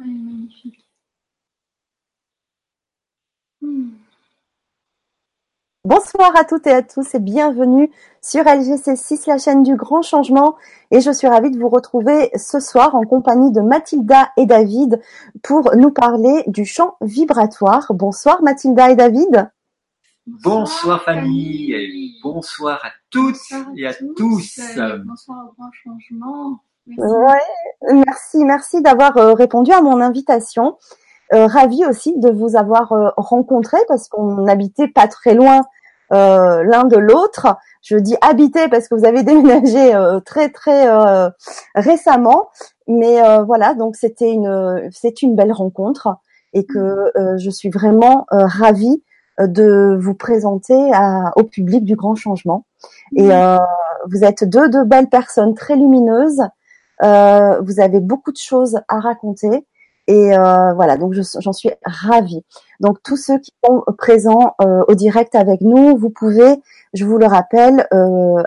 Ouais, magnifique. Hmm. Bonsoir à toutes et à tous et bienvenue sur LGC6, la chaîne du grand changement. Et je suis ravie de vous retrouver ce soir en compagnie de Mathilda et David pour nous parler du chant vibratoire. Bonsoir Mathilda et David. Bonsoir famille et bonsoir à toutes Bonsoir et à tous, tous. Bonsoir au grand changement. Merci. Ouais, merci, merci d'avoir euh, répondu à mon invitation. Euh, ravie aussi de vous avoir euh, rencontré parce qu'on n'habitait pas très loin euh, l'un de l'autre. Je dis habiter parce que vous avez déménagé euh, très très euh, récemment, mais euh, voilà donc c'était une c'est une belle rencontre et que euh, je suis vraiment euh, ravie de vous présenter à- au public du grand changement. Et euh, vous êtes deux de belles personnes très lumineuses. Euh, vous avez beaucoup de choses à raconter. Et euh, voilà, donc je- j'en suis ravie. Donc tous ceux qui sont présents euh, au direct avec nous, vous pouvez, je vous le rappelle,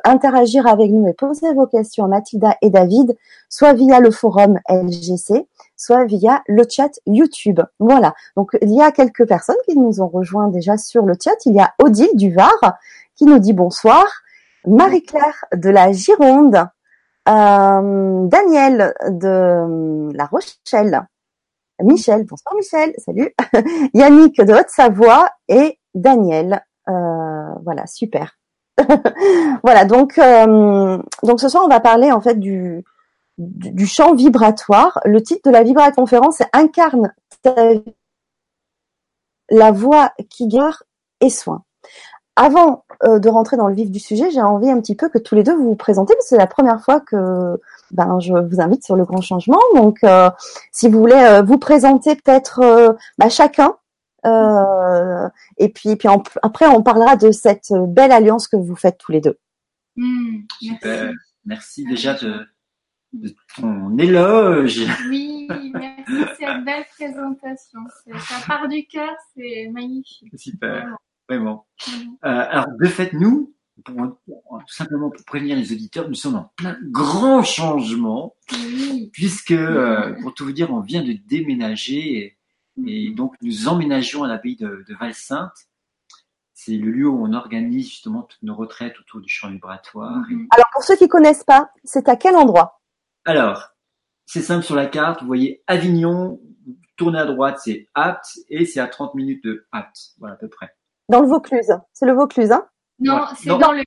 interagir avec nous et poser vos questions à Mathilda et David, soit via le forum LGC, soit via le chat YouTube. Voilà. Donc il y a quelques personnes qui nous ont rejoints déjà sur le chat. Il y a Odile du Var qui nous dit bonsoir, Marie-Claire de la Gironde, euh, Daniel de La Rochelle, Michel, bonsoir Michel, salut, Yannick de Haute-Savoie et Daniel. Euh, voilà, super. voilà, donc euh, donc ce soir on va parler en fait du du, chant vibratoire. Le titre de la vibraconférence c'est incarne ta la voix qui guérit et soin. Avant euh, de rentrer dans le vif du sujet, j'ai envie un petit peu que tous les deux vous vous présentez parce que c'est la première fois que ben je vous invite sur le grand changement. Donc euh, si vous voulez euh, vous présenter peut-être euh, bah, chacun euh, et puis puis en- après on parlera de cette belle alliance que vous faites tous les deux. Super. merci. Merci déjà de, de ton éloge. Oui, merci de cette belle présentation. Ça part du cœur, c'est magnifique. Super, Vraiment, vraiment. vraiment. Euh, alors de fait, nous, pour, pour- tout simplement pour prévenir les auditeurs, nous sommes en plein grand changement, Oui. puisque, euh, pour tout vous dire, on vient de déménager et, et donc nous emménageons à l'abbaye de, de Val-Sainte. C'est le lieu où on organise justement toutes nos retraites autour du chant vibratoire. Et- Mhm. Alors pour ceux qui connaissent pas, c'est à quel endroit? Alors, c'est simple sur la carte, vous voyez Avignon, tournez à droite, c'est Apt, et c'est à 30 minutes de Apt, voilà à peu près. Dans le Vaucluse. C'est le Vaucluse, hein? Non, Ouais. c'est dans le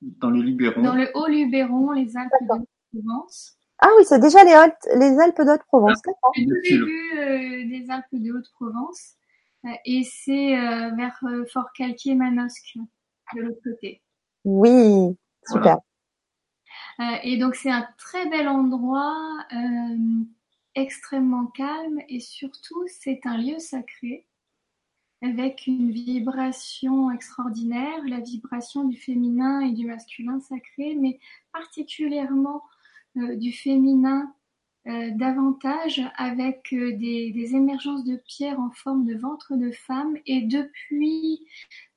Dans le Luberon. dans le Haut-Luberon, les Alpes de Provence. Ah oui, c'est déjà les Alpes, les Alpes d'Haute-Provence. d'accord. Le tout Depuis le- début euh, des Alpes de Haute-Provence. Euh, et c'est euh, vers euh, Fort Calquier Manosque de l'autre côté. Oui, super. Euh, et donc c'est un très bel endroit, euh, extrêmement calme et surtout c'est un lieu sacré avec une vibration extraordinaire, la vibration du féminin et du masculin sacré, mais particulièrement euh, du féminin euh, davantage avec euh, des, des émergences de pierres en forme de ventre de femme et depuis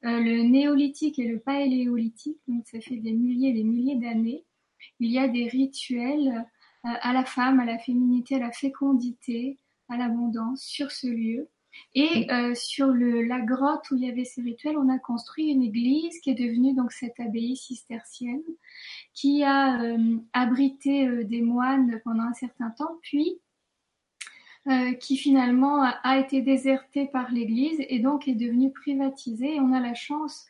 le néolithique et le paléolithique, donc ça fait des milliers et des milliers d'années, il y a des rituels à la femme, à la féminité, à la fécondité, à l'abondance sur ce lieu. Et euh, sur le, la grotte où il y avait ces rituels, on a construit une église qui est devenue donc cette abbaye cistercienne, qui a euh, abrité euh, des moines pendant un certain temps, puis qui finalement a, a été désertée par l'église et donc est devenue privatisée. Et on a la chance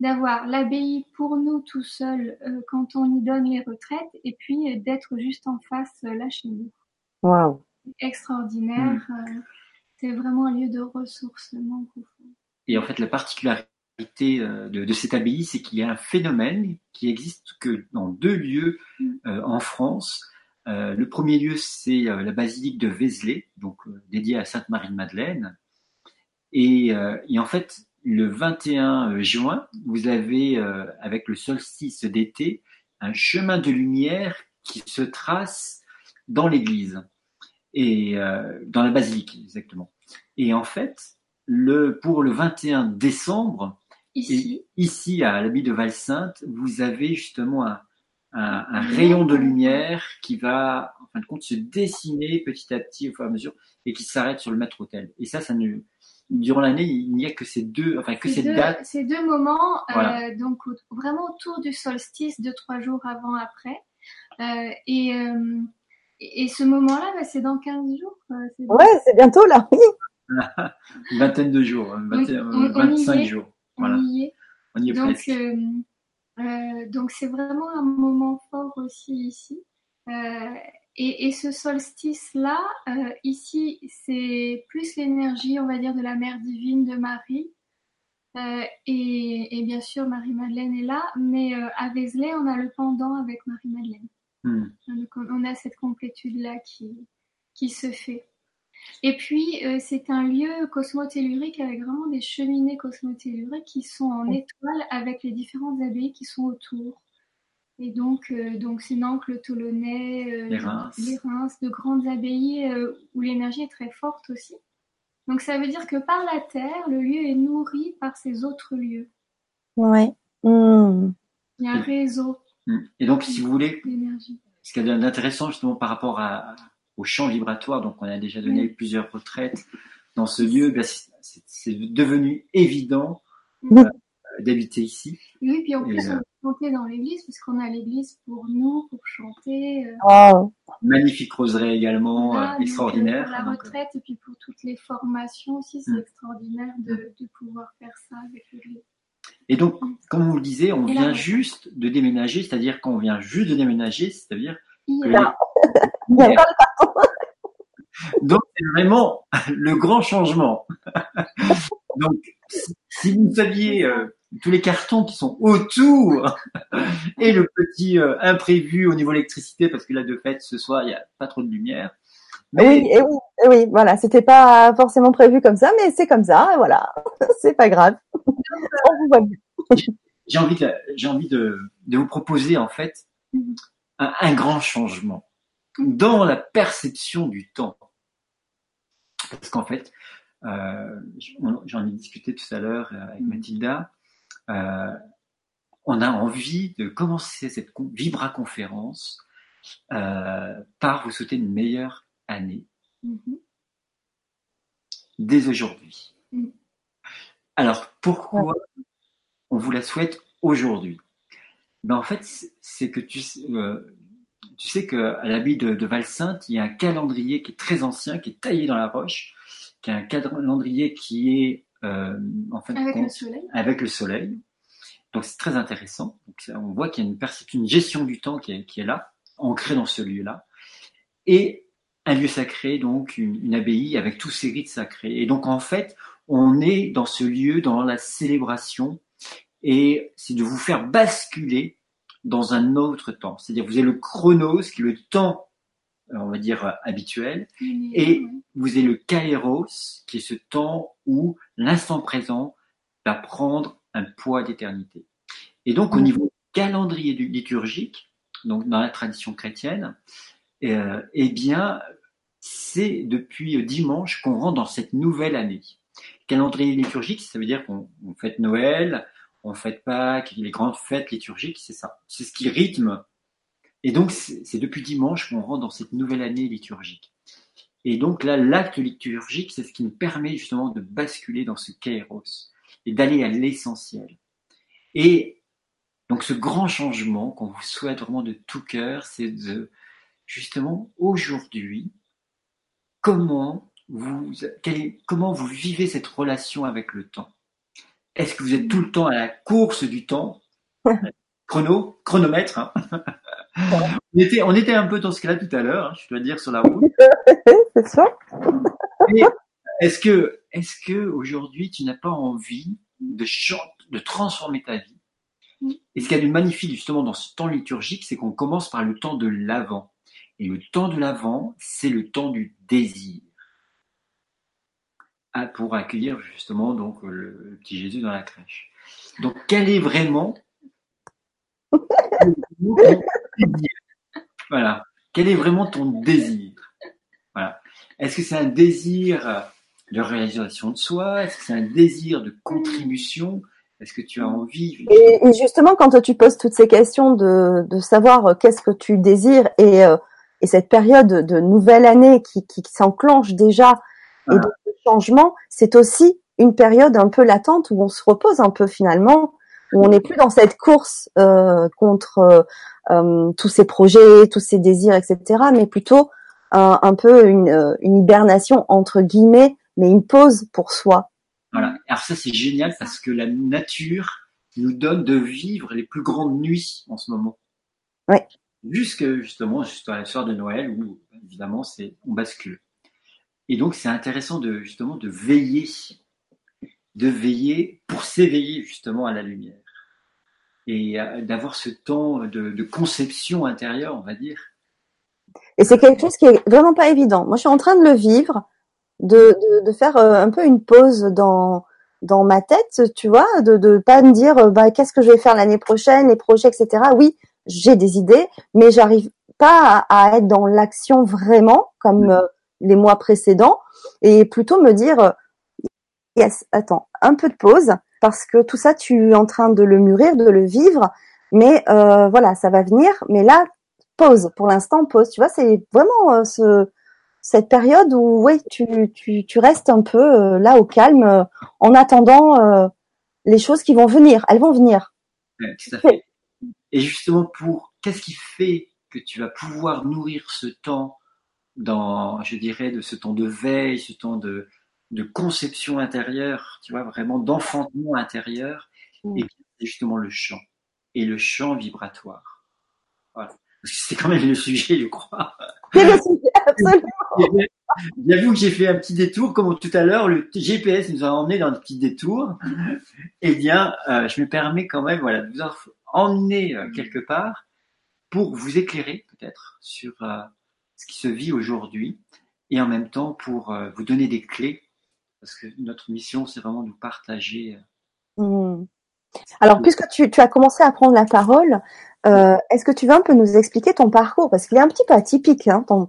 d'avoir l'abbaye pour nous tout seul quand on y donne les retraites et puis d'être juste en face là chez nous. Waouh. Extraordinaire. euh, c'est vraiment un lieu de ressourcement profond. Et en fait, la particularité euh, de, de cette abbaye, c'est qu'il y a un phénomène qui existe que dans deux lieux euh, en France. Euh, le premier lieu, c'est euh, la basilique de Vézelay, donc dédiée à Sainte Marie de Madeleine. Et, et en fait, le 21 juin, vous avez, avec le solstice d'été, un chemin de lumière qui se trace dans l'église et euh, dans la basilique exactement. Et en fait, le pour le 21 décembre, Ici, ici à l'abbaye de Val-Sainte, vous avez justement un, un, un rayon de lumière qui va, en fin de compte, se dessiner petit à petit au fur et à mesure et qui s'arrête sur le maître autel. Et ça, ça ne, durant l'année, il n'y a que ces deux, enfin que ces deux, dates. Ces deux moments, Voilà. euh, donc vraiment autour du solstice, deux trois jours avant après. Euh, et, euh, et et ce moment-là, bah, c'est dans 15 jours. Ouais, c'est bientôt là. Oui. Une vingtaine de jours, hein, vingt- On- on- on y 25 est. jours. on y est. on y est Donc, presque. euh, euh, donc c'est vraiment un moment fort aussi ici. Euh, et, et ce solstice-là, euh, ici, c'est plus l'énergie, on va dire, de la Mère divine de Marie. Euh, et, et bien sûr, Marie-Madeleine est là, mais euh, à Vézelay, on a le pendant avec Marie-Madeleine. Hmm. Donc, on a cette complétude-là qui, qui se fait. Et puis, euh, c'est un lieu cosmotellurique avec vraiment des cheminées cosmotelluriques qui sont en étoile avec les différentes abbayes qui sont autour. Et donc, euh, donc c'est Nantes, le Tolonais, euh, Les Reims. les Reims, de grandes abbayes euh, où l'énergie est très forte aussi. Donc, ça veut dire que par la Terre, le lieu est nourri par ces autres lieux. Ouais. Hmm. Il y a un réseau Hmm. Et donc, si vous voulez, ce qu'il y a d'intéressant justement par rapport à, au champ vibratoire, donc on a déjà donné plusieurs retraites dans ce lieu, ben, c'est- devenu évident Oui. euh, d'habiter ici. Oui, puis en plus, euh, on peut chanter dans l'église, parce qu'on a l'église pour nous, pour chanter. euh, Oh. Magnifique roseraie également, euh, euh, extraordinaire. Pour la Donc, euh, retraite et puis pour toutes les formations aussi, c'est Mm. extraordinaire de, de pouvoir faire ça avec l'église. Et donc, comme vous le disiez, on vient juste de déménager, c'est-à-dire qu'on vient juste de déménager, c'est-à-dire que les- Donc, c'est vraiment le grand changement. Donc, si- vous saviez euh, tous les cartons qui sont autour et le petit euh, imprévu au niveau électricité, parce que là, de fait, ce soir, il n'y a pas trop de lumière. Mais Oui, et oui, et oui, voilà, c'était pas forcément prévu comme ça, mais c'est comme ça, et voilà, c'est pas grave. On vous voit bien. j'ai envie, de, j'ai envie de, de vous proposer, en fait, Mhm. un, un grand changement dans la perception du temps. Parce qu'en fait, euh, j'en ai discuté tout à l'heure euh, avec Mhm. Mathilda, euh, on a envie de commencer cette Vibra conférence euh, par vous souhaiter une meilleure année Mhm. dès aujourd'hui. Mhm. Alors pourquoi on vous la souhaite aujourd'hui? Ben, En fait, c'est- que tu, sais- euh, tu sais qu'à l'abbaye de, de Valsainte, il y a un calendrier qui est très ancien, qui est taillé dans la roche, qui est un calendrier qui est euh, en de Avec compte, le soleil. avec le soleil. Donc c'est très intéressant. Donc, on voit qu'il y a une, une gestion du temps qui est, qui est là, ancrée dans ce lieu-là. Et un lieu sacré, donc une, une abbaye avec tous ses rites sacrés. Et donc en fait, on est dans ce lieu, dans la célébration, et c'est de vous faire basculer dans un autre temps. C'est-à-dire vous avez le chronos, qui est le temps, euh, on va dire, habituel, Et- vous avez le kairos, qui est ce temps où l'instant présent va prendre un poids d'éternité. Et donc, au Mhm. niveau calendrier liturgique, donc dans la tradition chrétienne, euh, eh bien, c'est depuis euh, dimanche qu'on rentre dans cette nouvelle année. Calendrier liturgique, ça veut dire qu'on on fête Noël, on fête Pâques, les grandes fêtes liturgiques, c'est ça. C'est ce qui rythme. Et donc, c'est depuis dimanche qu'on rentre dans cette nouvelle année liturgique. Et donc là, l'acte liturgique, c'est ce qui nous permet justement de basculer dans ce kairos et d'aller à l'essentiel. Et donc ce grand changement qu'on vous souhaite vraiment de tout cœur, c'est de justement aujourd'hui, comment vous, quel est- comment vous vivez cette relation avec le temps? Est-ce que vous êtes tout le temps à la course du temps? Chrono, chronomètre. hein on, était, on était un peu dans ce cas-là tout à l'heure, hein, je dois dire, sur la route. c'est. Mais est-ce que, est-ce que aujourd'hui tu n'as pas envie de, de transformer ta vie? Et ce qu'il y a de magnifique justement dans ce temps liturgique, c'est qu'on commence par le temps de l'avant. Et le temps de l'avant, c'est le temps du désir. Ah, pour accueillir justement donc le, petit Jésus dans la crèche. Donc quel est vraiment Voilà. Quel est vraiment ton désir? Voilà. Est-ce que c'est un désir de réalisation de soi? Est-ce que c'est un désir de contribution? Est-ce que tu as envie? Et, et, justement, quand tu poses toutes ces questions de, de savoir qu'est-ce que tu désires et, et cette période de nouvelle année qui, qui, s'enclenche déjà et de changement, c'est aussi une période un peu latente où on se repose un peu finalement, où on n'est plus dans cette course euh, contre euh, euh, tous ces projets, tous ces désirs, etc., mais plutôt un, un peu une, une hibernation entre guillemets, mais une pause pour soi. Voilà. Alors ça c'est génial parce que la nature nous donne de vivre les plus grandes nuits en ce moment. Oui. Jusque justement jusqu'à la soirée de Noël où évidemment c'est on bascule. Et donc c'est intéressant de justement de veiller de veiller pour s'éveiller justement à la lumière et d'avoir ce temps de, conception intérieure, on va dire. Et c'est quelque chose qui est vraiment pas évident. Moi, je suis en train de le vivre, de, de, faire euh, un peu une pause dans dans ma tête, tu vois, de de pas me dire euh, bah qu'est-ce que je vais faire l'année prochaine, les projets, etc. Oui, j'ai des idées, mais j'arrive pas à, être dans l'action vraiment comme mmh. les mois précédents, et plutôt me dire yes, attends, un peu de pause, parce que tout ça, tu es en train de le mûrir, de le vivre, mais euh, voilà, ça va venir. Mais là, pause. Pour l'instant, pause. Tu vois, c'est vraiment euh, ce, cette période où, oui, tu, tu, tu restes un peu euh, là au calme, en attendant les choses qui vont venir. Elles vont venir. tout à fait. Et justement, pour qu'est-ce qui fait que tu vas pouvoir nourrir ce temps dans, je dirais, de ce temps de veille, ce temps de, de conception intérieure, tu vois, vraiment d'enfantement intérieur, mm. et c'est justement le chant, et le chant vibratoire. Voilà. C'est quand même le sujet, je crois. C'est le sujet, absolument. J'avoue que j'ai fait un petit détour, comme tout à l'heure, le GPS nous a emmené dans des petits détours. Eh bien, euh, je me permets quand même, voilà, de vous emmener euh, quelque part pour vous éclairer peut-être sur euh, ce qui se vit aujourd'hui et en même temps pour vous donner des clés parce que notre mission, c'est vraiment de partager. Euh, mmh. Alors, puisque tu, as commencé à prendre la parole, euh, est-ce que tu veux un peu nous expliquer ton parcours? Parce qu'il est un petit peu atypique, hein, ton,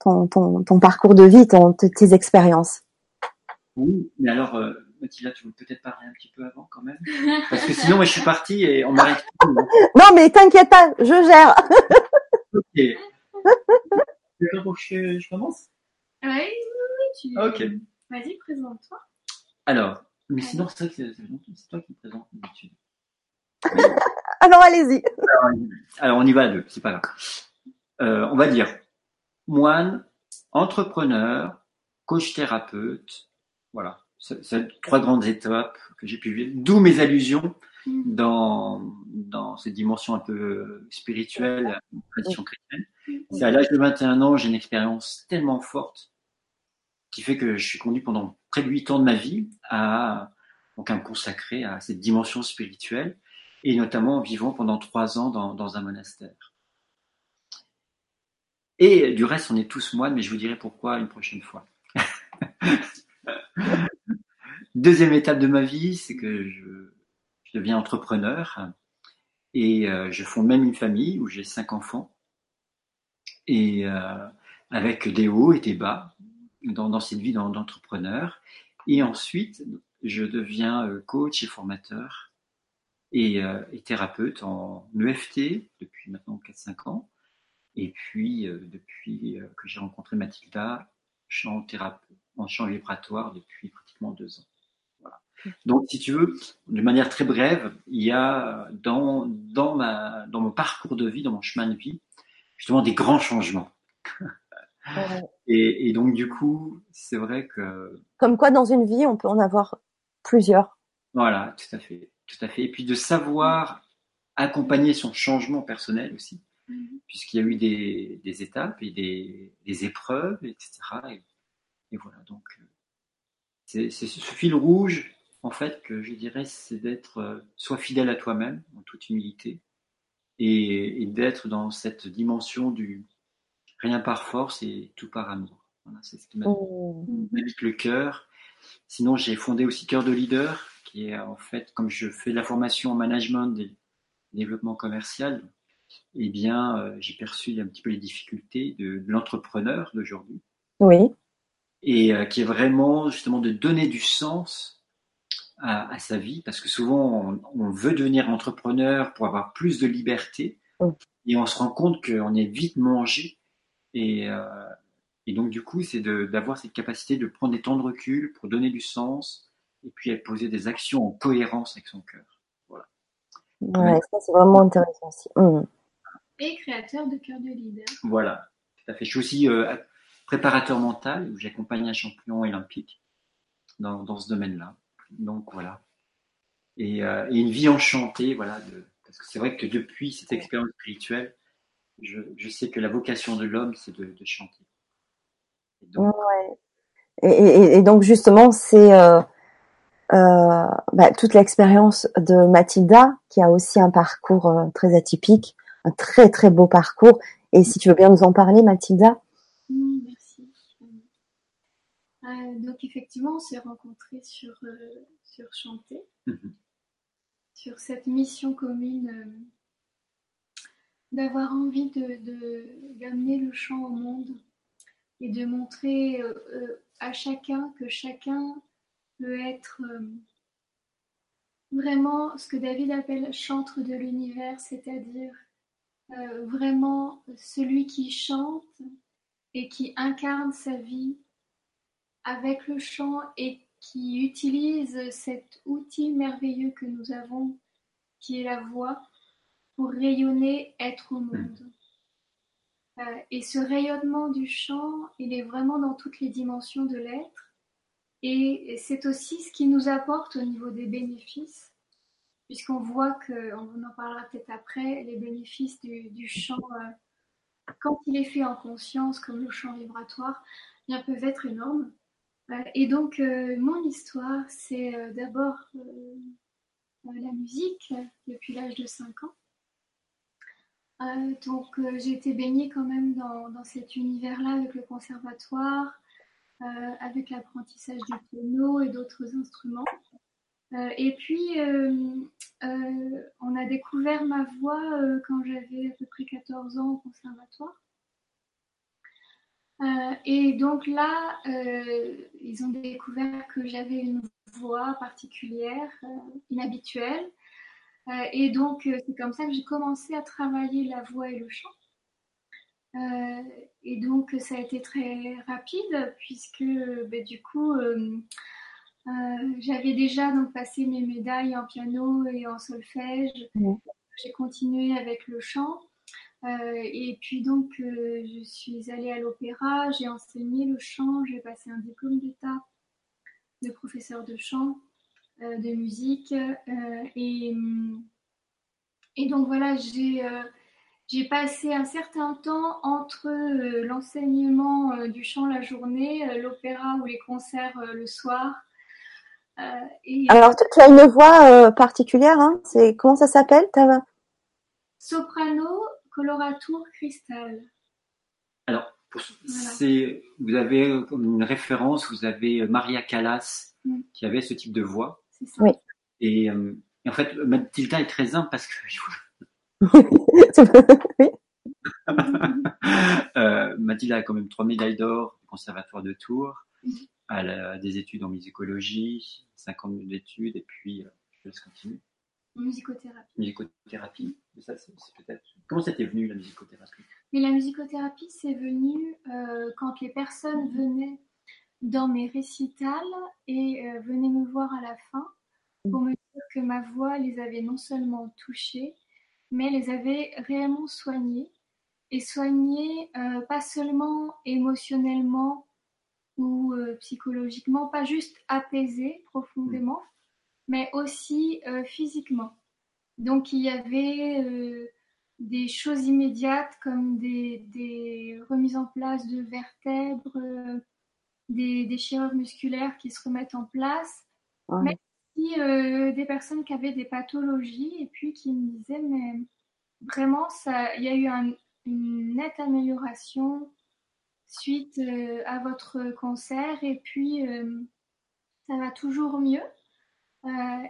ton, parcours de vie, tes expériences. Oui, mais alors, euh, Mathilda, tu veux peut-être parler un petit peu avant quand même Parce que sinon, moi, je suis partie et on m'arrête hein. Non, mais t'inquiète pas, je gère. ok. je, je commence? Oui, oui, oui. Tu... Ok. Vas-y, présente-toi. Alors, mais sinon, c'est toi qui me présentes d'habitude. alors, allez-y. Alors, on y va à deux, c'est pas grave. Euh, on va dire moine, entrepreneur, coach thérapeute. Voilà, c'est trois grandes étapes que j'ai pu vivre. D'où mes allusions mm. dans, dans cette dimension un peu spirituelle, tradition chrétienne. Mm. C'est à l'âge de 21 ans, j'ai une expérience tellement forte qui fait que je suis conduit pendant près de huit ans de ma vie à, donc à me consacrer à cette dimension spirituelle, et notamment en vivant pendant trois ans dans, dans un monastère. Et du reste, on est tous moines, mais je vous dirai pourquoi une prochaine fois. Deuxième étape de ma vie, c'est que je, je, deviens entrepreneur et euh, je fonde même une famille où j'ai cinq enfants et euh, avec des hauts et des bas dans, cette vie d'entrepreneur. Et ensuite, je deviens euh, coach et formateur et, thérapeute en EFT depuis maintenant 4-5 ans. Et puis, depuis que j'ai rencontré Mathilda, chant thérapeute, en chant vibratoire depuis pratiquement deux ans. Donc, si tu veux, de manière très brève, il y a dans, dans, ma, dans mon parcours de vie, dans mon chemin de vie, justement des grands changements. Et, et, donc du coup, c'est vrai que... Comme quoi, dans une vie, on peut en avoir plusieurs. Voilà, tout à fait, tout à fait. Et puis de savoir accompagner son changement personnel aussi, mm-hmm. puisqu'il y a eu des, des étapes et des, des, épreuves, etc. Et, et voilà, donc euh, c'est ce fil rouge, en fait, que je dirais, c'est d'être euh, soit fidèle à toi-même, en toute humilité, et, et d'être dans cette dimension du, rien par force et tout par amour. Voilà, c'est ce qui oh. m'habite le cœur. Sinon, j'ai fondé aussi Cœur de Leader, qui est en fait, comme je fais de la formation en management et développement commercial, eh bien, euh, j'ai perçu un petit peu les difficultés de, l'entrepreneur d'aujourd'hui. Oui. Et euh, qui est vraiment justement de donner du sens à, sa vie, parce que souvent on, veut devenir entrepreneur pour avoir plus de liberté, et on se rend compte qu'on est vite mangé, et, euh, et donc du coup c'est d'avoir cette capacité de prendre des temps de recul pour donner du sens, et puis poser des actions en cohérence avec son cœur. Voilà. Ouais, ça c'est vraiment intéressant aussi. Mmh. Et créateur de cœur de leader. Voilà, tout à fait. Je suis aussi euh, préparateur mental, où j'accompagne un champion olympique dans, dans ce domaine-là. Donc voilà. Et, euh, et, une vie enchantée, voilà, de, parce que c'est vrai que depuis cette expérience spirituelle, je, je, sais que la vocation de l'homme, c'est de, de, chanter. Et donc, ouais. et, et, et, donc justement, c'est euh, euh, bah, toute l'expérience de Mathilda, qui a aussi un parcours euh, très atypique, un très très beau parcours. Et si tu veux bien nous en parler, Mathilda? Euh, donc effectivement, on s'est rencontrés sur sur chanter, mhm. sur cette mission commune d'avoir envie de d'amener le chant au monde et de montrer à chacun que chacun peut être euh, vraiment ce que David appelle chantre de l'univers, c'est-à-dire euh, vraiment celui qui chante et qui incarne sa vie avec le chant et qui utilise cet outil merveilleux que nous avons, qui est la voix, pour rayonner, être au monde. Euh, et ce rayonnement du chant, il est vraiment dans toutes les dimensions de l'être. Et c'est aussi ce qui nous apporte au niveau des bénéfices, puisqu'on voit que, on en parlera peut-être après, les bénéfices du, chant, euh, quand il est fait en conscience, comme le chant vibratoire, bien, peuvent être énormes. Euh, et donc, euh, mon histoire, c'est d'abord la musique depuis l'âge de 5 ans. donc, j'ai été baignée quand même dans, cet univers-là avec le conservatoire. Euh, avec l'apprentissage du piano et d'autres instruments. Euh, et puis, euh, on a découvert ma voix quand j'avais à peu près 14 ans au conservatoire. Et donc là, ils ont découvert que j'avais une voix particulière, inhabituelle. et donc, c'est comme ça que j'ai commencé à travailler la voix et le chant. Euh, et donc ça a été très rapide puisque ben, du coup euh, euh, j'avais déjà donc passé mes médailles en piano et en solfège. J'ai continué avec le chant. Et puis donc je suis allée à l'opéra, j'ai enseigné le chant, j'ai passé un diplôme d'état de professeur de chant, de musique. et, et donc voilà, j'ai j'ai passé un certain temps entre euh, l'enseignement euh, du chant la journée, euh, l'opéra ou les concerts le soir. Alors, tu as une voix particulière, hein c'est comment ça s'appelle Soprano colorature cristal. Alors, c'est vous avez une référence, vous avez Maria Callas mm. qui avait ce type de voix. Ça. Oui. Et, en fait, Mathilda est très humble parce que euh, Mathilde a quand même trois médailles d'or au Conservatoire de Tours. Elle a des études en musicologie, 50 ans d'études, et puis euh, je laisse continuer. Musicothérapie. Musicothérapie. Ça, c'est, peut-être... Comment c'était venu la musicothérapie? Mais la musicothérapie, c'est venu euh, quand les personnes venaient dans mes récitals et euh, venaient me voir à la fin pour me dire que ma voix les avait non seulement touchées, mais les avait réellement soignés et soignés euh, pas seulement émotionnellement ou euh, psychologiquement, pas juste apaisés profondément, mais aussi euh, physiquement. Donc il y avait des choses immédiates comme des, remises en place de vertèbres, des déchirures musculaires qui se remettent en place, euh, des personnes qui avaient des pathologies et puis qui me disaient mais vraiment ça, il y a eu une nette amélioration suite euh, à votre concert et puis euh, ça va toujours mieux.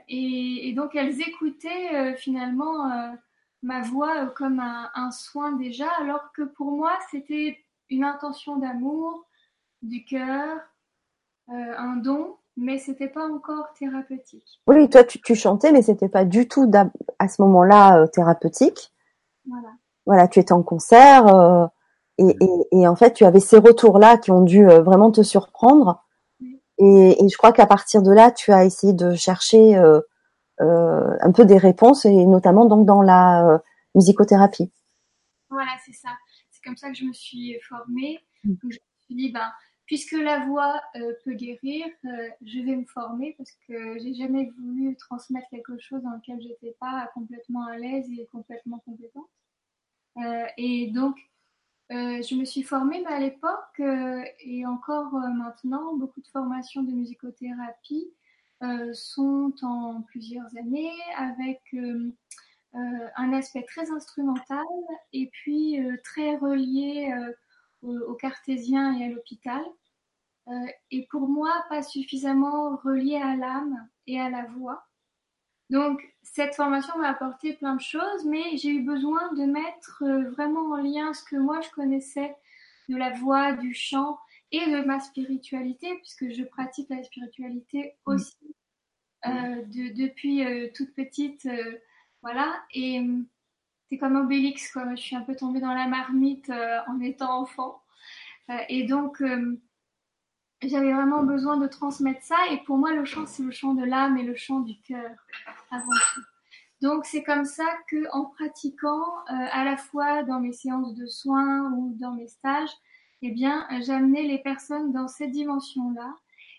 Et, donc elles écoutaient finalement ma voix comme un, un, soin déjà, alors que pour moi c'était une intention d'amour, du cœur, un don mais c'était pas encore thérapeutique. Oui, toi tu, tu chantais, mais c'était pas du tout à ce moment-là euh, thérapeutique. Voilà. Voilà, tu étais en concert euh, et, et, et, en fait tu avais ces retours-là qui ont dû euh, vraiment te surprendre. Et, et, je crois qu'à partir de là, tu as essayé de chercher euh, un peu des réponses et notamment donc dans la musicothérapie. Voilà, c'est ça. C'est comme ça que je me suis formée. Mm. Donc, je me suis dit, ben, puisque la voix euh, peut guérir, euh, je vais me former parce que j'ai jamais voulu transmettre quelque chose dans lequel j'étais pas complètement à l'aise et complètement compétente. Euh, et donc, je me suis formée, mais à l'époque et encore maintenant, beaucoup de formations de musicothérapie sont en plusieurs années avec un aspect très instrumental et puis très relié au, cartésien et à l'hôpital. Euh, et pour moi, pas suffisamment relié à l'âme et à la voix. Donc, cette formation m'a apporté plein de choses, mais j'ai eu besoin de mettre euh, vraiment en lien ce que moi je connaissais de la voix, du chant et de ma spiritualité, puisque je pratique la spiritualité mmh. aussi euh, de, depuis toute petite. voilà, et c'est comme Obélix, quoi. Je suis un peu tombée dans la marmite en étant enfant. et donc, j'avais vraiment besoin de transmettre ça. Et pour moi, le chant, c'est le chant de l'âme et le chant du cœur avant tout. Donc c'est comme ça que, en pratiquant euh, à la fois dans mes séances de soins ou dans mes stages, eh bien, j'amenais les personnes dans cette dimension-là.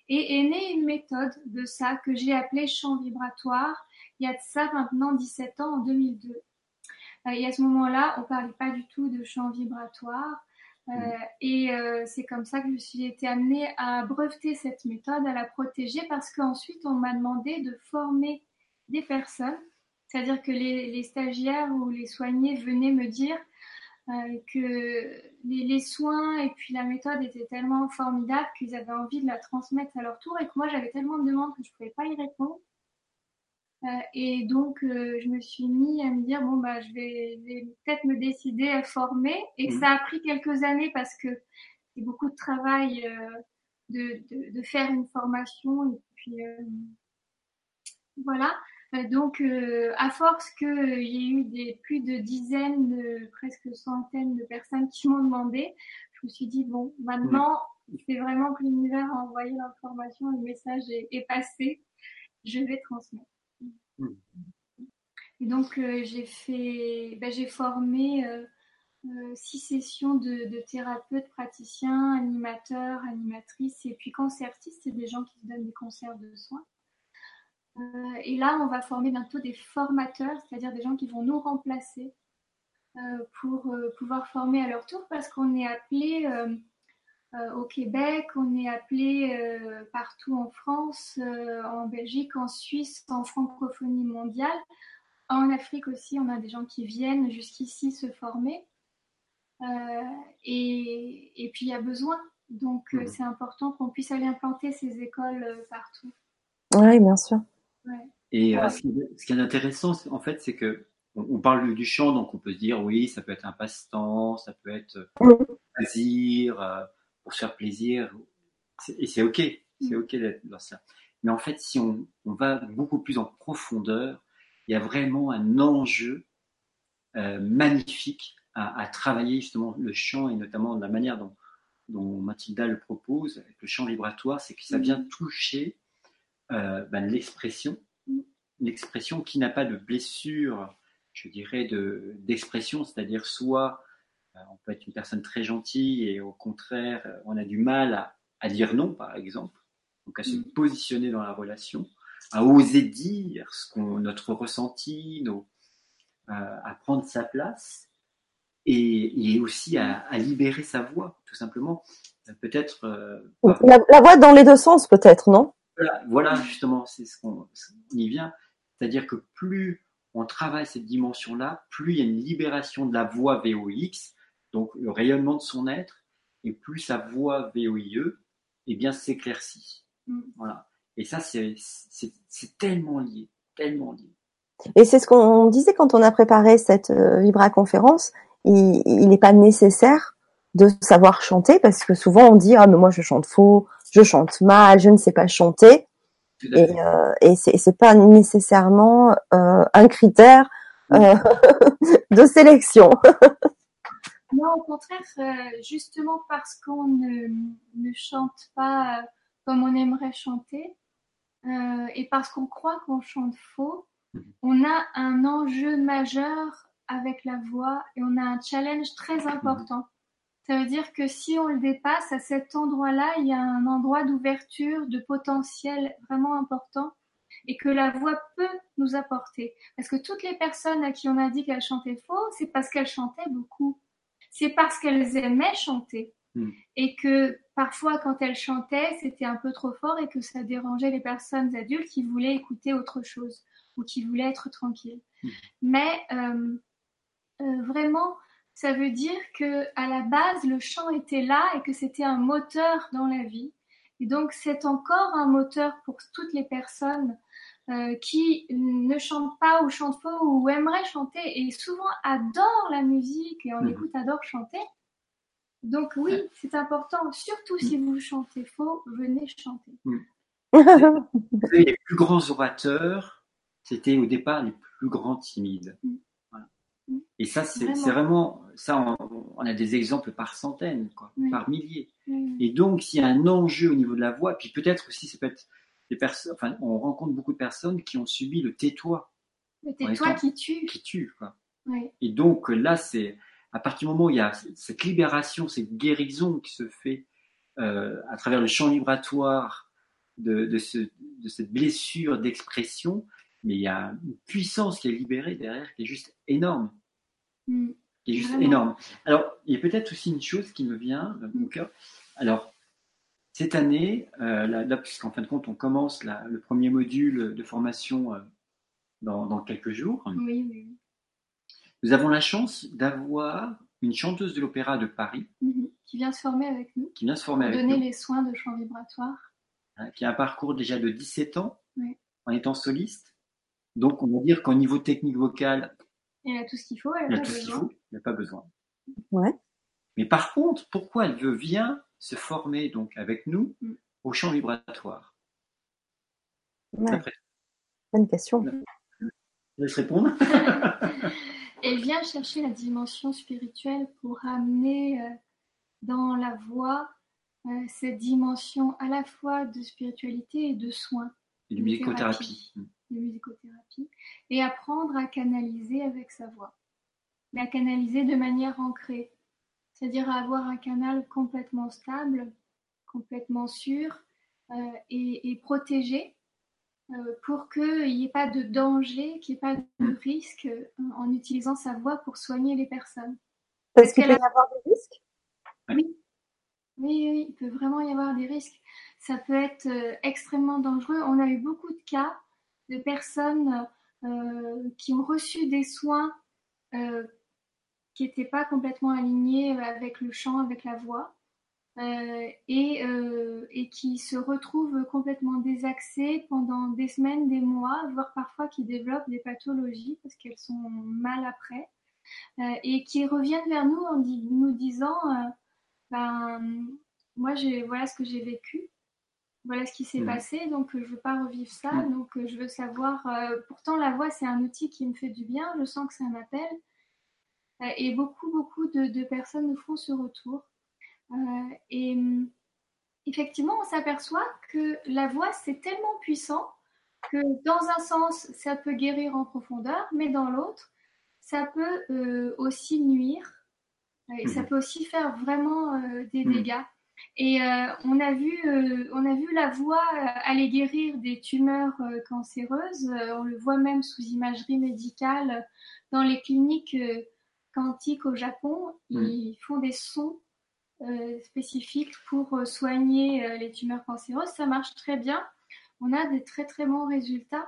Et est née une méthode de ça que j'ai appelée chant vibratoire. Il y a de ça maintenant 17 ans, en 2002. Euh, et à ce moment-là, on parlait pas du tout de chant vibratoire. Euh, et euh, c'est comme ça que je suis été amenée à breveter cette méthode, à la protéger, parce qu'ensuite on m'a demandé de former des personnes, c'est-à-dire que les, stagiaires ou les soignés venaient me dire euh, que les, soins et puis la méthode étaient tellement formidables qu'ils avaient envie de la transmettre à leur tour et que moi j'avais tellement de demandes que je ne pouvais pas y répondre. Euh, et donc, euh, je me suis mis à me dire, bon, bah, je vais, peut-être me décider à former. Et mmh. ça a pris quelques années parce que c'est beaucoup de travail euh, de, de, de, faire une formation. Et puis, voilà. Donc, à force qu'il y ait eu des, plus de dizaines, de, presque centaines de personnes qui m'ont demandé, je me suis dit, bon, maintenant, c'est vraiment que l'univers a envoyé l'information, le message est, est passé, je vais transmettre. Et donc, euh, j'ai fait, ben, j'ai formé euh, euh, six sessions de, thérapeutes, praticiens, animateurs, animatrices et puis concertistes, c'est des gens qui donnent des concerts de soins. et là, on va former bientôt des formateurs, c'est-à-dire des gens qui vont nous remplacer pour pouvoir former à leur tour parce qu'on est appelé au Québec, on est appelé euh, partout en France, euh, en Belgique, en Suisse, en francophonie mondiale. En Afrique aussi, on a des gens qui viennent jusqu'ici se former. Et, et, puis il y a besoin. Donc mmh. c'est important qu'on puisse aller implanter ces écoles partout. Oui, bien sûr. Et ce, qui, est intéressant, en fait, c'est que on, parle du chant, donc on peut se dire oui, ça peut être un passe-temps, ça peut être un mmh. plaisir pour se faire plaisir. Et c'est ok, c'est ok d'être dans ça. Mais en fait, si on, va beaucoup plus en profondeur, il y a vraiment un enjeu euh, magnifique à, travailler justement le chant et notamment la manière dont, dont Mathilda le propose avec le chant vibratoire, c'est que ça vient toucher euh, ben, l'expression, l'expression qui n'a pas de blessure, je dirais, de, d'expression, c'est-à-dire soit on peut être une personne très gentille et au contraire, euh, on a du mal à, dire non, par exemple, donc à se mm. positionner dans la relation, à oser dire ce qu'on, notre ressenti, nos, euh, à prendre sa place et, aussi à, libérer sa voix, tout simplement. Peut-être. la, voix dans les deux sens, peut-être, non? Voilà, justement, c'est ce qu'on y vient. C'est-à-dire que plus on travaille cette dimension-là, plus il y a une libération de la voix VOX, donc le rayonnement de son être, et plus sa voix VOIE, eh bien s'éclaircit. Mm. Voilà. Et ça, c'est tellement lié, tellement lié. Et c'est ce qu'on disait quand on a préparé cette euh, Vibra conférence. Il n'est pas nécessaire de savoir chanter parce que souvent on dit ah mais moi je chante faux, je chante mal, je ne sais pas chanter. Et, euh, et c'est pas nécessairement euh, un critère euh, de sélection. non, au contraire, euh, justement parce qu'on ne, ne, chante pas comme on aimerait chanter euh, et parce qu'on croit qu'on chante faux, mhm. on a un enjeu majeur avec la voix et on a un challenge très important. Ça veut dire que si on le dépasse, à cet endroit-là, il y a un endroit d'ouverture, de potentiel vraiment important et que la voix peut nous apporter. Parce que toutes les personnes à qui on a dit qu'elles chantaient faux, c'est parce qu'elles chantaient beaucoup. C'est parce qu'elles aimaient chanter. Hmm. Et que parfois, quand elles chantaient, c'était un peu trop fort et que ça dérangeait les personnes adultes qui voulaient écouter autre chose ou qui voulaient être tranquilles. Hmm. Mais euh, euh, vraiment, ça veut dire que à la base le chant était là et que c'était un moteur dans la vie. Et donc c'est encore un moteur pour toutes les personnes euh, qui ne chantent pas ou chantent faux ou aimeraient chanter et souvent adorent la musique et on mmh. écoute adore chanter. Donc oui, c'est important, surtout si vous chantez faux, venez chanter. Mmh. les plus grands orateurs, c'était au départ les plus grands timides. Mmh. Et ça, c'est vraiment, ça, on, a des exemples par centaines, quoi, par milliers. Et donc, il y a un enjeu au niveau de la voix, puis peut-être aussi, ça peut être des personnes, enfin, on rencontre beaucoup de personnes qui ont subi le tais-toi. Le tais-toi qui tue. Qui tue, quoi. Et donc, là, c'est, à partir du moment où il y a cette libération, cette guérison qui se fait euh, à travers le champ vibratoire de, de, ce, de cette blessure d'expression, mais il y a une puissance qui est libérée derrière qui est juste énorme. Mm. Qui est juste énorme. Alors, il y a peut-être aussi une chose qui me vient dans mon cœur. Alors, cette année, euh, là, puisqu'en fin de compte, on commence le premier module de formation euh, dans, quelques jours. Oui, oui. Nous avons la chance d'avoir une chanteuse de l'opéra de Paris. Mm-hmm. Qui vient se former avec nous. Qui vient se former avec donner les soins de chant vibratoire. qui a un parcours déjà de 17 ans en étant soliste. Donc, on va dire qu'au niveau technique vocal, il a tout ce qu'il faut. Elle a tout ce qu'il faut. Il n'a pas besoin. Ouais. Mais par contre, pourquoi elle veut vient se former donc avec nous mm. au champ vibratoire Bonne question. Laisse répondre. elle vient chercher la dimension spirituelle pour amener euh, dans la voix euh, cette dimension à la fois de spiritualité et de soins. Et de musicothérapie de musicothérapie, et apprendre à canaliser avec sa voix. Mais à canaliser de manière ancrée, c'est-à-dire à avoir un canal complètement stable, complètement sûr euh, et, protégé euh, pour qu'il n'y ait pas de danger, qu'il n'y ait pas de risque euh, en utilisant sa voix pour soigner les personnes. Est-ce qu'il peut y avoir des risques? Oui. oui. Oui, il peut vraiment y avoir des risques. Ça peut être extrêmement dangereux. On a eu beaucoup de cas de personnes euh, qui ont reçu des soins euh, qui n'étaient pas complètement alignés avec le chant, avec la voix. Euh, et, et, qui se retrouvent complètement désaxées pendant des semaines, des mois, voire parfois qui développent des pathologies parce qu'elles sont mal après, et qui reviennent vers nous en nous disant ben, moi, voilà ce que j'ai vécu voilà ce qui s'est mm. passé, donc euh, je veux pas revivre ça, mm. donc euh, je veux savoir. Euh, pourtant, la voix, c'est un outil qui me fait du bien, je sens que ça m'appelle. Et beaucoup, beaucoup de, personnes nous font ce retour. et mm, effectivement, on s'aperçoit que la voix, c'est tellement puissant que dans un sens, ça peut guérir en profondeur, mais dans l'autre, ça peut aussi nuire. Et ça peut aussi faire vraiment des dégâts. Et euh, on, a vu, euh, on a vu la voix euh, aller guérir des tumeurs cancéreuses. on le voit même sous imagerie médicale dans les cliniques quantiques au Japon. Mmh. Ils font des sons spécifiques pour soigner les tumeurs cancéreuses. Ça marche très bien. On a des très très bons résultats.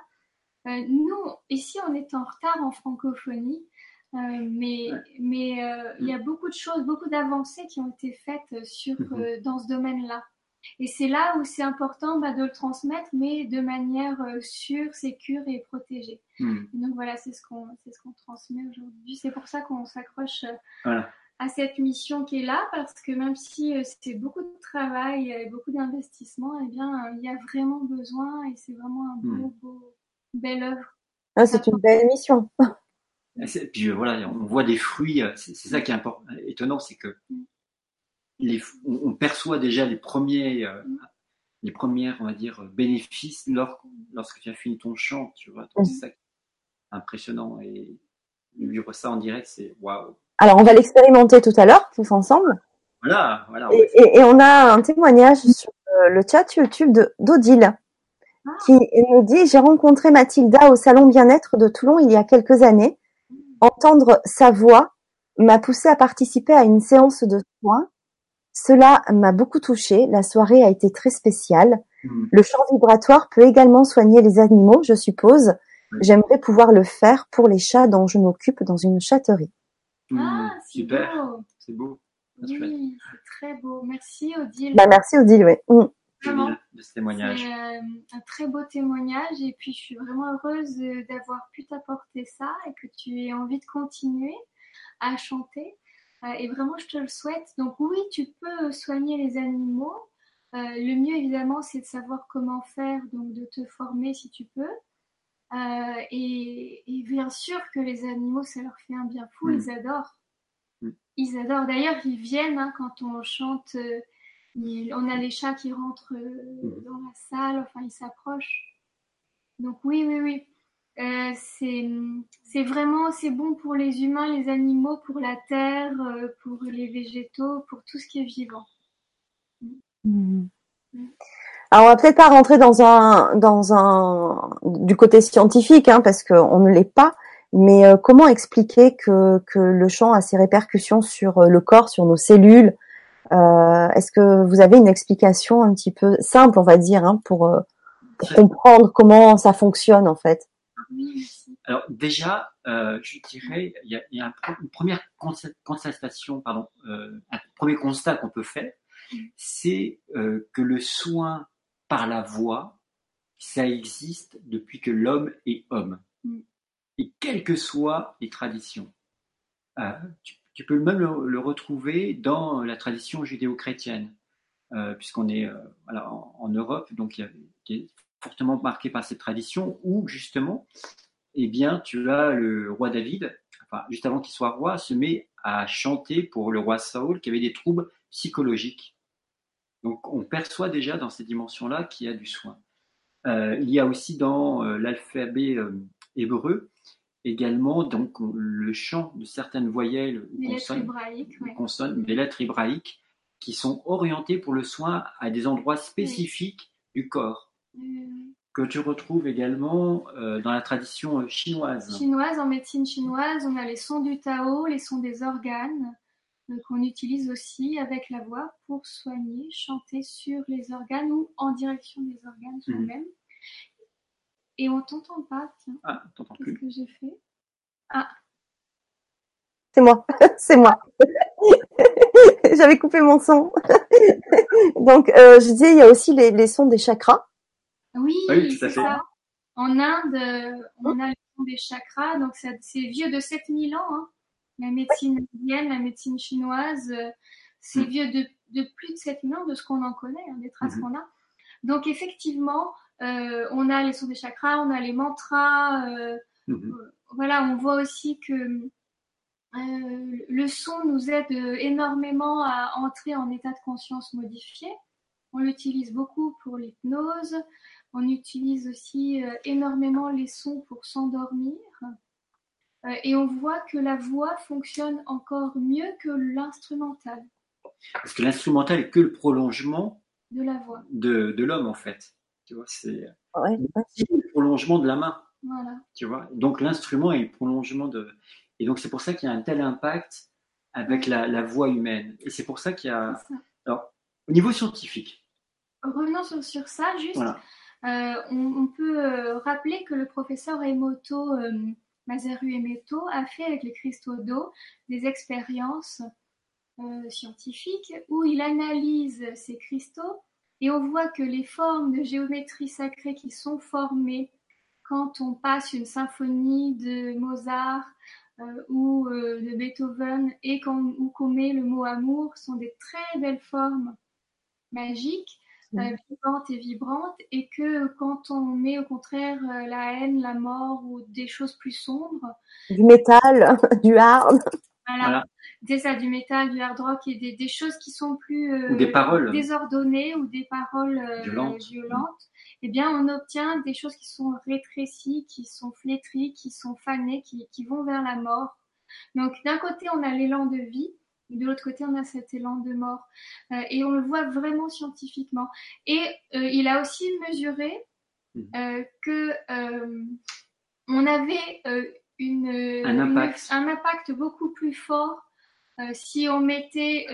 nous, ici, on est en retard en francophonie. Euh, mais mais euh, il y a mm. beaucoup de choses, beaucoup d'avancées qui ont été faites sur, mm-hmm. euh, dans ce domaine-là. Et c'est là où c'est important bah, de le transmettre, mais de manière sûre, sécure et protégée. Mm. donc voilà, c'est ce qu'on ce qu'on transmet aujourd'hui. C'est pour ça qu'on s'accroche à à cette mission qui est là parce que même si euh, c'est beaucoup de travail et beaucoup d'investissement, eh bien, il y a vraiment besoin et c'est vraiment un beau, Hmm. beau, belle œuvre. Ah, c'est une belle mission. Et Puis euh, voilà, on voit des fruits. euh, C'est ça qui est important, étonnant, c'est que Mm. Les, on, on perçoit déjà les premiers, euh, Mm. les premières, on va dire, bénéfices lors, lorsque tu as fini ton chant, tu vois. Donc, Mm. C'est ça qui est impressionnant et vivre ça en direct, c'est waouh. Alors, on va l'expérimenter tout à l'heure, tous ensemble. Voilà, voilà. Et, et- et on a un témoignage sur euh, le chat YouTube de- d'Odile Ah. qui nous dit J'ai rencontré Mathilda au salon bien-être de Toulon il y a quelques années. Entendre sa voix m'a poussé à participer à une séance de soins. Cela m'a beaucoup touchée. La soirée a été très spéciale. Mm. Le chant vibratoire peut également soigner les animaux, je suppose. J'aimerais pouvoir le faire pour les chats dont je m'occupe dans une châterie. Mm, Ah, c'est super, beau. c'est beau. Chouette. Oui, c'est très beau. Merci Odile. Bah, merci Odile, oui. Mm. Vraiment. Joli de ce témoignage. C'est euh, un très beau témoignage et puis je suis vraiment heureuse euh, d'avoir pu t'apporter ça et que tu aies envie de continuer à chanter. Euh, et vraiment, je te le souhaite. Donc oui, tu peux soigner les animaux. Euh, le mieux, évidemment, c'est de savoir comment faire, donc de te former si tu peux. Euh, et, et bien sûr que les animaux, ça leur fait un bien fou, Mm. ils adorent. Mm. Ils adorent. D'ailleurs, ils viennent hein, quand on chante. euh, on a les chats qui rentrent euh, Mhm. dans la salle, enfin ils s'approchent. Donc oui, oui, oui. Euh, c'est c'est vraiment c'est bon pour les humains, les animaux, pour la terre, euh, pour les végétaux, pour tout ce qui est vivant. Mhm. Alors, on va peut-être pas rentrer dans un, dans un, du côté scientifique, hein, parce qu'on ne l'est pas. Mais euh, comment expliquer que, que le chant a ses répercussions sur le corps, sur nos cellules? Euh, Est-ce que vous avez une explication un petit peu simple, on va dire, hein, pour, pour comprendre comment ça fonctionne en fait? Alors déjà, euh, je dirais, il y a, il y a un pro- une première consta- constatation, pardon, euh, un premier constat qu'on peut faire, c'est euh, que le soin par la voix, ça existe depuis que l'homme est homme. Mm. Et quelles que soient les traditions. Tu, tu peux même le, le retrouver dans la tradition judéo-chrétienne, puisqu'on est voilà, en, en Europe, donc il y a- est fortement marqué par cette tradition, où justement, eh bien, tu as le roi David, enfin, juste avant qu'il soit roi, se met à chanter pour le roi Saul qui avait des troubles psychologiques. Donc, on perçoit déjà dans ces dimensions-là qu'il y a du soin. Euh, il y a aussi dans euh, l'alphabet euh, hébreu également donc on- le chant de certaines voyelles ou consonnes, ouais. des lettres hébraïques qui sont orientées pour le soin à des endroits spécifiques du corps que tu retrouves également euh, dans la tradition euh, chinoise. chinoise, en médecine chinoise, on a les sons du Tao, les sons des organes, euh, qu'on utilise aussi avec la voix pour soigner, chanter sur les organes ou en direction des organes Mhm. soi-même. Et on t'entend pas, tiens, Ah, t'entends qu'est-ce plus. que j'ai fait? C'est moi, c'est moi. J'avais coupé mon son. Donc, euh, je disais, il y a aussi les, les sons des chakras. Oui, à c'est fait. ça. En Inde, euh, on a le son des chakras, donc c'est vieux de 7000 ans. hein. La médecine indienne, la médecine chinoise, euh, c'est Mm. vieux de, de plus de 7000 ans de ce qu'on en connaît, hein, des traces qu'on a. Donc effectivement, euh, on a les sons des chakras, on a les mantras. euh, Mhm. voilà, on voit aussi que le son nous aide énormément à entrer en état de conscience modifié. On l'utilise beaucoup pour l'hypnose. On utilise aussi euh, énormément les sons pour s'endormir. Euh, et on voit que la voix fonctionne encore mieux que l'instrumental Parce que l'instrumental est que le prolongement de la voix. de, de l'homme en fait. Tu vois, c'est Ouais, le prolongement de la main. Voilà. Tu vois, donc l'instrument est le prolongement de. Et donc c'est pour ça qu'il y a un tel impact avec la, la voix humaine. Et c'est pour ça qu'il y a. Alors, au niveau scientifique, Revenons sur, sur ça, juste, voilà. Euh, on, peut euh, rappeler que le professeur Emoto, euh, Masaru Emoto, a fait avec les cristaux d'eau des expériences scientifiques où il analyse ces cristaux et on voit que les formes de géométrie sacrée qui sont formées quand on passe une symphonie de Mozart, ou de Beethoven et ou qu'on met le mot amour sont des très belles formes magiques, Mm. vivantes et vibrantes, et que quand on met au contraire la haine, la mort ou des choses plus sombres, Du métal, du hard. voilà, Voilà. c'est ça, du métal, du hard rock et des, des choses qui sont plus euh, Ou des paroles. désordonnées ou des paroles euh, Violentes. violentes, eh bien, on obtient des choses qui sont rétrécies, qui sont flétries, qui sont fanées, qui, qui vont vers la mort. Donc, d'un côté, on a l'élan de vie, de l'autre côté, on a cet élan de mort. Euh, et on le voit vraiment scientifiquement. Et euh, il a aussi mesuré Mhm. euh, que on avait une, Un impact. une- un impact beaucoup plus fort si on mettait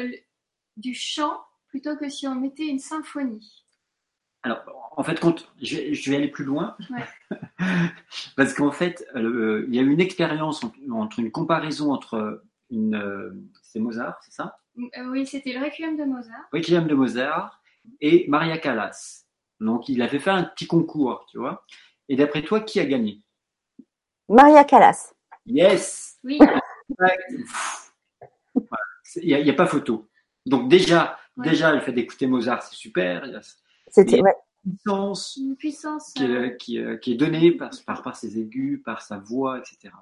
du chant plutôt que si on mettait une symphonie. Alors, en fait, je, vais- je vais aller plus loin. Ouais. Parce qu'en fait, il y a eu une expérience entre, entre une comparaison entre une. C'est Mozart, c'est ça? Euh, oui, c'était le Requiem de Mozart. Requiem de Mozart et Maria Callas. Donc, il avait fait un petit concours, tu vois. Et d'après toi, qui a gagné? Maria Callas. Yes Oui, Il n'y a, il y a pas photo. Donc, déjà, Ouais. déjà le fait d'écouter Mozart, c'est super. Il y a cette C'était, Et- ouais. puissance une puissance. qui est, qui est- qui est donnée par, par, par ses aigus, par sa voix, etc.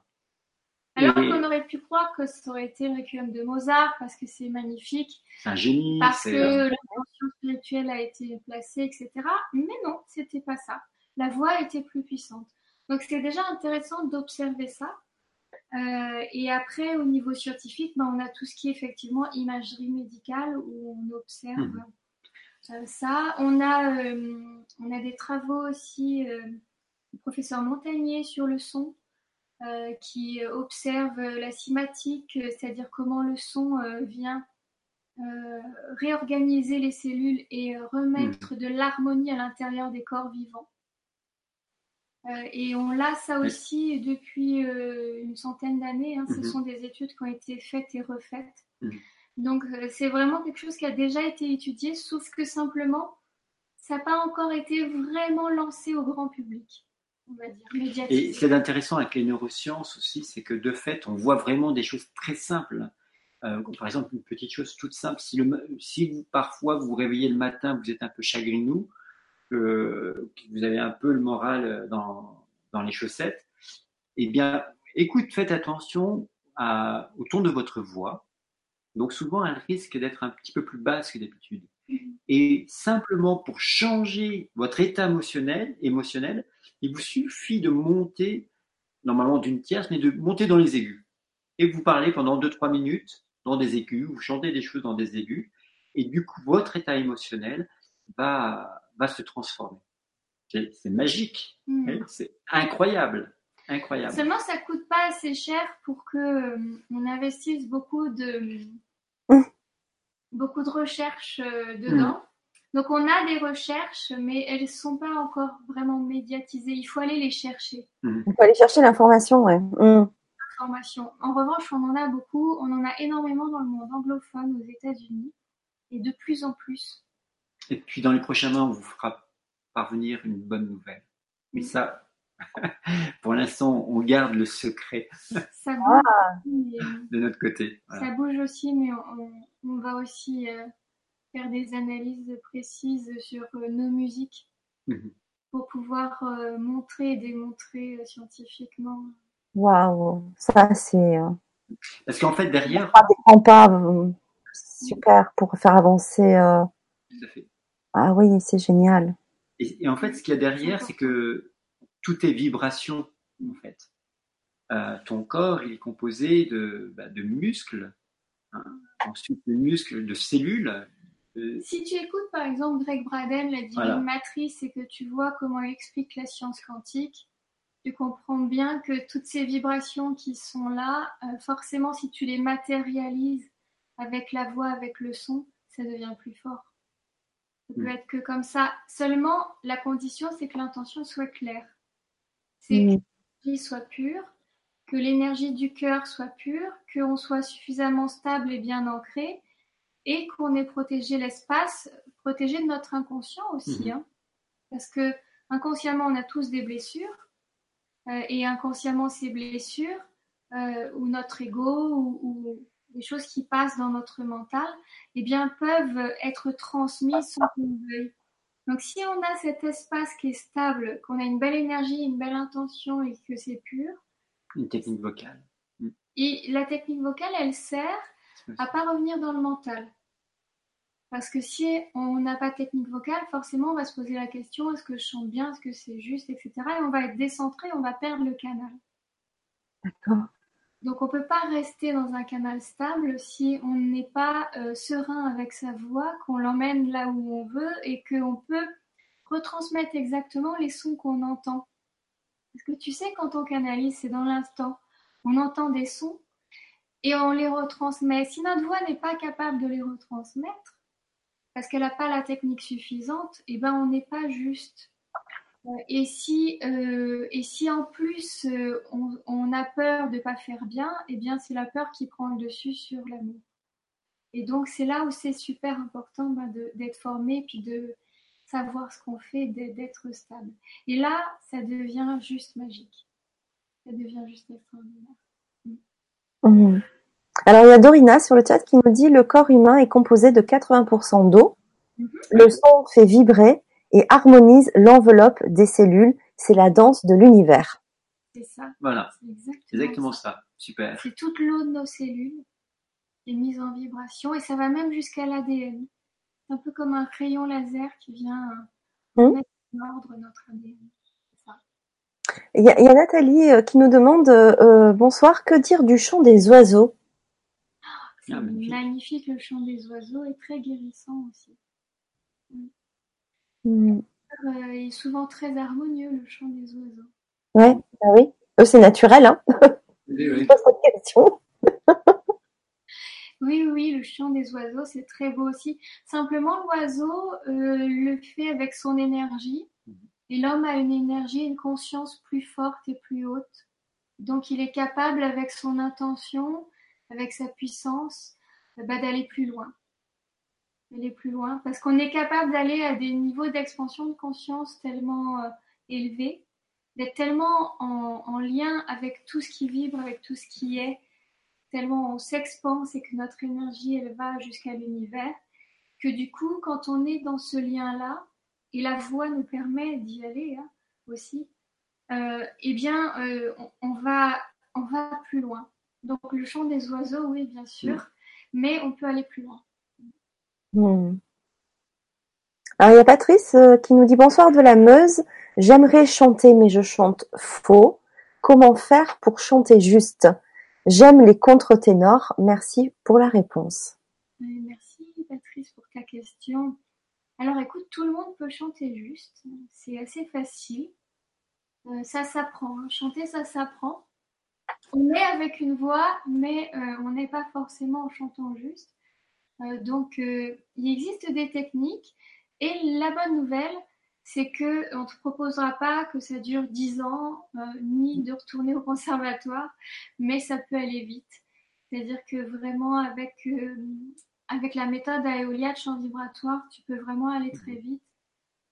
Alors Et qu'on aurait pu croire que ça aurait été le Requiem de Mozart parce que c'est magnifique, c'est un génie. parce que l'intention spirituelle a été placée, etc. Mais non, c'était pas ça. La voix était plus puissante. Donc c'est déjà intéressant d'observer ça. Euh, et après, au niveau scientifique, ben, on a tout ce qui est effectivement imagerie médicale où on observe Mhm. euh, ça. On a, euh, on a des travaux aussi du professeur Montagnier sur le son. Euh, qui observe la cinématique, euh, c'est-à-dire comment le son euh, vient euh, réorganiser les cellules et euh, remettre de l'harmonie à l'intérieur des corps vivants. Euh, et on l'a ça aussi depuis euh, une centaine d'années. hein. Ce Mhm. sont des études qui ont été faites et refaites. Mhm. Donc euh, c'est vraiment quelque chose qui a déjà été étudié, sauf que simplement, ça n'a pas encore été vraiment lancé au grand public, on va dire, Et médiatisé. ce qui est intéressant avec les neurosciences aussi, c'est que de fait, on voit vraiment des choses très simples. Euh, par exemple, une petite chose toute simple, si, le, si vous, parfois vous vous réveillez le matin, vous êtes un peu chagrinou, que, que vous avez un peu le moral dans, dans les chaussettes, eh bien, écoute, faites attention à, au ton de votre voix. Donc souvent, elle risque d'être un petit peu plus basse que d'habitude. Et simplement pour changer votre état émotionnel, émotionnel, il vous suffit de monter, normalement d'une tierce, mais de monter dans les aigus. Et vous parlez pendant 2-3 minutes dans des aigus, vous chantez des choses dans des aigus, et du coup, votre état émotionnel va, va se transformer. C'est magique, hein, c'est incroyable, incroyable. Seulement, ça coûte pas assez cher pour que euh, on investisse beaucoup de Mm. beaucoup de recherches euh, dedans. Donc, on a des recherches, mais elles sont pas encore vraiment médiatisées. Il faut aller les chercher. Il faut aller chercher l'information, ouais. Mm. Information. En revanche, on en a beaucoup. On en a énormément dans le monde anglophone, aux États-Unis, et de plus en plus. Et puis dans les prochains mois, on vous fera parvenir une bonne nouvelle. Mais ça, pour l'instant, on garde le secret Ça bouge, aussi, mais- de notre côté. Voilà. ça bouge aussi, mais on va aussi euh, faire des analyses précises sur euh, nos musiques Mhm. pour pouvoir euh, montrer et démontrer euh, scientifiquement. Waouh, ça c'est euh, Parce qu'en fait, derrière, pas grands pas euh, super pour faire avancer. euh, tout à fait. Ah oui, c'est génial. Et, et en fait, ce qu'il y a derrière, c'est que tout est vibration, en fait. Euh, ton corps, il est composé de, bah, de muscles, hein. ensuite de muscles, de cellules. De- Si tu écoutes par exemple Greg Braden, la Divine Voilà. Matrice, et que tu vois comment il explique la science quantique, tu comprends bien que toutes ces vibrations qui sont là, euh, forcément, si tu les matérialises avec la voix, avec le son, ça devient plus fort. Ça peut Mm. être que comme ça. Seulement, la condition, c'est que l'intention soit claire. C'est Mm. que l'énergie soit pure, que l'énergie du cœur soit pure, qu'on soit suffisamment stable et bien ancré, et qu'on ait protégé l'espace, protégé de notre inconscient aussi. Mhm. hein. Parce que inconsciemment, on a tous des blessures, euh, et inconsciemment, ces blessures, euh, ou notre ego ou, ou, des choses qui passent dans notre mental, eh bien, peuvent être transmises sans qu'on veuille. Donc, si on a cet espace qui est stable, qu'on a une belle énergie, une belle intention et que c'est pur. Une technique vocale. Et la technique vocale, elle sert à pas revenir dans le mental. Parce que si on n'a pas de technique vocale, forcément, on va se poser la question est-ce que je chante bien, est-ce que c'est juste, etc. Et on va être décentré, on va perdre le canal. D'accord. Donc, on ne peut pas rester dans un canal stable si on n'est pas euh, serein avec sa voix, qu'on l'emmène là où on veut et qu'on peut retransmettre exactement les sons qu'on entend. Parce que tu sais, quand on canalise, c'est dans l'instant. On entend des sons et on les retransmet. Si notre voix n'est pas capable de les retransmettre, parce qu'elle n'a pas la technique suffisante, eh ben on n'est pas juste. Et si, euh, et si en plus euh, on, a peur de pas faire bien, eh bien c'est la peur qui prend le dessus sur l'amour. Et donc c'est là où c'est super important bah, d'être formé puis de savoir ce qu'on fait, d'être stable. Et là, ça devient juste magique. Ça devient juste extraordinaire. Mmh. Alors il y a Dorina sur le chat qui nous dit le corps humain est composé de 80% d'eau. Mmh. Le son fait vibrer et harmonise l'enveloppe des cellules. C'est la danse de l'univers. C'est ça. Voilà. C'est exactement, exactement, ça. ça. Super. C'est toute l'eau de nos cellules qui est mise en vibration et ça va même jusqu'à l'ADN. C'est un peu comme un crayon laser qui vient mmh. mettre en ordre notre ADN. Il y, a, il y a Nathalie euh, qui nous demande euh, bonsoir, que dire du chant des oiseaux? C'est ah, magnifique. magnifique. le chant des oiseaux est très guérissant aussi. Mm. Euh, il est souvent très harmonieux le chant des oiseaux. Ouais, bah oui, eux c'est naturel, hein. Oui, oui. Pas cette question. oui, oui, le chant des oiseaux c'est très beau aussi. Simplement l'oiseau euh, le fait avec son énergie. Et l'homme a une énergie, une conscience plus forte et plus haute. Donc il est capable, avec son intention, avec sa puissance, bah, d'aller plus loin. Plus loin. Parce qu'on est capable d'aller à des niveaux d'expansion de conscience tellement euh, élevés, d'être tellement en, en, lien avec tout ce qui vibre, avec tout ce qui est, tellement on s'expanse et que notre énergie, elle va jusqu'à l'univers, que du coup, quand on est dans ce lien-là, et la voix nous permet d'y aller hein, aussi, euh, eh bien, euh, on, va, on va plus loin. Donc, le chant des oiseaux, oui, bien sûr, mmh. mais on peut aller plus loin. Mmh. Alors, il y a Patrice euh, qui nous dit Bonsoir de la Meuse, j'aimerais chanter, mais je chante faux. Comment faire pour chanter juste? J'aime les contre-ténors. Merci pour la réponse. Merci, Patrice, pour ta question. Alors écoute, tout le monde peut chanter juste, c'est assez facile. Euh, ça s'apprend, hein. chanter ça s'apprend. On est avec une voix, mais euh, on n'est pas forcément en chantant juste. Euh, donc euh, il existe des techniques et la bonne nouvelle, c'est que on te proposera pas que ça dure 10 ans, euh, ni de retourner au conservatoire, mais ça peut aller vite. C'est-à-dire que vraiment avec avec la méthode Aeolia de chant vibratoire, tu peux vraiment aller très vite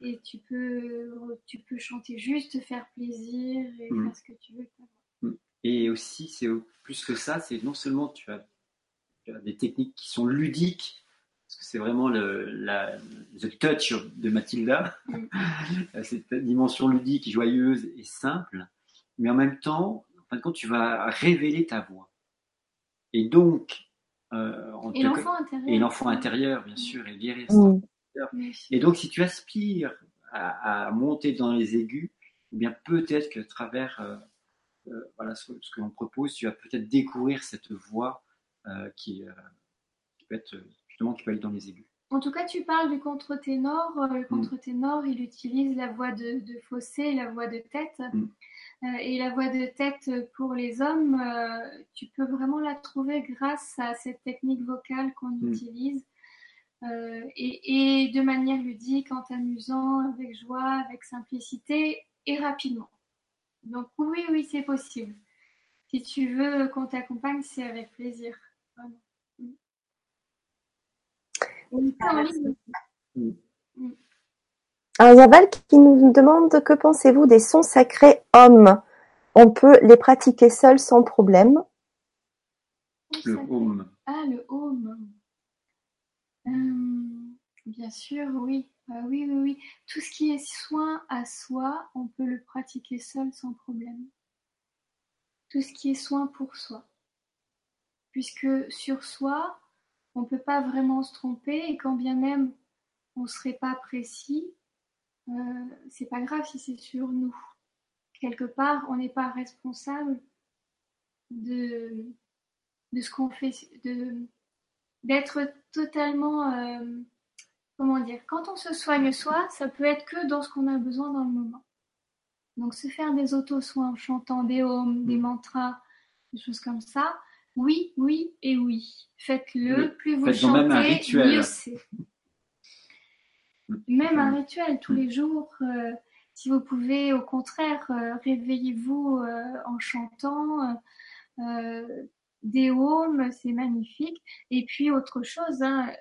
et tu peux, tu peux chanter juste, faire plaisir et mmh. faire ce que tu veux. Et aussi, c'est plus que ça, c'est non seulement tu as, tu as, des techniques qui sont ludiques, parce que c'est vraiment le, la, the touch de Mathilda, mmh. cette dimension ludique, joyeuse et simple, mais en même temps, en fin de compte, tu vas révéler ta voix. Et donc, euh, et l'enfant intérieur. Et l'enfant intérieur, bien sûr, et guérir mmh. Et donc, si tu aspires à, à, monter dans les aigus, eh bien peut-être qu'à travers euh, euh, voilà, ce, ce que l'on propose, tu vas peut-être découvrir cette voix euh, qui, euh, qui, peut être justement qui peut aller dans les aigus. En tout cas, tu parles du contre-ténor. Le mmh. contre-ténor, mmh. il utilise la voix de, de fossé, la voix de tête. Mmh. Euh, et la voix de tête pour les hommes, euh, tu peux vraiment la trouver grâce à cette technique vocale qu'on mmh. utilise. Euh, et, et, de manière ludique, en t'amusant, avec joie, avec simplicité et rapidement. Donc oui, oui, c'est possible. Si tu veux qu'on t'accompagne, c'est avec plaisir. Vraiment. Alors, il y a Val qui nous demande que pensez-vous des sons sacrés hommes? On peut les pratiquer seuls sans problème Le home. Ah, le home. Euh, bien sûr, oui. Ah oui, oui, oui. Tout ce qui est soin à soi, on peut le pratiquer seul sans problème. Tout ce qui est soin pour soi. Puisque sur soi, on ne peut pas vraiment se tromper et quand bien même on ne serait pas précis, euh, c'est pas grave si c'est sur nous. Quelque part, on n'est pas responsable de, ce qu'on fait, d'être totalement, euh, comment dire, quand on se soigne soi, ça peut être que dans ce qu'on a besoin dans le moment. Donc se faire des auto-soins en chantant des hommes, des mantras, des choses comme ça, oui, oui et oui. Faites-le, plus vous chantez, mieux c'est. Même un rituel tous les jours. Euh, si vous pouvez, au contraire, euh, réveillez-vous euh, en chantant des hymnes, c'est magnifique. Et puis autre chose, hein,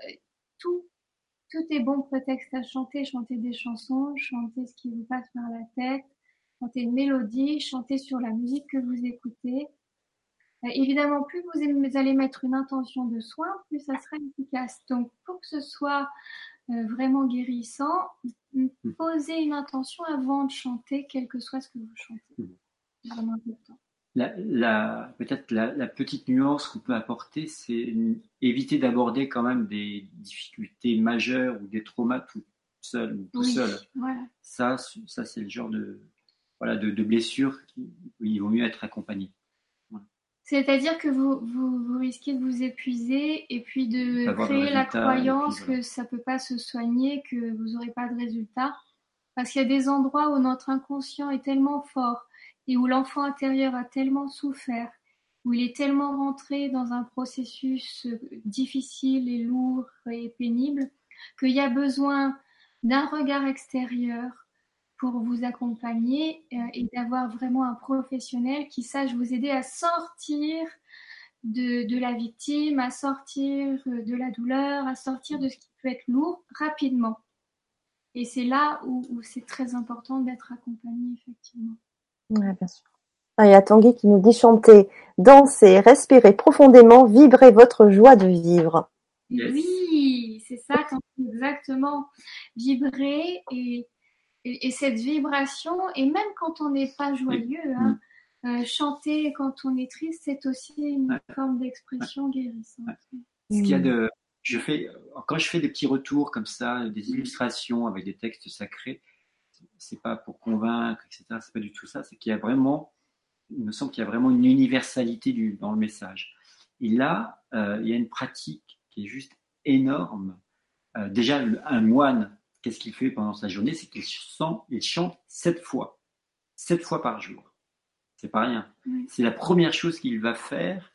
tout, tout est bon prétexte à chanter. Chanter des chansons, chanter ce qui vous passe par la tête, chanter une mélodie, chanter sur la musique que vous écoutez. évidemment, plus vous allez mettre une intention de soin, plus ça sera efficace. Donc, pour que ce soit euh, vraiment guérissant, mm. posez une intention avant de chanter, quel que soit ce que vous chantez. Mm. C'est vraiment important. La, peut-être la, petite nuance qu'on peut apporter, c'est éviter d'aborder quand même des difficultés majeures ou des traumas tout seul ou tout seul. Ça, ça c'est le genre de voilà de, de blessures qui, où il vaut mieux être accompagné. C'est-à-dire que vous, vous, risquez de vous épuiser et puis de créer la croyance que ça ne peut pas se soigner, que vous n'aurez pas de résultat. Parce qu'il y a des endroits où notre inconscient est tellement fort et où l'enfant intérieur a tellement souffert, où il est tellement rentré dans un processus difficile et lourd et pénible, qu'il y a besoin d'un regard extérieur pour vous accompagner euh, et d'avoir vraiment un professionnel qui sache vous aider à sortir de, la victime, à sortir euh, de la douleur, à sortir de ce qui peut être lourd rapidement. Et c'est là où, c'est très important d'être accompagné, effectivement. Oui, bien sûr. Ah, il y a Tanguy qui nous dit chanter, danser, respirer profondément, vibrer votre joie de vivre. Oui, c'est ça, exactement. Vibrer et et, cette vibration, et même quand on n'est pas joyeux, hein, euh, chanter quand on est triste, c'est aussi une forme d'expression guérissante. Ce qu'il y a de, je fais, quand je fais des petits retours comme ça, des illustrations avec des textes sacrés, c'est pas pour convaincre, etc. C'est pas du tout ça. C'est qu'il y a vraiment, il me semble qu'il y a vraiment une universalité du, dans le message. Et là, euh, il y a une pratique qui est juste énorme. Euh, déjà, un moine qu'est-ce qu'il fait pendant sa journée? C'est qu'il il chante sept fois, sept fois par jour. C'est pas rien. C'est la première chose qu'il va faire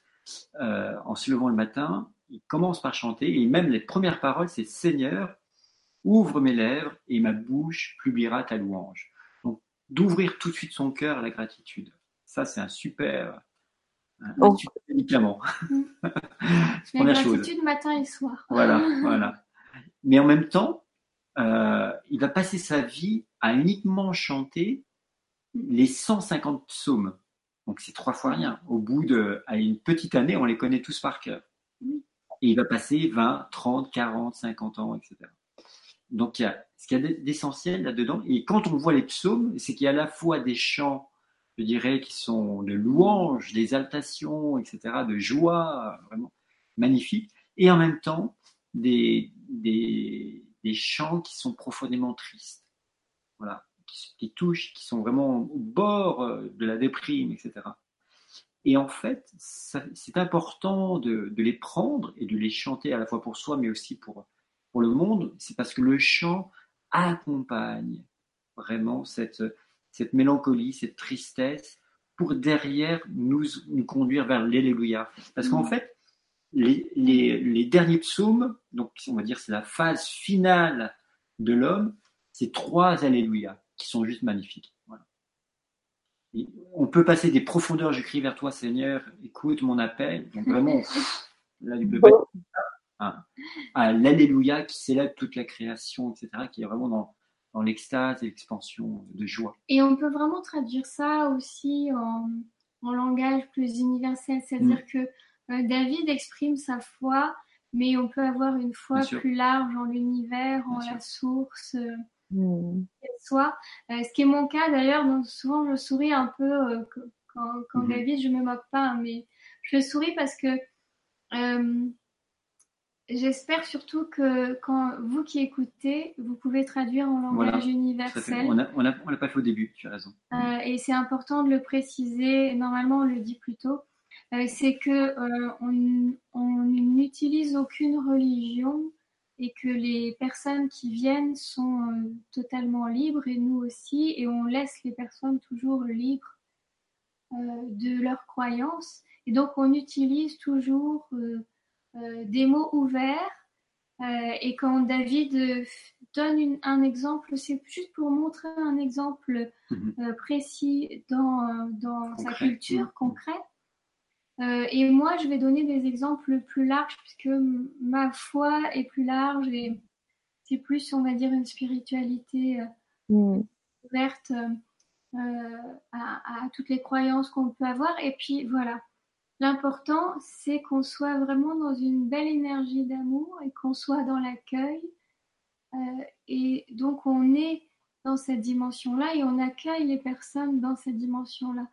euh, en se levant le matin. Il commence par chanter et même les premières paroles, c'est Seigneur, ouvre mes lèvres et ma bouche publiera ta louange. Donc d'ouvrir tout de suite son cœur à la gratitude. Ça, c'est un super, un, oh. super médicament. la gratitude matin et soir. Voilà, voilà. Mais en même temps, euh, il va passer sa vie à uniquement chanter les 150 psaumes. Donc c'est trois fois rien. Au bout de une petite année, on les connaît tous par cœur. Et il va passer 20, 30, 40, 50 ans, etc. Donc il y a ce qu'il y a d'essentiel là-dedans. Et quand on voit les psaumes, c'est qu'il y a à la fois des chants, je dirais, qui sont de louanges, d'exaltation, etc., de joie, vraiment magnifiques, et en même temps des, des, des chants qui sont profondément tristes, voilà, qui, touchent, qui sont vraiment au bord euh, de la déprime, etc. Et en fait, c'est important de, les prendre et de les chanter à la fois pour soi, mais aussi pour, pour le monde. C'est parce que le chant accompagne vraiment cette, cette mélancolie, cette tristesse, pour derrière nous, nous conduire vers l'Alléluia. Parce qu'en mmh. fait, les, derniers psaumes, donc on va dire c'est la phase finale de l'homme, c'est trois Alléluia qui sont juste magnifiques. on peut passer des profondeurs, je crie vers toi Seigneur, écoute mon appel, donc vraiment, là, du à l'Alléluia qui célèbre toute la création, etc., qui est vraiment dans, dans l'extase et l'expansion de joie. Et on peut vraiment traduire ça aussi en, langage plus universel, c'est-à-dire mm. que David exprime sa foi, mais on peut avoir une foi plus large en l'univers, en la source, mmh. soit. ce qui est mon cas d'ailleurs, donc souvent je souris un peu quand, quand mmh David, je me moque pas, hein, mais je souris parce que J'espère surtout que quand vous qui écoutez, vous pouvez traduire en langage universel. On n'a on pas fait au début, tu as raison. Euh, et c'est important de le préciser. Normalement, on le dit plus tôt. Euh, c'est que euh, on n'utilise aucune religion et que les personnes qui viennent sont totalement libres et nous aussi, et on laisse les personnes toujours libres de leurs croyances. Et donc, on utilise toujours euh, des mots ouverts. Euh, et quand David euh, donne un exemple, c'est juste pour montrer un exemple mhm. précis dans, dans sa culture mhm. concrète. et moi, je vais donner des exemples plus larges puisque ma foi est plus large et c'est plus, on va dire, une spiritualité mhm. ouverte à, à, toutes les croyances qu'on peut avoir. Et puis voilà, L'important, c'est qu'on soit vraiment dans une belle énergie d'amour et qu'on soit dans l'accueil. Euh, et donc, on est dans cette dimension-là et on accueille les personnes dans cette dimension-là.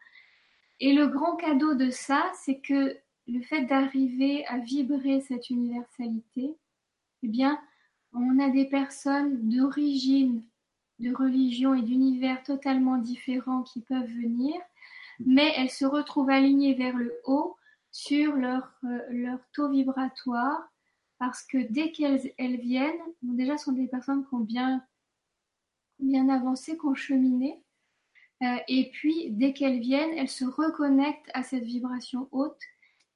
Et le grand cadeau de ça, c'est que le fait d'arriver à vibrer cette universalité, eh bien, on a des personnes d'origine, de religion et d'univers totalement différents qui peuvent venir mais elles se retrouvent alignées vers le haut sur leur, euh, leur taux vibratoire parce que dès qu'elles elles viennent, déjà ce sont des personnes qui ont bien, bien avancé, qui ont cheminé, euh, et puis dès qu'elles viennent, elles se reconnectent à cette vibration haute,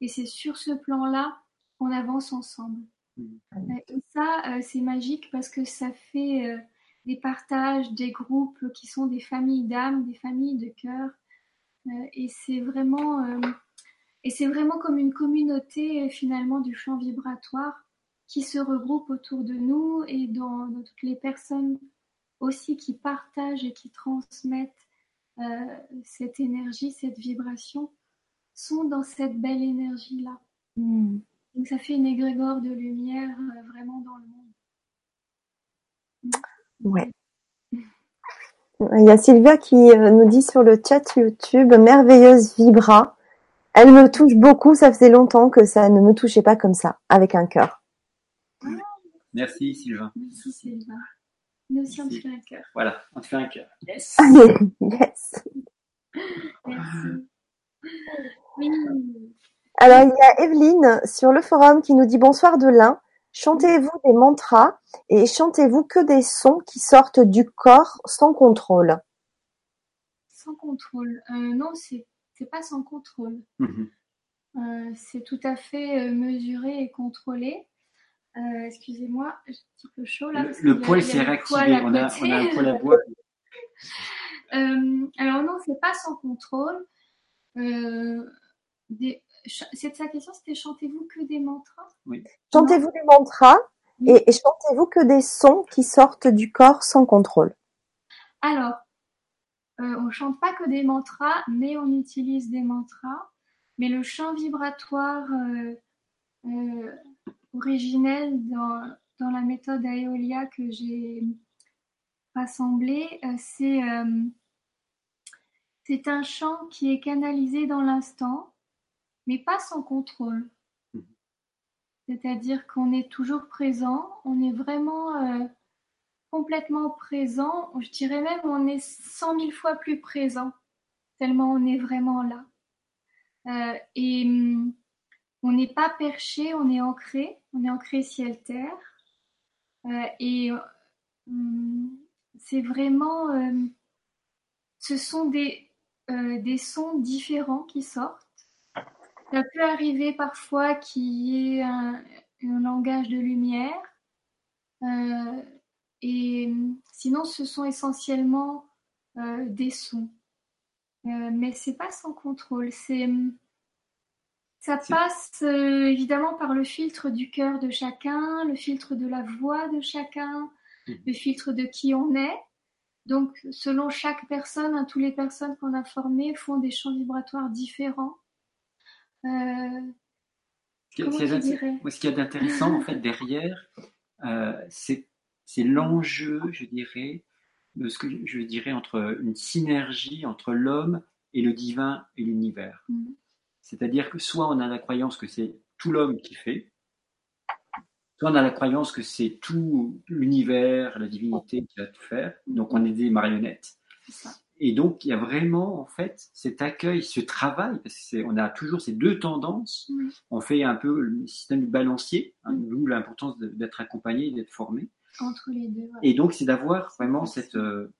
et c'est sur ce plan-là qu'on avance ensemble. Mmh. Euh, et ça, c'est magique parce que ça fait des partages, des groupes qui sont des familles d'âmes, des familles de cœur, euh, et c'est vraiment, euh, et c'est vraiment comme une communauté finalement du champ vibratoire qui se regroupe autour de nous et dans, toutes les personnes aussi qui partagent et qui transmettent euh, cette énergie, cette vibration, sont dans cette belle énergie-là. Hmm. Donc ça fait une égrégore de lumière vraiment dans le monde. Ouais. Il y a Sylvia qui euh, nous dit sur le chat YouTube, merveilleuse Vibra. Elle me touche beaucoup, ça faisait longtemps que ça ne me touchait pas comme ça, avec un cœur. Merci Sylvain. Merci Sylvain. Nous aussi on te fait un cœur. Voilà, on te fait un cœur. Yes. yes. Merci. Alors il y a Evelyne sur le forum qui nous dit bonsoir de l'un. Chantez-vous des mantras et chantez-vous que des sons qui sortent du corps sans contrôle. Sans contrôle. Euh, non, c'est pas sans contrôle. Mhm. Euh, c'est tout à fait euh, mesuré et controlé. Excusez-moi, j'ai un petit peu chaud là. Le, poil s'est réactivé. On a, on a, un poil à bois. alors non, c'est pas sans contrôle. Des, c'est sa question, c'était chantez-vous que des mantras? Oui. Chantez-vous des mantras et, chantez-vous que des sons qui sortent du corps sans contrôle? Alors, euh, on chante pas que des mantras, mais on utilise des mantras. Mais le chant vibratoire euh, euh, originel dans, dans, la méthode Aeolia que j'ai rassemblé, euh, c'est c'est un chant qui est canalisé dans l'instant mais pas sans contrôle. Mmh. C'est-à-dire qu'on est toujours présent, on est vraiment euh, complètement présent, je dirais même on est cent mille fois plus présent, tellement on est vraiment là. Euh, et mm, on n'est pas perché, on est ancré, on est ancré ciel-terre. Euh, et mm, c'est vraiment, ce sont des, des sons différents qui sortent ça peut arriver parfois qu'il y ait un, langage de lumière. Euh, et sinon, ce sont essentiellement euh, des sons. Euh, mais c'est pas sans contrôle. C'est ça passe évidemment par le filtre du cœur de chacun, le filtre de la voix de chacun, mmh. le filtre de qui on est. Donc, selon chaque personne, hein, toutes les personnes qu'on a formées font des champs vibratoires différents. Euh, ce qu'il y a d'intéressant en fait derrière, euh, c'est l'enjeu, je dirais, de ce que je dirais entre une synergie entre l'homme et le divin et l'univers. Mm. C'est-à-dire que soit on a la croyance que c'est tout l'homme qui fait, soit on a la croyance que c'est tout l'univers, la divinité qui va tout faire, donc on est des marionnettes. Et donc il y a vraiment en fait cet accueil, ce travail, parce qu'on a toujours ces deux tendances. On fait un peu le système du balancier, hein, d'où l'importance d'être accompagné, d'être formé. Entre les deux. Et donc c'est d'avoir vraiment cette euh,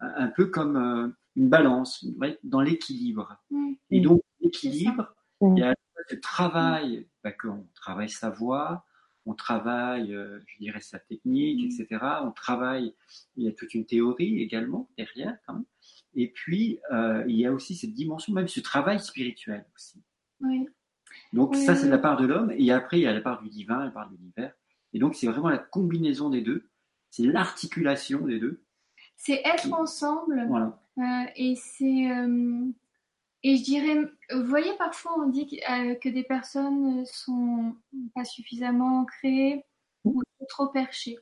un peu comme euh, une balance dans l'équilibre. Et donc l'équilibre, il y a ce travail, bah, qu'on travaille sa voix, on travaille, euh, je dirais, sa technique, etc. On travaille, il y a toute une théorie également derrière, quand même. Et puis, euh, il y a aussi cette dimension, même ce travail spirituel aussi. Oui. Donc, ça, c'est la part de l'homme. Et après, il y a la part du divin, la part de l'univers. Et donc, c'est vraiment la combinaison des deux. C'est l'articulation des deux. C'est être ensemble. Voilà. Euh, et c'est et je dirais, vous voyez, parfois on dit que, euh, des personnes sont pas suffisamment ancrées ou trop perchées.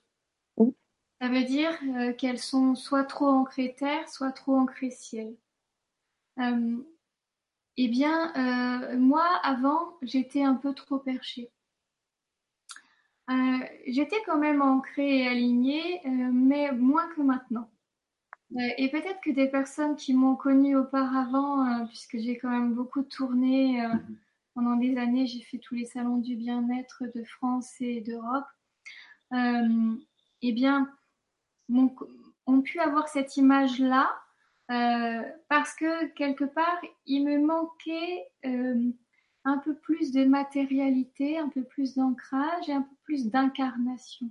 Ça veut dire euh, qu'elles sont soit trop ancrées terre, soit trop ancrées ciel. Euh, eh bien, moi, avant, j'étais un peu trop perchée. j'étais quand même ancrée et alignée, mais moins que maintenant. Euh, et peut-être que des personnes qui m'ont connue auparavant, euh, puisque j'ai quand même beaucoup tourné euh, mhm. pendant des années, j'ai fait tous les salons du bien-être de France et d'Europe, eh bien, ont, pu avoir cette image-là parce que quelque part, il me manquait un peu plus de matérialité, un peu plus d'ancrage et un peu plus d'incarnation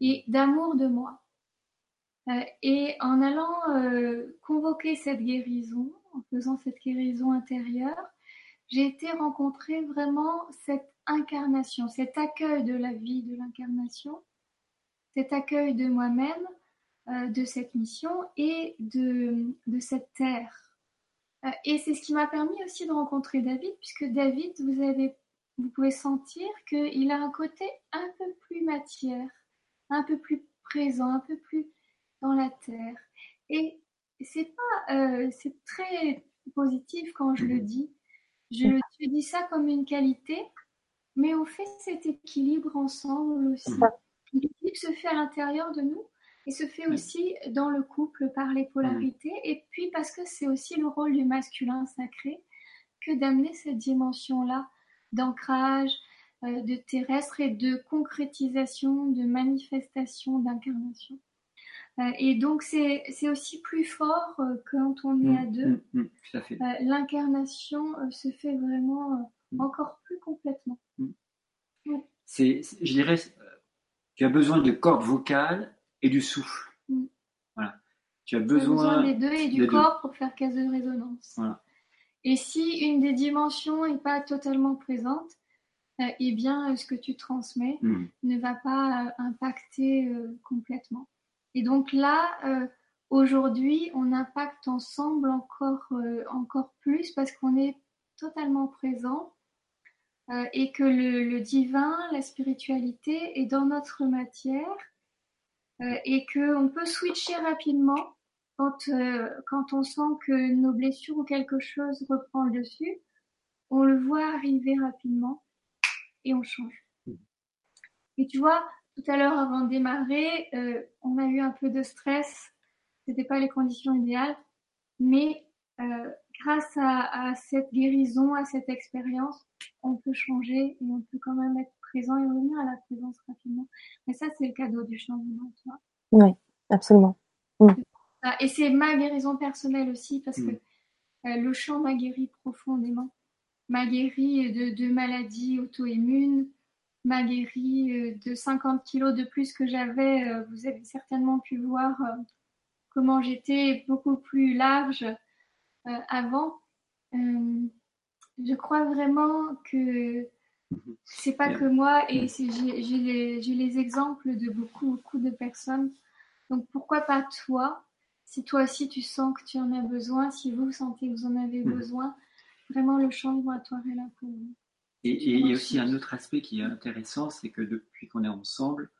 et d'amour de moi. Euh, et en allant euh, convoquer cette guérison, en faisant cette guérison intérieure, j'ai été rencontrer vraiment cette incarnation, cet accueil de la vie, de l'incarnation, cet accueil de moi-même, euh, de cette mission et de, de cette terre. et c'est ce qui m'a permis aussi de rencontrer David, puisque David, vous, avez, vous pouvez sentir qu'il a un côté un peu plus matière, un peu plus présent, un peu plus dans la terre. Et c'est pas, euh, c'est très positif quand je le dis. Je, dis ça comme une qualité, mais on fait cet équilibre ensemble aussi. L'équilibre se fait à l'intérieur de nous et se fait aussi dans le couple par les polarités. Et puis parce que c'est aussi le rôle du masculin sacré que d'amener cette dimension-là d'ancrage, euh, de terrestre et de concrétisation, de manifestation, d'incarnation. Euh, et donc, c'est aussi plus fort euh, quand on est mm, à deux. Mm, mm, euh, l'incarnation se fait vraiment encore plus complètement. C'est, je dirais, tu as besoin de cordes vocales et du souffle. Voilà. Tu as besoin, des deux et du corps pour faire case de résonance. Et si une des dimensions n'est pas totalement présente, eh bien, ce que tu transmets ne va pas impacter complètement. Et donc là, euh, aujourd'hui, on impacte ensemble encore, euh, encore plus parce qu'on est totalement présent euh, et que le, divin, la spiritualité est dans notre matière et qu'on peut switcher rapidement quand, quand on sent que nos blessures ou quelque chose reprend le dessus. On le voit arriver rapidement et on change. Et tu vois, tout à l'heure, avant de démarrer, euh, on a eu un peu de stress. C'était pas les conditions idéales, mais euh, grâce à, cette guérison, à cette expérience, on peut changer et on peut quand même être présent et revenir à la présence rapidement. Mais ça, c'est le cadeau du changement, tu vois. Oui, absolument. Mm. Et c'est ma guérison personnelle aussi, parce que mm. euh, le chant m'a guéri profondément. M'a guéri de, de maladies auto-immunes, m'a guéri euh, de 50 kilos de plus que j'avais. Euh, vous avez certainement pu voir euh, comment j'étais beaucoup plus large avant. je crois vraiment que c'est pas que moi et j'ai les, les, exemples de beaucoup, beaucoup de personnes. Donc pourquoi pas toi? Si toi aussi tu sens que tu en as besoin, si vous sentez que vous en avez mmh. besoin, vraiment le changement à toi est là pour vous. Et, il y a aussi un autre aspect qui est intéressant, c'est que depuis qu'on est ensemble,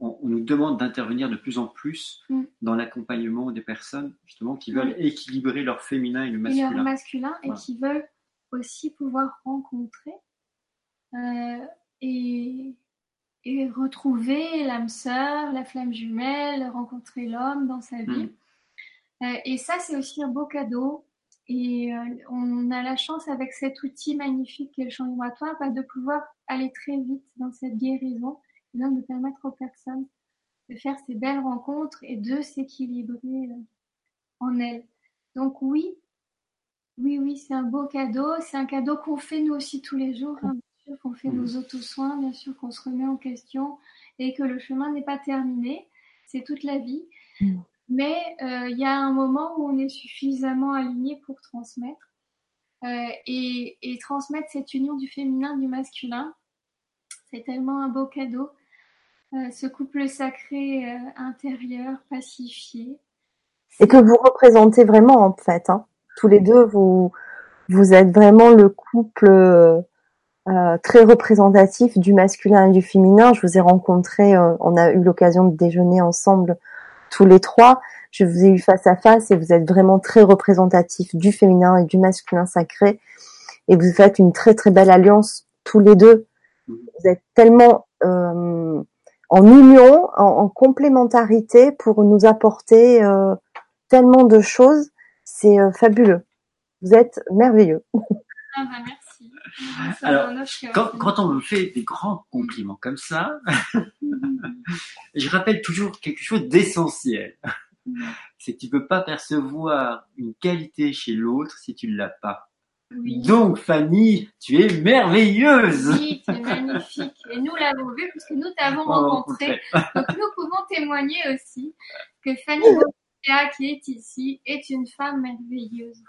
on, nous demande d'intervenir de plus en plus mm. dans l'accompagnement des personnes justement qui veulent équilibrer leur féminin et le masculin. Et leur masculin et qui veulent aussi pouvoir rencontrer euh, et, et, retrouver l'âme sœur, la flamme jumelle, rencontrer l'homme dans sa vie. Mm. Euh, et ça, c'est aussi un beau cadeau. Et euh, on a la chance avec cet outil magnifique qu'est le champ vibratoire bah, de pouvoir aller très vite dans cette guérison et de permettre aux personnes de faire ces belles rencontres et de s'équilibrer en elles. Donc oui, oui, oui, c'est un beau cadeau. C'est un cadeau qu'on fait nous aussi tous les jours. Hein. Bien sûr qu'on fait nos mmh. auto-soins, bien sûr qu'on se remet en question et que le chemin n'est pas terminé. C'est toute la vie. Mmh. Mais euh, il y a un moment où on est suffisamment aligné pour transmettre. Euh, et, transmettre cette union du féminin, du masculin, c'est tellement un beau cadeau. Euh, ce couple sacré intérieur, pacifié. Et que vous représentez vraiment en fait. Hein tous les deux, vous, vous êtes vraiment le couple euh, très représentatif du masculin et du féminin. Je vous ai rencontré, euh, on a eu l'occasion de déjeuner ensemble tous les trois. Je vous ai eu face à face et vous êtes vraiment très représentatif du féminin et du masculin sacré. Et vous faites une très très belle alliance tous les deux. Vous êtes tellement euh, en union, en, en, complémentarité pour nous apporter tellement de choses c'est euh, fabuleux. Vous êtes merveilleux. Ah bah merci. Alors, quand, on me fait des grands compliments comme ça, je rappelle toujours quelque chose d'essentiel. C'est que tu peux pas percevoir une qualité chez l'autre si tu ne l'as pas. Donc, Fanny, tu es merveilleuse. Oui, tu es magnifique. Et nous l'avons vu puisque nous t'avons rencontré. Donc, nous pouvons témoigner aussi que Fanny qui est ici est une femme merveilleuse.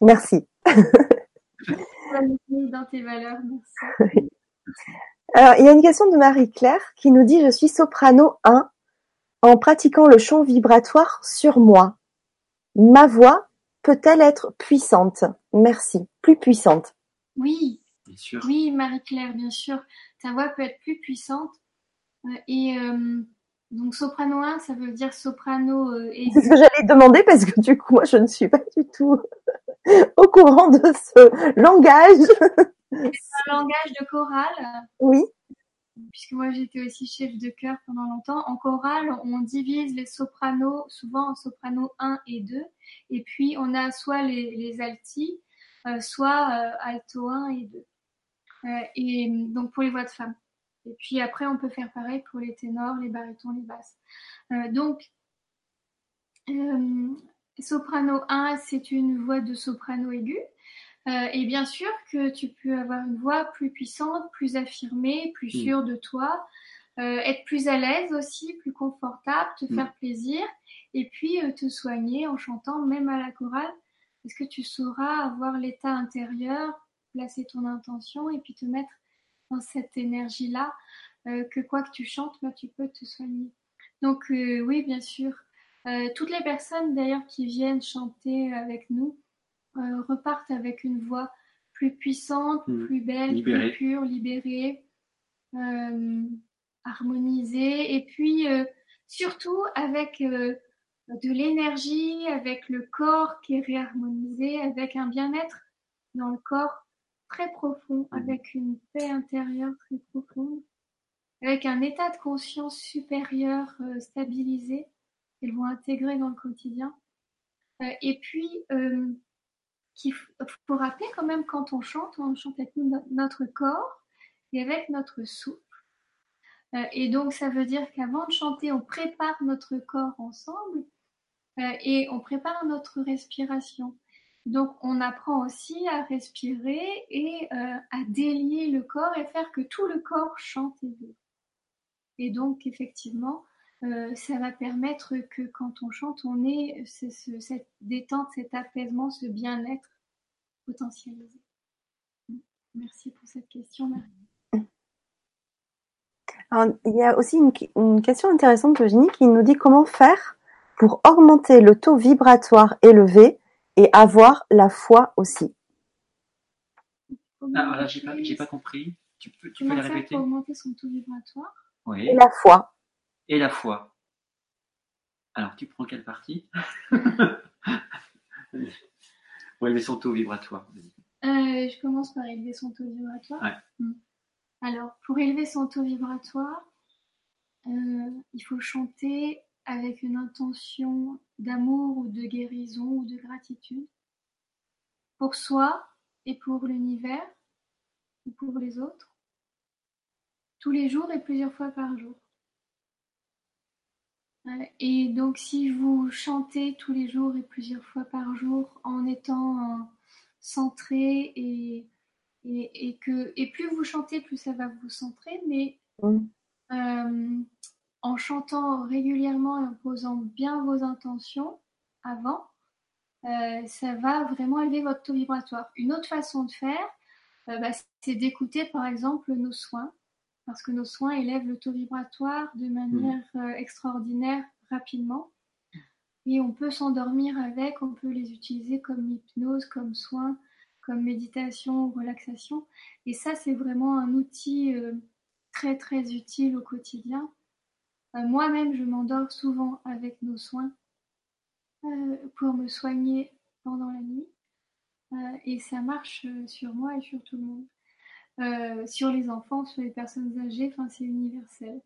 Merci. dans tes valeurs, merci. Alors, il y a une question de Marie-Claire qui nous dit Je suis soprano 1 en pratiquant le chant vibratoire sur moi. Ma voix peut-elle être puissante? Merci. Plus puissante. Oui. Bien sûr. Oui, Marie-Claire, bien sûr. Ta voix peut être plus puissante. Euh, et euh, donc soprano 1, ça veut dire soprano euh, et... C'est ce que j'allais demander parce que du coup, moi, je ne suis pas du tout au courant de ce langage. C'est un langage de chorale. Oui. Puisque moi, j'étais aussi chef de chœur pendant longtemps. En chorale, on divise les sopranos souvent en soprano 1 et 2. Et puis, on a soit les, altis, euh, soit euh, alto 1 et 2. et donc, pour les voix de femmes. Et puis après, on peut faire pareil pour les ténors, les barytons, les basses. Euh, donc, euh, soprano 1, c'est une voix de soprano aigu. Euh, et bien sûr que tu peux avoir une voix plus puissante, plus affirmée, plus mm. sûre de toi, être plus à l'aise aussi, plus confortable, te mm. faire plaisir, et puis te soigner en chantant même à la chorale. Est-ce que tu sauras avoir l'état intérieur, placer ton intention et puis te mettre cette énergie-là, euh, que quoi que tu chantes, bah, tu peux te soigner. Donc euh, oui, bien sûr. Euh, toutes les personnes d'ailleurs qui viennent chanter avec nous repartent avec une voix plus puissante, mmh. plus belle, plus pure, libérée, harmonisée, et puis surtout avec de l'énergie, avec le corps qui est réharmonisé, avec un bien-être dans le corps très profond, mmh. avec une paix intérieure très profonde, avec un état de conscience supérieur euh, stabilisé qu'ils vont intégrer dans le quotidien. Euh, et puis, euh, qu'il faut rappeler quand même quand on chante, on chante avec notre corps et avec notre souffle. et donc, ça veut dire qu'avant de chanter, on prépare notre corps ensemble et on prépare notre respiration. Donc, on apprend aussi à respirer et euh, à délier le corps et faire que tout le corps chante et vibre. Et donc, effectivement, euh, ça va permettre que quand on chante, on ait cette détente, cet apaisement, ce bien-être potentialisé. Merci pour cette question. il y a aussi une, une question intéressante de Virginie qui nous dit comment faire pour augmenter le taux vibratoire élevé et avoir la foi aussi. comment Ah, là, j'ai pas, pas compris. Tu peux, tu peux faire répéter? pour augmenter son taux vibratoire? Oui. Et la foi. Et la foi. Alors, tu prends quelle partie Pour élever son taux vibratoire. vas-y. Euh, Je commence par élever son taux vibratoire. Ouais. Hmm. Alors, pour élever son taux vibratoire, euh, il faut chanter avec une intention d'amour ou de guérison ou de gratitude pour soi et pour l'univers ou pour les autres, tous les jours et plusieurs fois par jour. Et donc, si vous chantez tous les jours et plusieurs fois par jour en étant euh, centré et, et, et que et plus vous chantez, plus ça va vous centrer, mais euh, en chantant régulièrement et en posant bien vos intentions avant, euh, ça va vraiment élever votre taux vibratoire. Une autre façon de faire, euh, bah, c'est d'écouter par exemple nos soins, parce que nos soins élèvent le taux vibratoire de manière euh, extraordinaire rapidement. Et on peut s'endormir avec, on peut les utiliser comme hypnose, comme soin, comme méditation ou relaxation. Et ça, c'est vraiment un outil euh, très très utile au quotidien. Euh, Moi-même, je m'endors souvent avec nos soins euh, pour me soigner pendant la nuit. Et ça marche sur moi et sur tout le monde. Euh, sur les enfants, sur les personnes âgées, enfin c'est universel.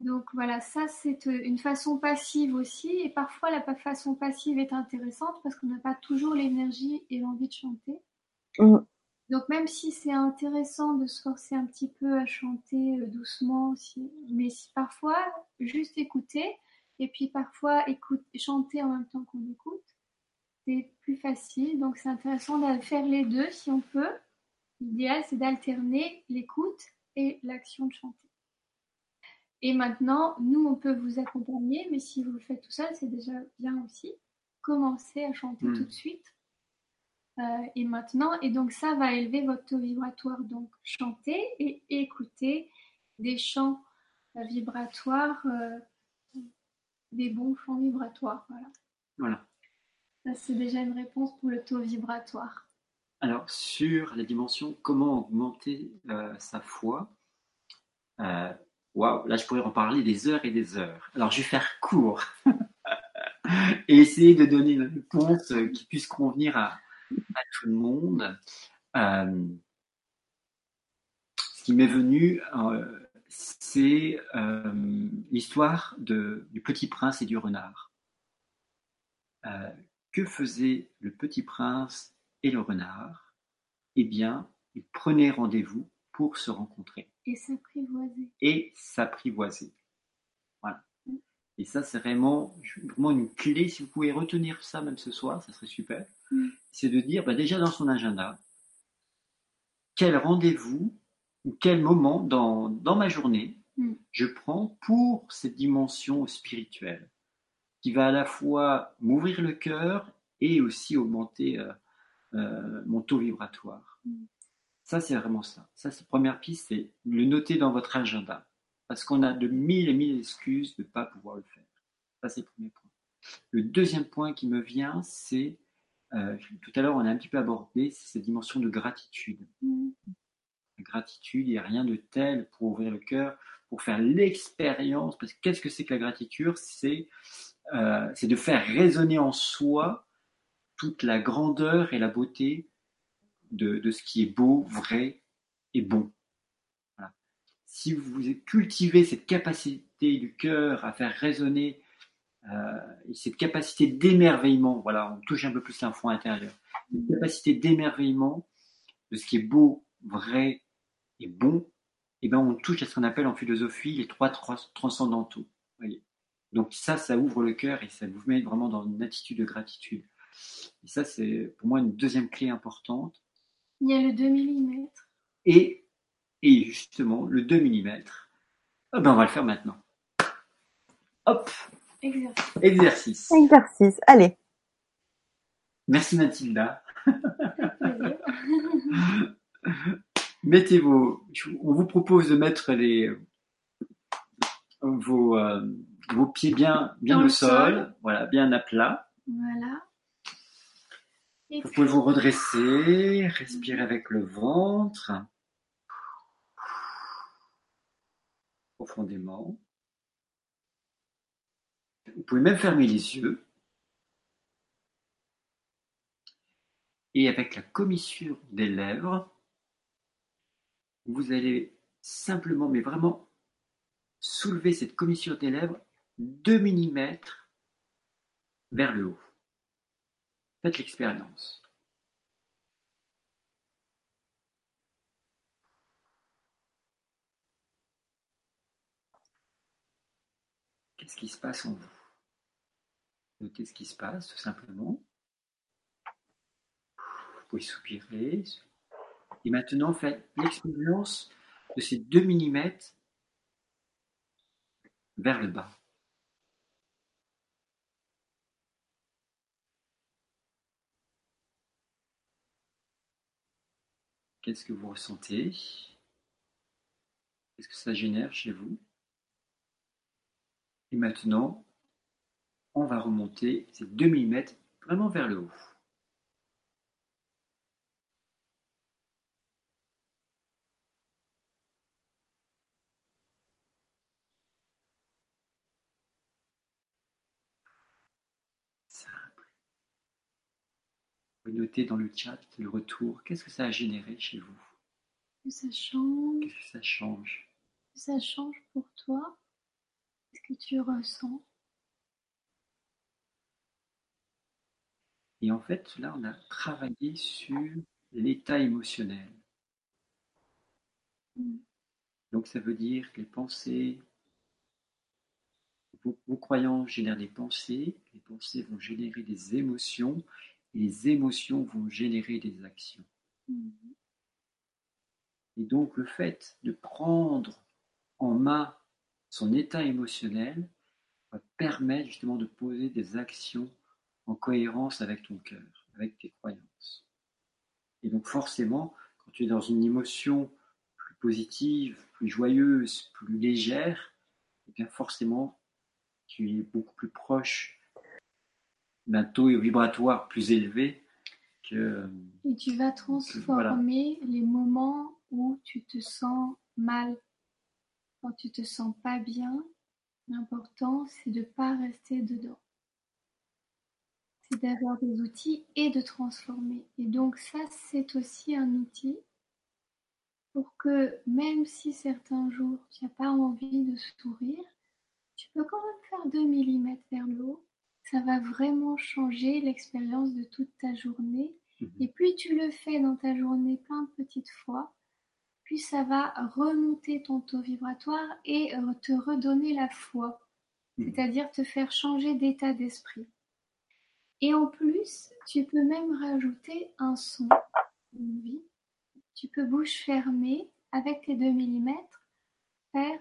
Donc voilà, ça c'est euh, une façon passive aussi, et parfois la façon passive est intéressante parce qu'on n'a pas toujours l'énergie et l'envie de chanter. Mm. Donc même si c'est intéressant de se forcer un petit peu à chanter euh, doucement aussi, mais si- parfois juste écouter, et puis parfois écoute, chanter en même temps qu'on écoute, c'est plus facile. Donc c'est intéressant de faire les deux si on peut. L'idéal c'est d'alterner l'écoute et l'action de chanter. Et maintenant, nous, on peut vous accompagner, mais si vous le faites tout seul, c'est déjà bien aussi. Commencez à chanter Mm. tout de suite. Euh, et maintenant, et donc ça va élever votre taux vibratoire. Donc chanter et écouter des chants vibratoires, euh, des bons chants vibratoires. Voilà. Voilà. Ça, c'est déjà une réponse pour le taux vibratoire. Alors, sur la dimension comment augmenter euh, sa foi, euh, waouh, là je pourrais en parler des heures et des heures. Alors, je vais faire court et essayer de donner une réponse euh, qui puisse convenir à, tout le monde. Ce qui m'est venu, c'est l'histoire du petit prince et du renard. Que faisait le petit prince et le renard Eh bien, ils prenaient rendez-vous pour se rencontrer Et s'apprivoiser. et s'apprivoiser. Voilà. Et ça, c'est vraiment, vraiment une clé. Si vous pouvez retenir ça même ce soir, ça serait super. Mm. C'est de dire, bah, déjà dans son agenda, quel rendez-vous ou quel moment dans, dans ma journée Mm. je prends pour cette dimension spirituelle qui va à la fois m'ouvrir le cœur et aussi augmenter euh, euh, mon taux vibratoire. Mm. Ça, c'est vraiment ça. Ça, c'est la première piste, c'est le noter dans votre agenda. Parce qu'on a de mille et mille excuses de ne pas pouvoir le faire. Ça, c'est le premier point. Le deuxième point qui me vient, c'est, euh, tout à l'heure, on a un petit peu abordé, c'est cette dimension de gratitude. Mm. La gratitude, il n'y a rien de tel pour ouvrir le cœur, pour faire l'expérience. Parce que qu'est-ce que c'est que la gratitude? C'est euh, c'est de faire résonner en soi toute la grandeur et la beauté de, ce qui est beau, vrai et bon. Si vous cultivez cette capacité du cœur à faire résonner euh, et cette capacité d'émerveillement, voilà, on touche un peu plus l'enfant intérieur, cette capacité d'émerveillement de ce qui est beau, vrai et bon, et ben on touche à ce qu'on appelle en philosophie les trois trans- transcendantaux. Donc ça, ça ouvre le cœur et ça vous met vraiment dans une attitude de gratitude. Et ça, c'est pour moi une deuxième clé importante. Il y a le 2 mm. Et, et justement, le 2 mm, ben on va le faire maintenant. Hop, Exercice. exercice. Exercice. Allez. Merci Mathilda. Mettez vos, on vous propose de mettre les, vos, euh, vos pieds bien, bien Dans au le sol, sol. voilà, bien à plat. Voilà. Vous pouvez vous redresser, respirer avec le ventre. Profondément. Vous pouvez même fermer les yeux. Et avec la commissure des lèvres, vous allez simplement, mais vraiment, soulever cette commissure des lèvres 2 mm vers le haut. Faites l'expérience. Qu'est-ce qui se passe en vous? Notez ce qui se passe, tout simplement? Vous pouvez soupirer. Et maintenant, faites l'expérience de ces 2 mm vers le bas. Qu'est-ce que vous ressentez? Qu'est-ce que ça génère chez vous? Et maintenant, on va remonter ces 2 mm vraiment vers le haut. Noter dans le chat le retour. Qu'est-ce que ça a généré chez vous? Que ça change. Qu'est-ce que ça change? Que ça change pour toi? Qu'est-ce que tu ressens? Et en fait, là, on a travaillé sur l'état émotionnel. Mm. Donc ça veut dire que les pensées, vos, vos, croyances génèrent des pensées, les pensées vont générer des émotions, les émotions vont générer des actions. Mm-hmm. Et donc le fait de prendre en main son état émotionnel va permettre justement de poser des actions en cohérence avec ton cœur, avec tes croyances. Et donc forcément, quand tu es dans une émotion plus positive, plus joyeuse, plus légère, et eh bien forcément, tu es beaucoup plus proche d'un taux vibratoire plus élevé que. Et tu vas transformer les moments où tu te sens mal, quand tu te sens pas bien. L'important, c'est de ne pas rester dedans. C'est d'avoir des outils et de transformer. Et donc ça, c'est aussi un outil pour que même si certains jours, tu n'as pas envie de sourire, tu peux quand même faire 2 mm vers le haut ça va vraiment changer l'expérience de toute ta journée. Mhm. Et puis tu le fais dans ta journée plein de petites fois, puis ça va remonter ton taux vibratoire et euh, te redonner la foi, mhm. c'est-à-dire te faire changer d'état d'esprit. Et en plus, tu peux même rajouter un son, Tu peux bouche fermée avec les 2 mm faire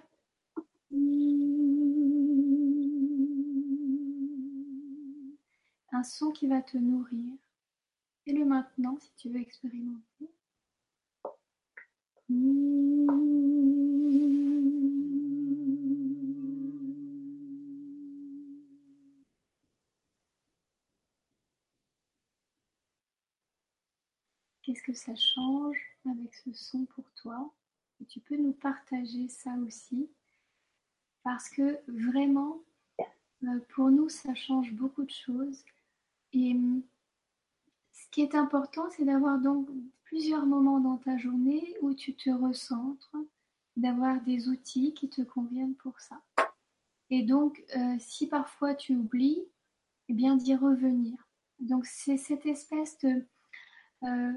un son qui va te nourrir. Fais-le maintenant si tu veux expérimenter. Qu'est-ce que ça change avec ce son pour toi? Et tu peux nous partager ça aussi parce que vraiment, euh, pour nous, ça change beaucoup de choses. Et ce qui est important, c'est d'avoir donc plusieurs moments dans ta journée où tu te recentres, d'avoir des outils qui te conviennent pour ça. Et donc, euh, si parfois tu oublies, eh bien d'y revenir. Donc, c'est cette espèce de, euh,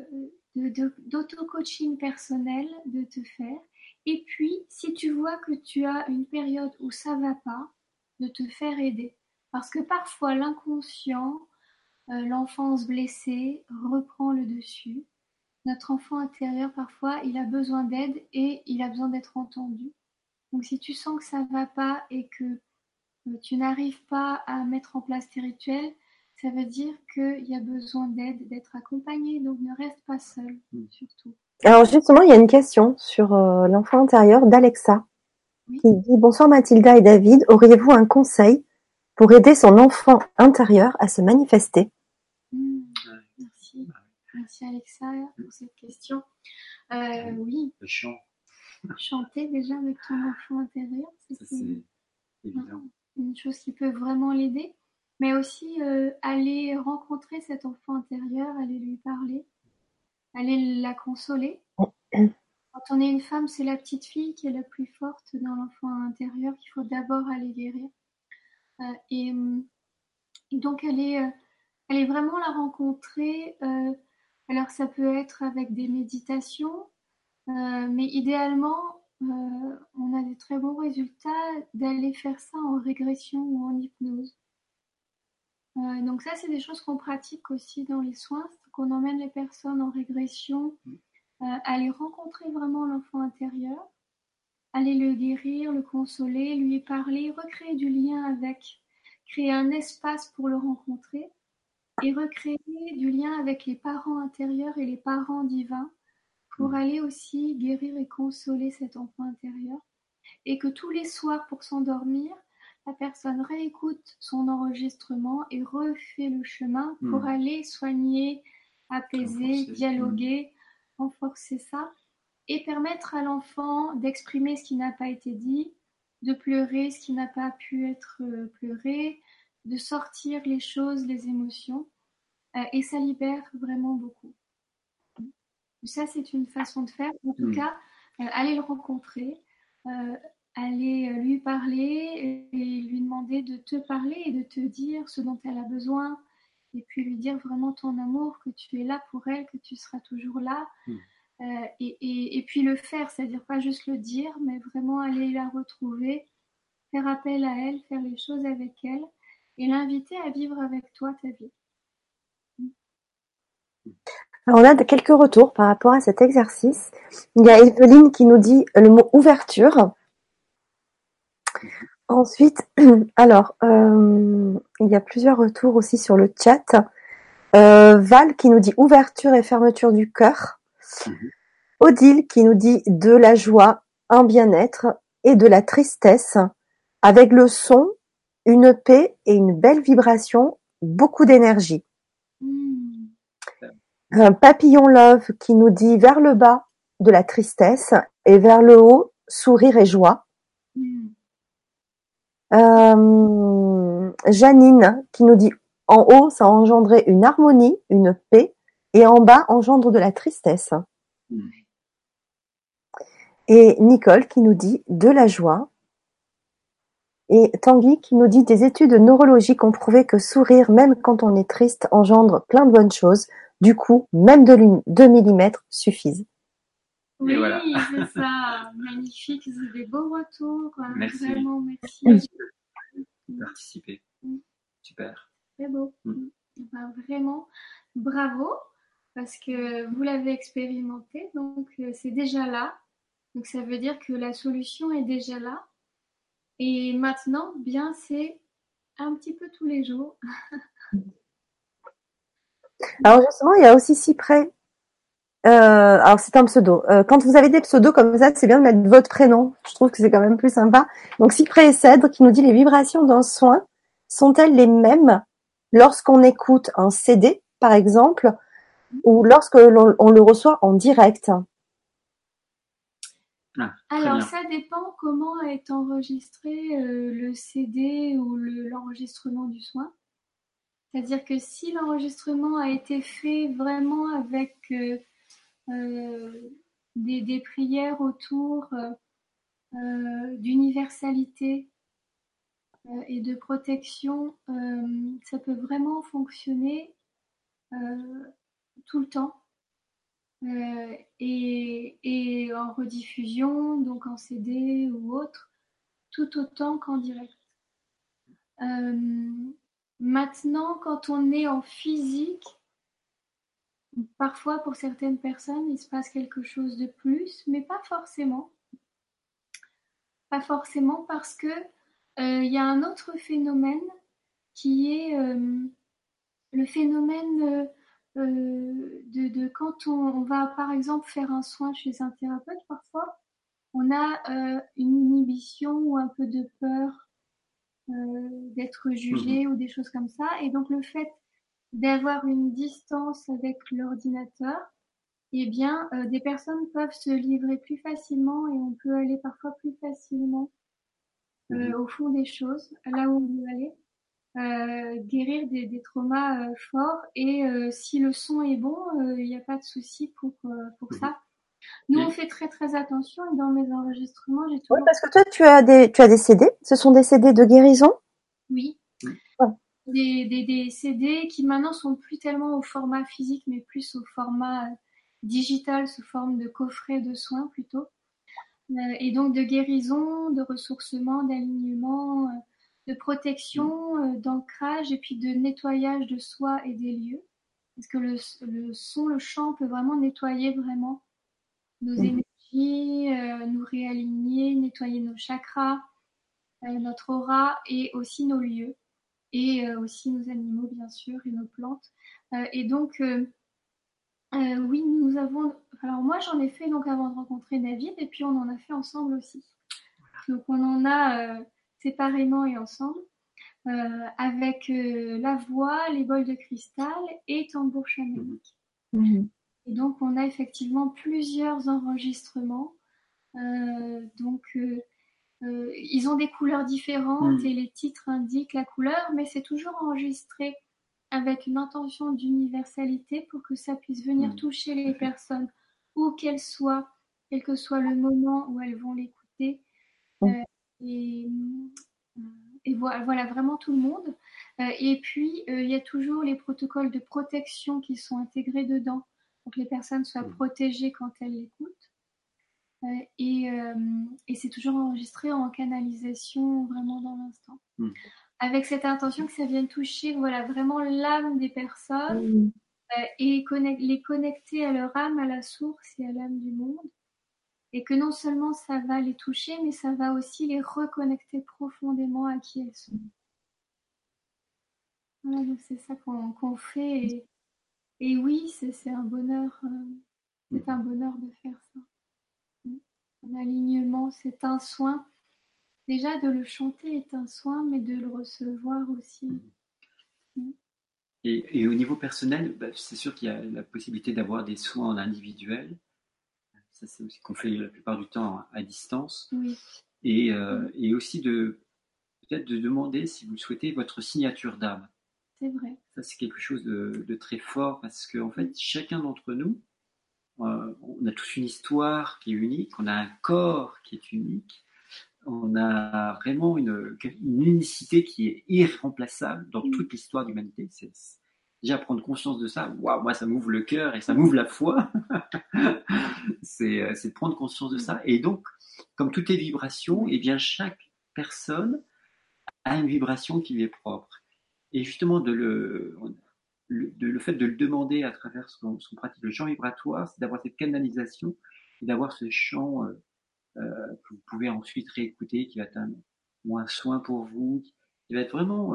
d'auto-coaching personnel de te faire. Et puis, si tu vois que tu as une période où ça va pas, de te faire aider. Parce que parfois, l'inconscient l'enfance blessée reprend le dessus. Notre enfant intérieur, parfois, il a besoin d'aide et il a besoin d'être entendu. Donc si tu sens que ça ne va pas et que euh, tu n'arrives pas à mettre en place tes rituels, ça veut dire qu'il y a besoin d'aide, d'être accompagné. Donc ne reste pas seul, mm. surtout. Alors justement, il y a une question sur euh, l'enfant intérieur d'Alexa qui dit Bonsoir Mathilda et David, auriez-vous un conseil pour aider son enfant intérieur à se manifester? Merci. Alexa pour cette question. Euh, oui. Le chant. Chanter déjà avec ton enfant intérieur, c'est évident. Une chose qui peut vraiment l'aider, mais aussi euh, aller rencontrer cet enfant intérieur, aller lui parler, aller la consoler. Quand on est une femme, c'est la petite fille qui est la plus forte dans l'enfant intérieur qu'il faut d'abord aller guérir. Euh, et, donc aller, aller vraiment la rencontrer alors ça peut être avec des méditations, euh, mais idéalement, euh, on a des très bons résultats d'aller faire ça en régression ou en hypnose. Euh, donc ça, c'est des choses qu'on pratique aussi dans les soins, qu'on emmène les personnes en régression, aller rencontrer vraiment l'enfant intérieur, aller le guérir, le consoler, lui parler, recréer du lien avec, créer un espace pour le rencontrer et recréer du lien avec les parents intérieurs et les parents divins pour mmh. aller aussi guérir et consoler cet enfant intérieur. Et que tous les soirs, pour s'endormir, la personne réécoute son enregistrement et refait le chemin pour mmh. aller soigner, apaiser, dialoguer, mmh. renforcer ça et permettre à l'enfant d'exprimer ce qui n'a pas été dit, de pleurer ce qui n'a pas pu être euh, pleuré, de sortir les choses, les émotions, euh, et ça libère vraiment beaucoup. Ça, c'est une façon de faire. En tout hmm. cas, euh, aller le rencontrer, euh, aller lui parler et lui demander de te parler et de te dire ce dont elle a besoin, et puis lui dire vraiment ton amour, que tu es là pour elle, que tu seras toujours là. Hmm. et, et, puis le faire, c'est-à-dire pas juste le dire, mais vraiment aller la retrouver, faire appel à elle, faire les choses avec elle et l'inviter à vivre avec toi ta vie. Alors on a quelques retours par rapport à cet exercice. Il y a Evelyne qui nous dit le mot ouverture. Ensuite, alors, euh, il y a plusieurs retours aussi sur le chat. Euh, Val qui nous dit ouverture et fermeture du cœur. Mhm. Odile qui nous dit de la joie, un bien-être et de la tristesse, avec le son, une paix et une belle vibration, beaucoup d'énergie. Un papillon love qui nous dit vers le bas de la tristesse et vers le haut sourire et joie. Mm. Euh, Janine qui nous dit en haut ça engendrait une harmonie, une paix et en bas engendre de la tristesse. Mm. Et Nicole qui nous dit de la joie. Et Tanguy qui nous dit des études neurologiques ont prouvé que sourire même quand on est triste engendre plein de bonnes choses, du coup, même deux millimètres suffisent. Oui, c'est ça. Magnifique. C'est des beaux retours. Merci. Vraiment, merci. Participer. Mm. Super. Très beau. Mm. vraiment, bravo. Parce que vous l'avez expérimenté. Donc, euh, c'est déjà là. Donc, ça veut dire que la solution est déjà là. Et maintenant, bien, c'est un petit peu tous les jours. Alors justement, il y a aussi Cyprès. Euh, alors c'est un pseudo. Euh, quand vous avez des pseudos comme ça, c'est bien de mettre votre prénom. Je trouve que c'est quand même plus sympa. Donc Cyprès et Cèdre qui nous dit les vibrations d'un soin sont-elles les mêmes lorsqu'on écoute un CD, par exemple, ou lorsque l'on le reçoit en direct? Ah, Alors ça dépend comment est enregistré euh, le CD ou l'enregistrement du soin. C'est-à-dire que si l'enregistrement a été fait vraiment avec euh, euh, des, prières autour d'universalité et de protection, ça peut vraiment fonctionner tout le temps. Et, et, en rediffusion, donc en CD ou autre, tout autant qu'en direct. Maintenant, quand on est en physique, parfois pour certaines personnes, il se passe quelque chose de plus, mais pas forcément. Pas forcément parce que euh, il y a un autre phénomène qui est euh, le phénomène euh, de, quand on, va par exemple faire un soin chez un thérapeute, parfois on a une inhibition ou un peu de peur euh, d'être jugé mhm. ou des choses comme ça. Et donc le fait d'avoir une distance avec l'ordinateur, eh bien, euh, des personnes peuvent se livrer plus facilement et on peut aller parfois plus facilement euh, au fond des choses, là où on veut aller, euh, guérir des, des traumas euh, forts. Et euh, si le son est bon, il n'y a pas de souci pour pour ça. Nous, on fait très très attention et dans mes enregistrements, j'ai toujours... Oui, parce que toi, tu as des, tu as des CD. Ce sont des CD de guérison? Oui. Des, des, des, CD qui maintenant sont plus tellement au format physique, mais plus au format digital sous forme de coffret de soins plutôt. Euh, et donc de guérison, de ressourcement, d'alignement, euh, de protection, euh, d'ancrage et puis de nettoyage de soi et des lieux. Parce que le, le son, le chant peut vraiment nettoyer vraiment nos mmh. énergies, nous réaligner, nettoyer nos chakras, notre aura et aussi nos lieux et aussi nos animaux bien sûr et nos plantes. et donc euh, oui, nous avons. Alors moi, j'en ai fait donc avant de rencontrer David, et puis on en a fait ensemble aussi. Donc on en a euh, séparément et ensemble, euh, avec la voix, les bols de cristal et tambour chamanique. Mhm. Et donc on a effectivement plusieurs enregistrements. donc ils ont des couleurs différentes mhm. et les titres indiquent la couleur, mais c'est toujours enregistré avec une intention d'universalité pour que ça puisse venir mm. toucher les personnes, où qu'elles soient, quel que soit le moment où elles vont l'écouter. Mm. Euh, et, euh, et voilà, voilà, vraiment tout le monde. Euh, et puis, il y a toujours les protocoles de protection qui sont intégrés dedans pour que les personnes soient mm. protégées quand elles l'écoutent. et, et c'est toujours enregistré en canalisation vraiment dans l'instant avec cette intention que ça vienne toucher voilà, vraiment l'âme des personnes mmh. euh, et les connecter à leur âme, à la source et à l'âme du monde. Et que non seulement ça va les toucher, mais ça va aussi les reconnecter profondément à qui elles sont. Voilà, c'est ça qu'on fait. Et, oui, c'est un bonheur. Euh, c'est un bonheur de faire ça. Un alignement, c'est un soin. Déjà, de le chanter est un soin, mais de le recevoir aussi. Et, au niveau personnel, bah, c'est sûr qu'il y a la possibilité d'avoir des soins en individuel. Ça, c'est aussi qu'on fait la plupart du temps à distance. Et, euh, et, aussi de peut-être de demander si vous souhaitez votre signature d'âme. C'est vrai. Ça, c'est quelque chose de, très fort parce qu'en en fait, chacun d'entre nous, euh, on a tous une histoire qui est unique, on a un corps qui est unique on a vraiment une, unicité qui est irremplaçable dans toute l'histoire de l'humanité. C'est, déjà prendre conscience de ça, waouh, moi ça m'ouvre le cœur et ça m'ouvre la foi. c'est, euh, c'est prendre conscience de ça. Et donc, comme toutes les vibrations, et eh bien chaque personne a une vibration qui lui est propre. Et justement, de le, de, le fait de le demander à travers ce qu'on, pratique le champ vibratoire, c'est d'avoir cette canalisation et d'avoir ce champ euh, euh, que vous pouvez ensuite réécouter, qui va être un, soin pour vous, qui va être vraiment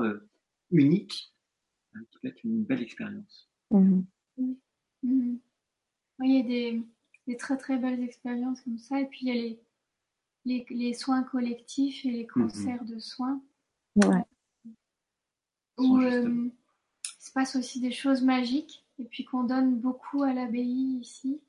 unique, qui va être une belle expérience. Mmh. Mmh. Mmh. Oui, il y a des, des, très très belles expériences comme ça, et puis il y a les, les, les soins collectifs et les concerts de soins. Ouais. Où euh, il se passe aussi des choses magiques, et puis qu'on donne beaucoup à l'abbaye ici.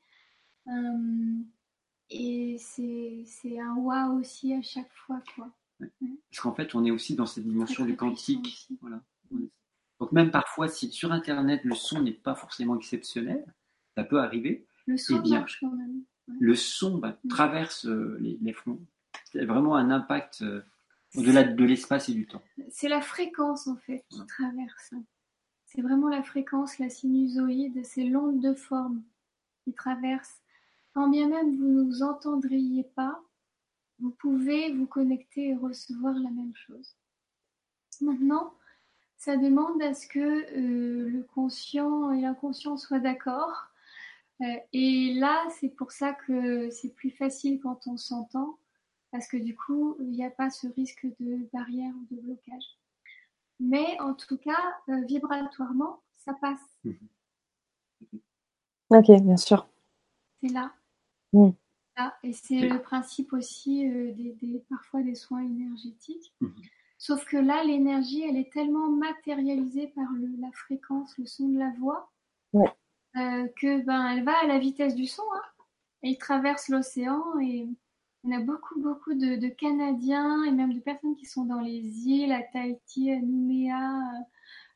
Et c'est un waouh aussi à chaque fois. Quoi. Parce qu'en fait, on est aussi dans cette dimension du quantique. Voilà. Donc même parfois, si sur Internet, le son n'est pas forcément exceptionnel, ça peut arriver. Le son eh marche quand même. Le son bah, traverse euh, les, les fronts. C'est vraiment un impact euh, au-delà de l'espace et du temps. C'est la fréquence en fait qui traverse. C'est vraiment la fréquence, la sinusoïde, c'est l'onde de forme qui traverse quand bien même vous ne vous entendriez pas, vous pouvez vous connecter et recevoir la même chose. Maintenant, ça demande à ce que euh, le conscient et l'inconscient soient d'accord. Euh, et là, c'est pour ça que c'est plus facile quand on s'entend, parce que du coup, il n'y a pas ce risque de barrière ou de blocage. Mais en tout cas, euh, vibratoirement, ça passe. Ok, bien sûr. C'est là. Mm. et c'est le principe aussi euh, des, parfois des soins énergétiques. Mm-hmm. Sauf que là, l'énergie, elle est tellement matérialisée par le, la fréquence, le son de la voix, Ouais. euh, que ben, elle va à la vitesse du son. Hein. Elle traverse l'océan et on a beaucoup, beaucoup de, de Canadiens et même de personnes qui sont dans les îles, à Tahiti, à Nouméa,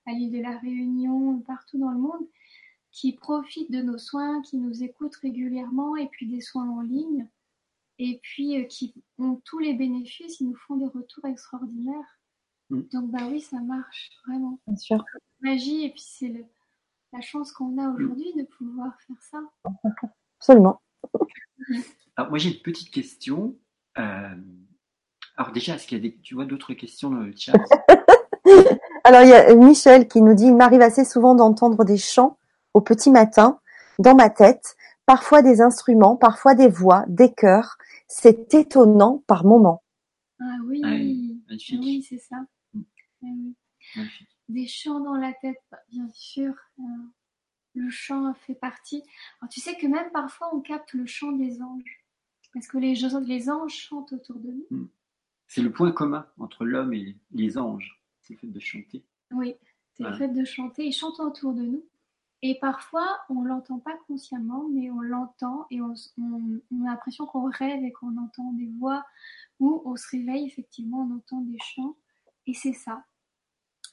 à l'île de la Réunion, partout dans le monde, qui profitent de nos soins, qui nous écoutent régulièrement et puis des soins en ligne et puis euh, qui ont tous les bénéfices, ils nous font des retours extraordinaires. Mm. Donc bah oui, ça marche vraiment. Bien sûr. Magie et puis c'est le, la chance qu'on a aujourd'hui de pouvoir faire ça. Absolument. Alors, moi, j'ai une petite question. Euh, alors, déjà, est-ce qu'il y a des, tu vois d'autres questions dans le chat? Alors, il y a Michel qui nous dit, il m'arrive assez souvent d'entendre des chants au petit matin dans ma tête, parfois des instruments, parfois des voix, des chœurs. C'est étonnant par moments. Ah oui, Ah oui, Ah oui, c'est ça. Magnifique. Des chants dans la tête, bien sûr. euh, le chant fait partie. Alors, tu sais que même parfois on capte le chant des anges. Parce que les, les anges chantent autour de nous. C'est le point commun entre l'homme et les anges. C'est le fait de chanter. Oui, c'est le fait de chanter. Ils chantent autour de nous. Et parfois, on l'entend pas consciemment, mais on l'entend et on, s- on- on a l'impression qu'on rêve et qu'on entend des voix, ou on se réveille, effectivement, on entend des chants. Et c'est ça.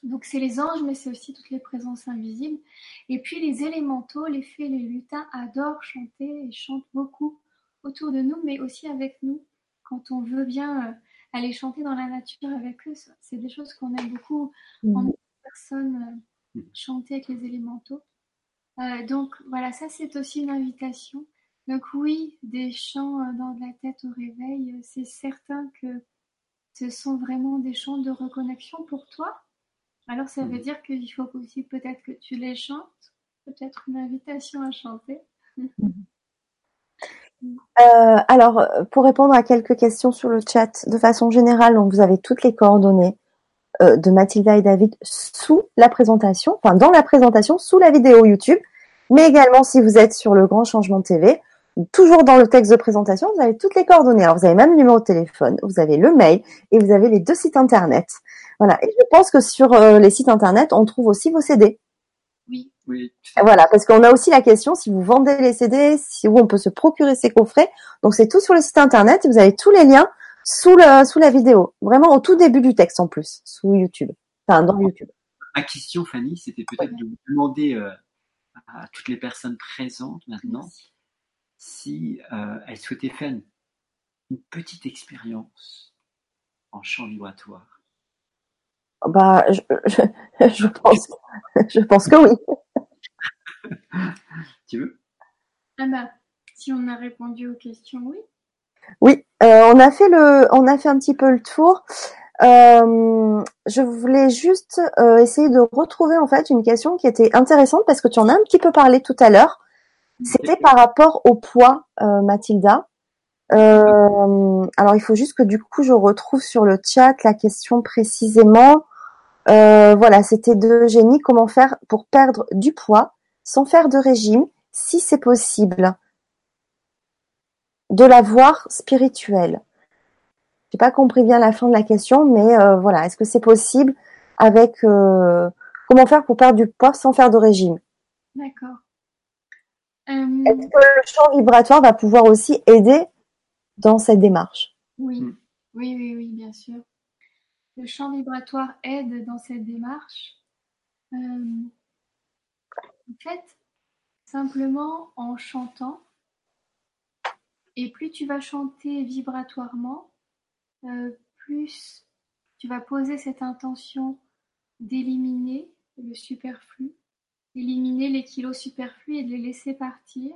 Donc c'est les anges, mais c'est aussi toutes les présences invisibles. Et puis les élémentaux, les fées, les lutins adorent chanter et chantent beaucoup autour de nous, mais aussi avec nous. Quand on veut bien euh, aller chanter dans la nature avec eux, c'est des choses qu'on aime beaucoup Mm. personnes euh, chanter avec les élémentaux. Euh, donc voilà, ça c'est aussi une invitation. Donc oui, des chants dans la tête au réveil, c'est certain que ce sont vraiment des chants de reconnexion pour toi. Alors ça veut Mhm. dire qu'il faut aussi peut-être que tu les chantes, peut-être une invitation à chanter. Euh, alors, pour répondre à quelques questions sur le chat, de façon générale, donc vous avez toutes les coordonnées euh, de Mathilda et David sous la présentation, enfin dans la présentation, sous la vidéo YouTube, mais également si vous êtes sur le Grand Changement TV, toujours dans le texte de présentation, vous avez toutes les coordonnées. Alors, vous avez même le numéro de téléphone, vous avez le mail et vous avez les deux sites internet. Voilà. Et je pense que sur euh, les sites internet, on trouve aussi vos CD. Oui, Oui. Et Voilà, parce qu'on a aussi la question si vous vendez les CD, si où on peut se procurer ces coffrets. Donc c'est tout sur le site internet et vous avez tous les liens sous le sous la vidéo, vraiment au tout début du texte en plus, sous YouTube, enfin dans YouTube. Ma question, Fanny, c'était peut-être de vous demander euh, à toutes les personnes présentes maintenant merci. Si euh, elles souhaitaient faire une, une petite expérience en chant vibratoire. Bah, je, je, je pense, je pense que oui. Tu veux? Ah bah, si on a répondu aux questions, oui. Oui, euh, on a fait le, on a fait un petit peu le tour. Euh, je voulais juste euh, essayer de retrouver en fait une question qui était intéressante parce que tu en as un petit peu parlé tout à l'heure. C'était par rapport au poids, euh, Mathilda. Euh, alors il faut juste que du coup je retrouve sur le chat la question précisément. Euh, voilà, c'était de Eugénie. Comment faire pour perdre du poids sans faire de régime, si c'est possible De la voir spirituelle. J'ai pas compris bien la fin de la question, mais euh, voilà, est-ce que c'est possible avec comment faire pour perdre du poids sans faire de régime? D'accord. Euh, Est-ce que le champ vibratoire va pouvoir aussi aider dans cette démarche? Oui, Mm. oui, oui, oui, bien sûr. Le champ vibratoire aide dans cette démarche. Euh, en fait, simplement en chantant, et plus tu vas chanter vibratoirement, euh, plus tu vas poser cette intention d'éliminer le superflu, éliminer les kilos superflus et de les laisser partir.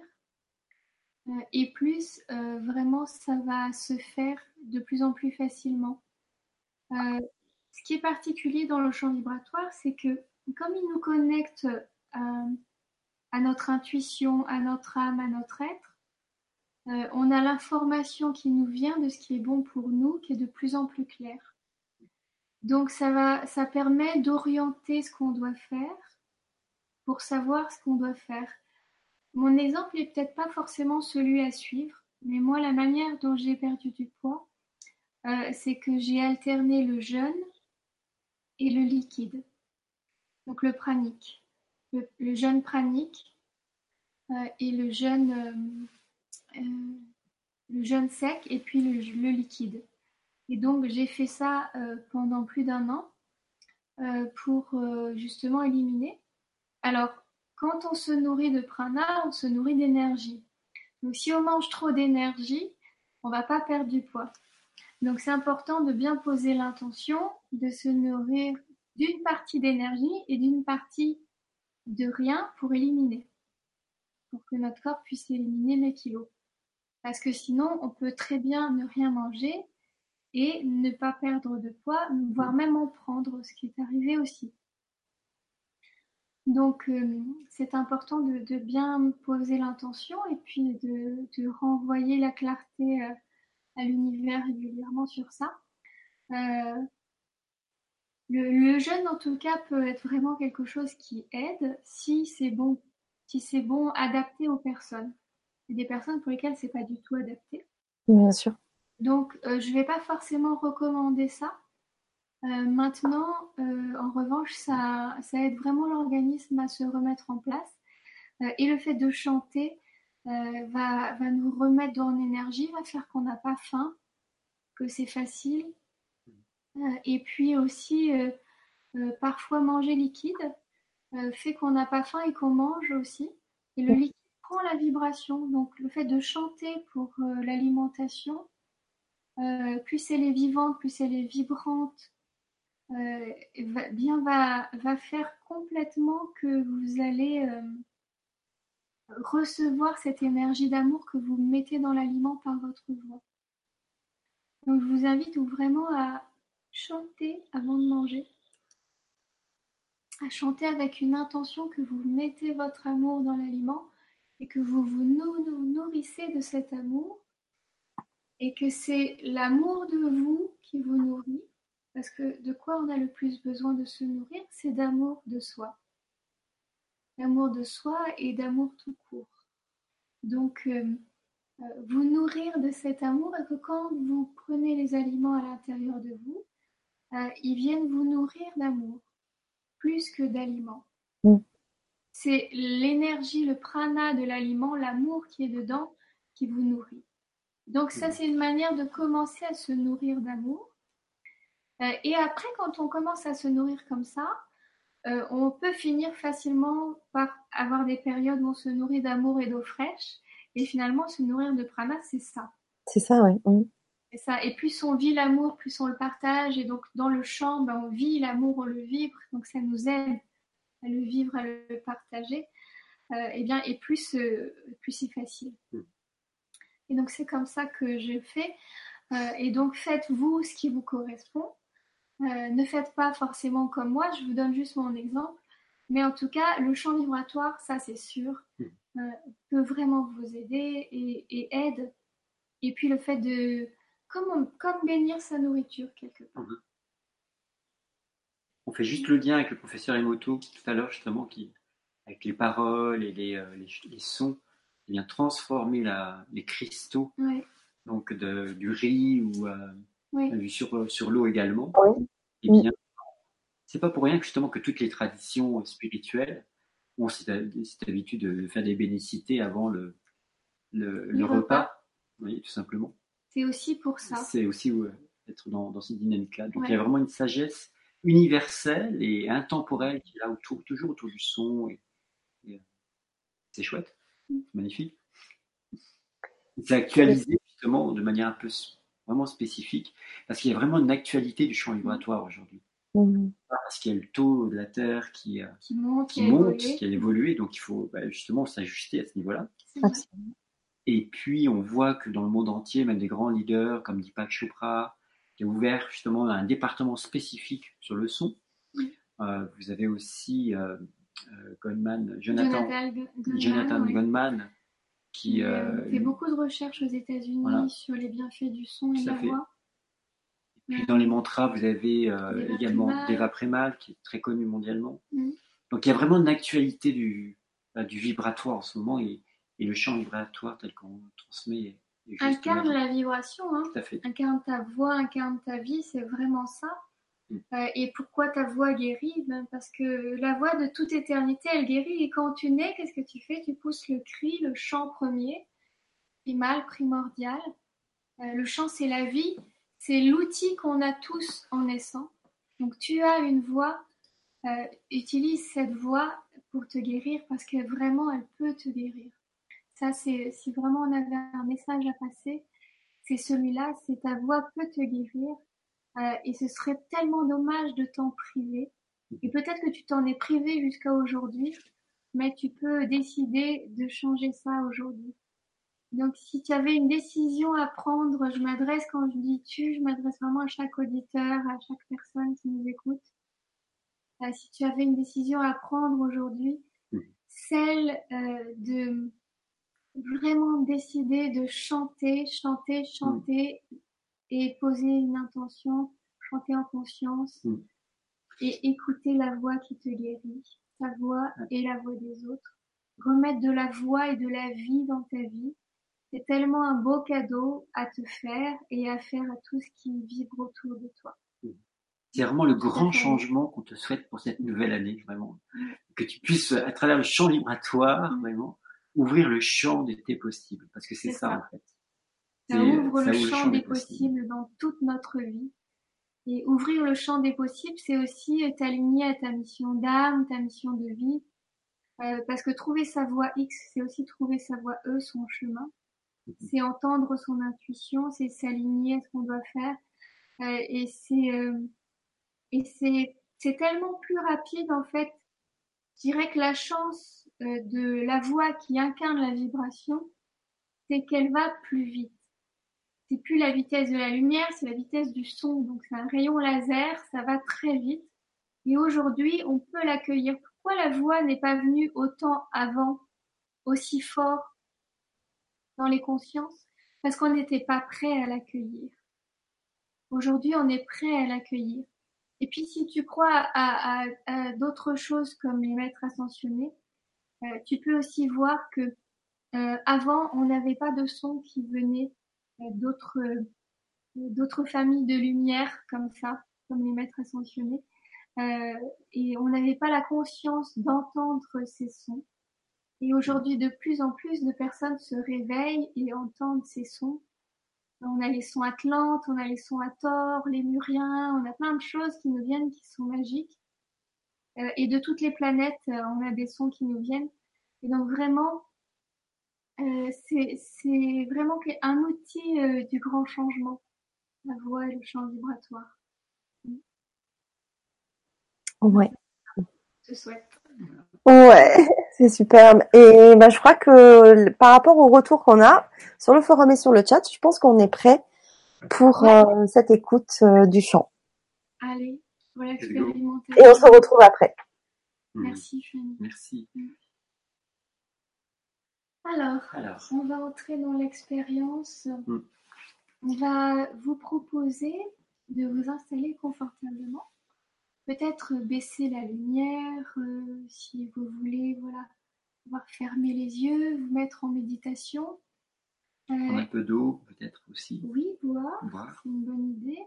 Euh, et plus euh, vraiment ça va se faire de plus en plus facilement. Euh, ce qui est particulier dans le champ vibratoire, c'est que comme il nous connecte à notre intuition, à notre âme, à notre être, on a l'information qui nous vient de ce qui est bon pour nous, qui est de plus en plus clair. Donc ça va, ça permet d'orienter ce qu'on doit faire pour savoir ce qu'on doit faire. Mon exemple est peut-être pas forcément celui à suivre, mais moi, la manière dont j'ai perdu du poids, euh, c'est que j'ai alterné le jeûne et le liquide. Donc le pranique, le, jeûne pranique et le jeûne, le jeûne sec et puis le, liquide. Et donc j'ai fait ça pendant plus d'un an pour justement éliminer. Alors quand on se nourrit de prana, on se nourrit d'énergie. Donc si on mange trop d'énergie, on va pas perdre du poids. Donc c'est important de bien poser l'intention de se nourrir d'une partie d'énergie et d'une partie de rien pour éliminer, pour que notre corps puisse éliminer les kilos. Parce que sinon, on peut très bien ne rien manger et ne pas perdre de poids, voire même en prendre, ce qui est arrivé aussi. Donc, euh, c'est important de, bien poser l'intention et puis de, renvoyer la clarté euh, à l'univers régulièrement sur ça. Euh, le, jeûne, en tout cas, peut être vraiment quelque chose qui aide si c'est bon, si c'est bon, adapté aux personnes. Il y a des personnes pour lesquelles c'est pas du tout adapté. Bien sûr. Donc, je ne vais pas forcément recommander ça. Euh, maintenant, euh, en revanche, ça, aide vraiment l'organisme à se remettre en place. Euh, et le fait de chanter va, nous remettre dans l'énergie, va faire qu'on n'a pas faim, que c'est facile. et puis aussi, parfois manger liquide fait qu'on n'a pas faim et qu'on mange aussi. Et le liquide prend la vibration. Donc le fait de chanter pour l'alimentation, plus elle est vivante, plus elle est vibrante, euh, va, faire complètement que vous allez euh, recevoir cette énergie d'amour que vous mettez dans l'aliment par votre voix. Donc je vous invite vraiment à chanter avant de manger, à chanter avec une intention que vous mettez votre amour dans l'aliment et que vous vous nourrissez de cet amour et que c'est l'amour de vous qui vous nourrit parce que de quoi on a le plus besoin de se nourrir C'est d'amour de soi. D'amour de soi et d'amour tout court. Donc, euh, euh, vous nourrir de cet amour et que quand vous prenez les aliments à l'intérieur de vous, euh, ils viennent vous nourrir d'amour, plus que d'aliments. Mm. C'est l'énergie, le prana de l'aliment, l'amour qui est dedans, qui vous nourrit. Donc ça, mm. c'est une manière de commencer à se nourrir d'amour. Euh, et après, quand on commence à se nourrir comme ça, euh, on peut finir facilement par avoir des périodes où on se nourrit d'amour et d'eau fraîche. Et finalement, se nourrir de prana, c'est ça. C'est ça, oui. Mmh. C'est ça. Et plus on vit l'amour, plus on le partage. Et donc, dans le chant, ben, on vit l'amour, on le vibre. Donc, ça nous aide à le vivre, à le partager. Euh, et bien, et plus, plus c'est facile. Mmh. Et donc, c'est comme ça que je fais. et donc, faites-vous ce qui vous correspond. Euh, ne faites pas forcément comme moi, je vous donne juste mon exemple. Mais en tout cas, le champ vibratoire, ça c'est sûr, hmm. euh, peut vraiment vous aider et, aide. Et puis le fait de, comme, comme bénir sa nourriture quelque part. Mhm. On fait juste le lien avec le professeur Emoto tout à l'heure justement, qui, avec les paroles et les, euh, les, sons, il vient transformer la, les cristaux donc de, du riz ou sur, sur l'eau également. Oui. Et eh bien, c'est pas pour rien que justement que toutes les traditions spirituelles ont cette, habitude de faire des bénicités avant le, le, repas. Oui, tout simplement. C'est aussi pour ça. C'est aussi être dans, dans cette dynamique-là. Donc il y a vraiment une sagesse universelle et intemporelle qui est là autour, toujours autour du son. Et, euh, c'est chouette, mm. magnifique. C'est actualisé justement de manière un peu vraiment spécifique, parce qu'il y a vraiment une actualité du champ vibratoire aujourd'hui. Mmh. Parce qu'il y a le taux de la Terre qui, qui monte, qui, monte, qui a évolué, donc il faut bah, justement s'ajuster à ce niveau-là. Et puis on voit que dans le monde entier, même des grands leaders comme Deepak Chopra, qui a ouvert justement un département spécifique sur le son. Euh, vous avez aussi euh, euh, Goldman, Jonathan, Jonathan, Goldman, qui euh, fait beaucoup de recherches aux États-Unis sur les bienfaits du son et de la voix. Et puis dans les mantras, vous avez euh, également Deva Premal, qui est très connu mondialement. Mm. Donc il y a vraiment une actualité du, bah, du vibratoire en ce moment et, et le champ vibratoire tel qu'on transmet. Incarne la vibration, hein. Tout à fait. incarne ta voix, incarne ta vie, c'est vraiment ça. Euh, et pourquoi ta voix guérit? Ben, Parce que la voix de toute éternité, elle guérit. Et quand tu nais, qu'est-ce que tu fais? Tu pousses le cri, le chant premier, primal, primordial. Euh, le chant, c'est la vie. C'est l'outil qu'on a tous en naissant. Donc tu as une voix. Euh, utilise cette voix pour te guérir parce que vraiment, elle peut te guérir. Ça, c'est si vraiment on avait un message à passer, c'est celui-là. C'est ta voix peut te guérir euh, et ce serait tellement dommage de t'en priver. Et peut-être que tu t'en es privé jusqu'à aujourd'hui, mais tu peux décider de changer ça aujourd'hui. Donc, si tu avais une décision à prendre, je m'adresse quand je dis tu, je m'adresse vraiment à chaque auditeur, à chaque personne qui nous écoute. Euh, si tu avais une décision à prendre aujourd'hui, celle euh, de vraiment décider de chanter, chanter, chanter et poser une intention, chanter en conscience mm. et écouter la voix qui te guérit, ta voix et la voix des autres. Remettre de la voix et de la vie dans ta vie, c'est tellement un beau cadeau à te faire et à faire à tout ce qui vibre autour de toi. Mm. C'est vraiment le grand changement qu'on te souhaite pour cette nouvelle année, vraiment. Que tu puisses, à travers le champ vibratoire, mm. vraiment, ouvrir le champ de tes possibles. Parce que c'est ça, en fait. Ça ouvre le champ des possibles dans toute notre vie. Et ouvrir le champ des possibles, c'est aussi t'aligner à ta mission d'âme, ta mission de vie. Euh, parce que trouver sa voie X, c'est aussi trouver sa voie E, son chemin. Mhm. C'est entendre son intuition, c'est s'aligner à ce qu'on doit faire. Euh, et c'est euh, et c'est c'est tellement plus rapide en fait. Je dirais que la chance de la voix qui incarne la vibration, c'est qu'elle va plus vite c'est plus la vitesse de la lumière, c'est la vitesse du son. Donc c'est un rayon laser, ça va très vite. Et aujourd'hui, on peut l'accueillir. Pourquoi la voix n'est pas venue autant avant, aussi fort dans les consciences? Parce qu'on n'était pas prêt à l'accueillir. Aujourd'hui, on est prêt à l'accueillir. Et puis, si tu crois à, d'autres choses comme les maîtres ascensionnés, euh, tu peux aussi voir que euh, avant, on n'avait pas de son qui venait d'autres d'autres familles de lumière comme ça, comme les maîtres ascensionnés. Euh, et on n'avait pas la conscience d'entendre ces sons. Et aujourd'hui, de plus en plus de personnes se réveillent et entendent ces sons. On a les sons atlantes, on a les sons à tort, les muriens, on a plein de choses qui nous viennent qui sont magiques. Euh, et de toutes les planètes, euh, on a des sons qui nous viennent. Et donc vraiment, euh, c'est vraiment un outil euh, du grand changement, la voix et le champ vibratoire. Ouais. Je souhaite. Ouais, c'est superbe. Et bah, je crois que par rapport au retour qu'on a sur le forum et sur le chat, je pense qu'on est prêt pour euh, cette écoute du chant. Allez, voilà expérimenter. Et on se retrouve après. Merci, Merci. Alors, on va entrer dans l'expérience. Hmm. On va vous proposer de vous installer confortablement. Peut-être baisser la lumière euh, si vous voulez, voilà, pouvoir fermer les yeux, vous mettre en méditation. Prendre un peu d'eau, peut-être aussi. Oui, boire, c'est une bonne idée.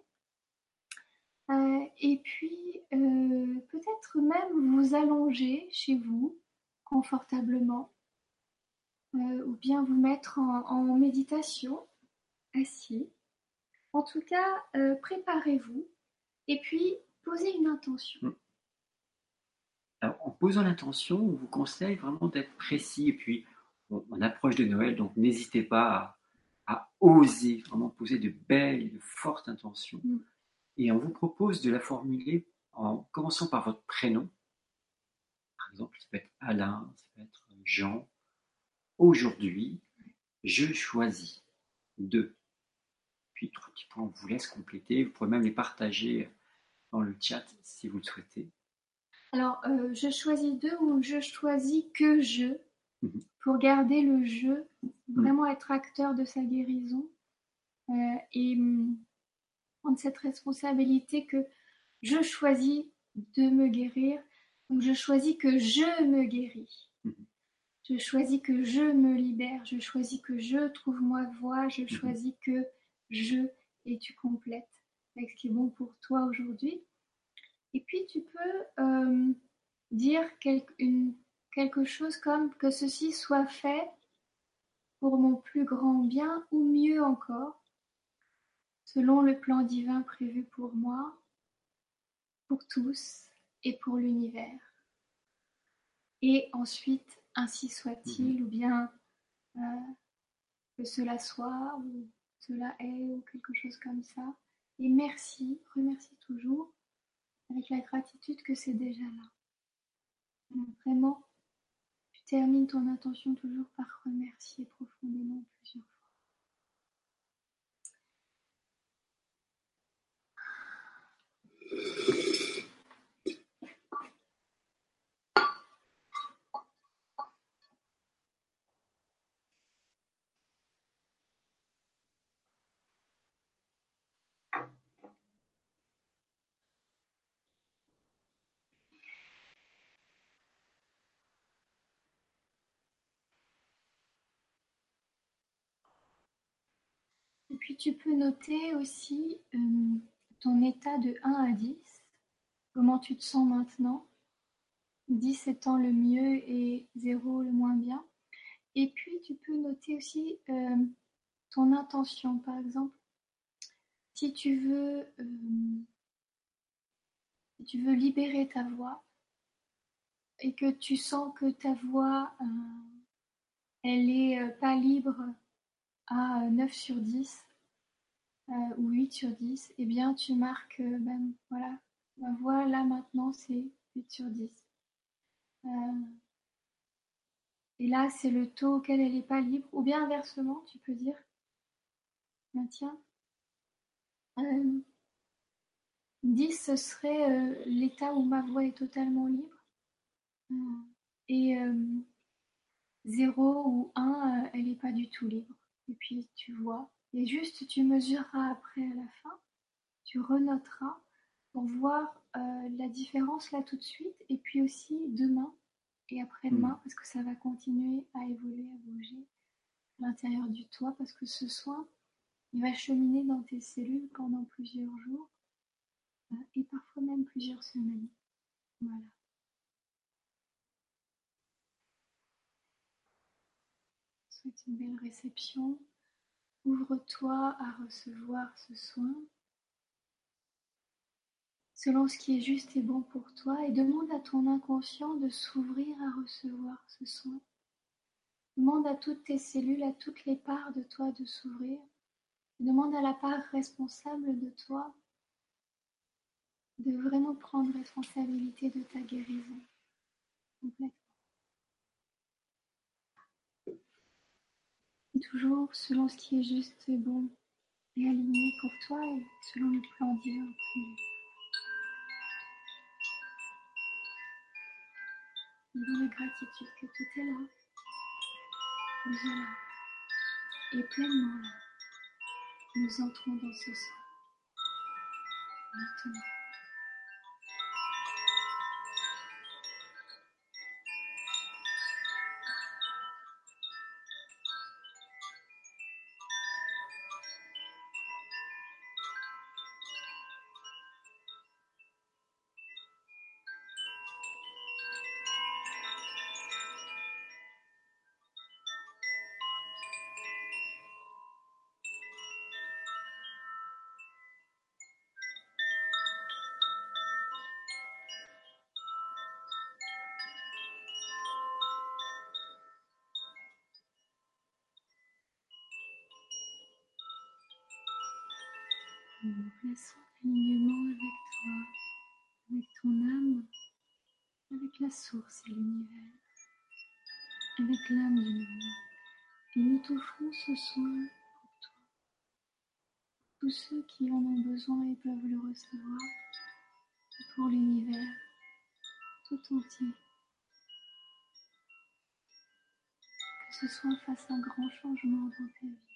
Euh, et puis, euh, peut-être même vous allonger chez vous confortablement euh, ou bien vous mettre en, méditation, assis. En tout cas, euh, préparez-vous et puis posez une intention. Hmm. Alors, en posant l'intention, on vous conseille vraiment d'être précis et puis on, approche de Noël, donc n'hésitez pas à, oser vraiment poser de belles et de fortes intentions. Hmm. Et on vous propose de la formuler en commençant par votre prénom. Par exemple, ça peut être Alain, ça peut être Jean, Aujourd'hui, je choisis de. Puis trois petits points, on vous laisse compléter. Vous pouvez même les partager dans le chat si vous le souhaitez. Alors, euh, je choisis deux ou je choisis que je mhm. pour garder le jeu, vraiment être acteur de sa guérison euh, et mm, prendre cette responsabilité que je choisis de me guérir. Donc, je choisis que je me guéris. Je choisis que je me libère, je choisis que je trouve ma voie, je mhm. choisis que je et tu complètes avec ce qui est bon pour toi aujourd'hui. Et puis tu peux dire quelque chose comme que ceci soit fait pour mon plus grand bien ou mieux encore, selon le plan divin prévu pour moi, pour tous et pour l'univers. Et ensuite, ainsi soit-il, mhm. ou bien euh, que cela soit, ou cela est, ou quelque chose comme ça. Et merci, remercie toujours, avec la gratitude que c'est déjà là. Vraiment, tu termines ton intention toujours par remercier profondément plusieurs fois. Puis tu peux noter aussi euh, ton état de 1 à 10, comment tu te sens maintenant, 10 étant le mieux et 0 le moins bien. Et puis tu peux noter aussi euh, ton intention, par exemple, si tu veux, euh, si tu veux libérer ta voix et que tu sens que ta voix, elle est pas libre à 9 sur 10 euh, ou 8 sur 10, eh bien tu marques, euh, ben, voilà, ma voix là maintenant c'est 8 sur 10. Euh, et là c'est le taux auquel elle n'est pas libre, ou bien inversement, tu peux dire, ben, tiens, 10 ce serait l'état où ma voix est totalement libre. Et 0 ou 1, elle n'est pas du tout libre. Et puis tu vois, et juste tu mesureras après à la fin, tu renoteras pour voir euh, la différence là tout de suite et puis aussi demain et après-demain hmm. parce que ça va continuer à évoluer, à bouger à l'intérieur du toit parce que ce soin, il va cheminer dans tes cellules pendant plusieurs jours euh, et parfois même plusieurs semaines. Voilà. souhaite une belle réception. Ouvre-toi à recevoir ce soin selon ce qui est juste et bon pour toi et demande à ton inconscient de s'ouvrir à recevoir ce soin. Demande à toutes tes cellules, à toutes les parts de toi de s'ouvrir. Demande à la part responsable de toi de vraiment prendre responsabilité de ta guérison. Toujours selon ce qui est juste et bon et aligné pour toi et selon le plan divin. Dans la gratitude que tout est là, là, et pleinement là, nous entrons dans ce sang. Maintenant. Nous plaçons l'alignement avec toi, avec ton âme, avec la source et l'univers, avec l'âme du monde. Et nous t'offrons ce soin pour toi. Tous ceux qui en ont besoin et peuvent le recevoir, et pour l'univers tout entier. Que ce soit face à un grand changement dans ta vie.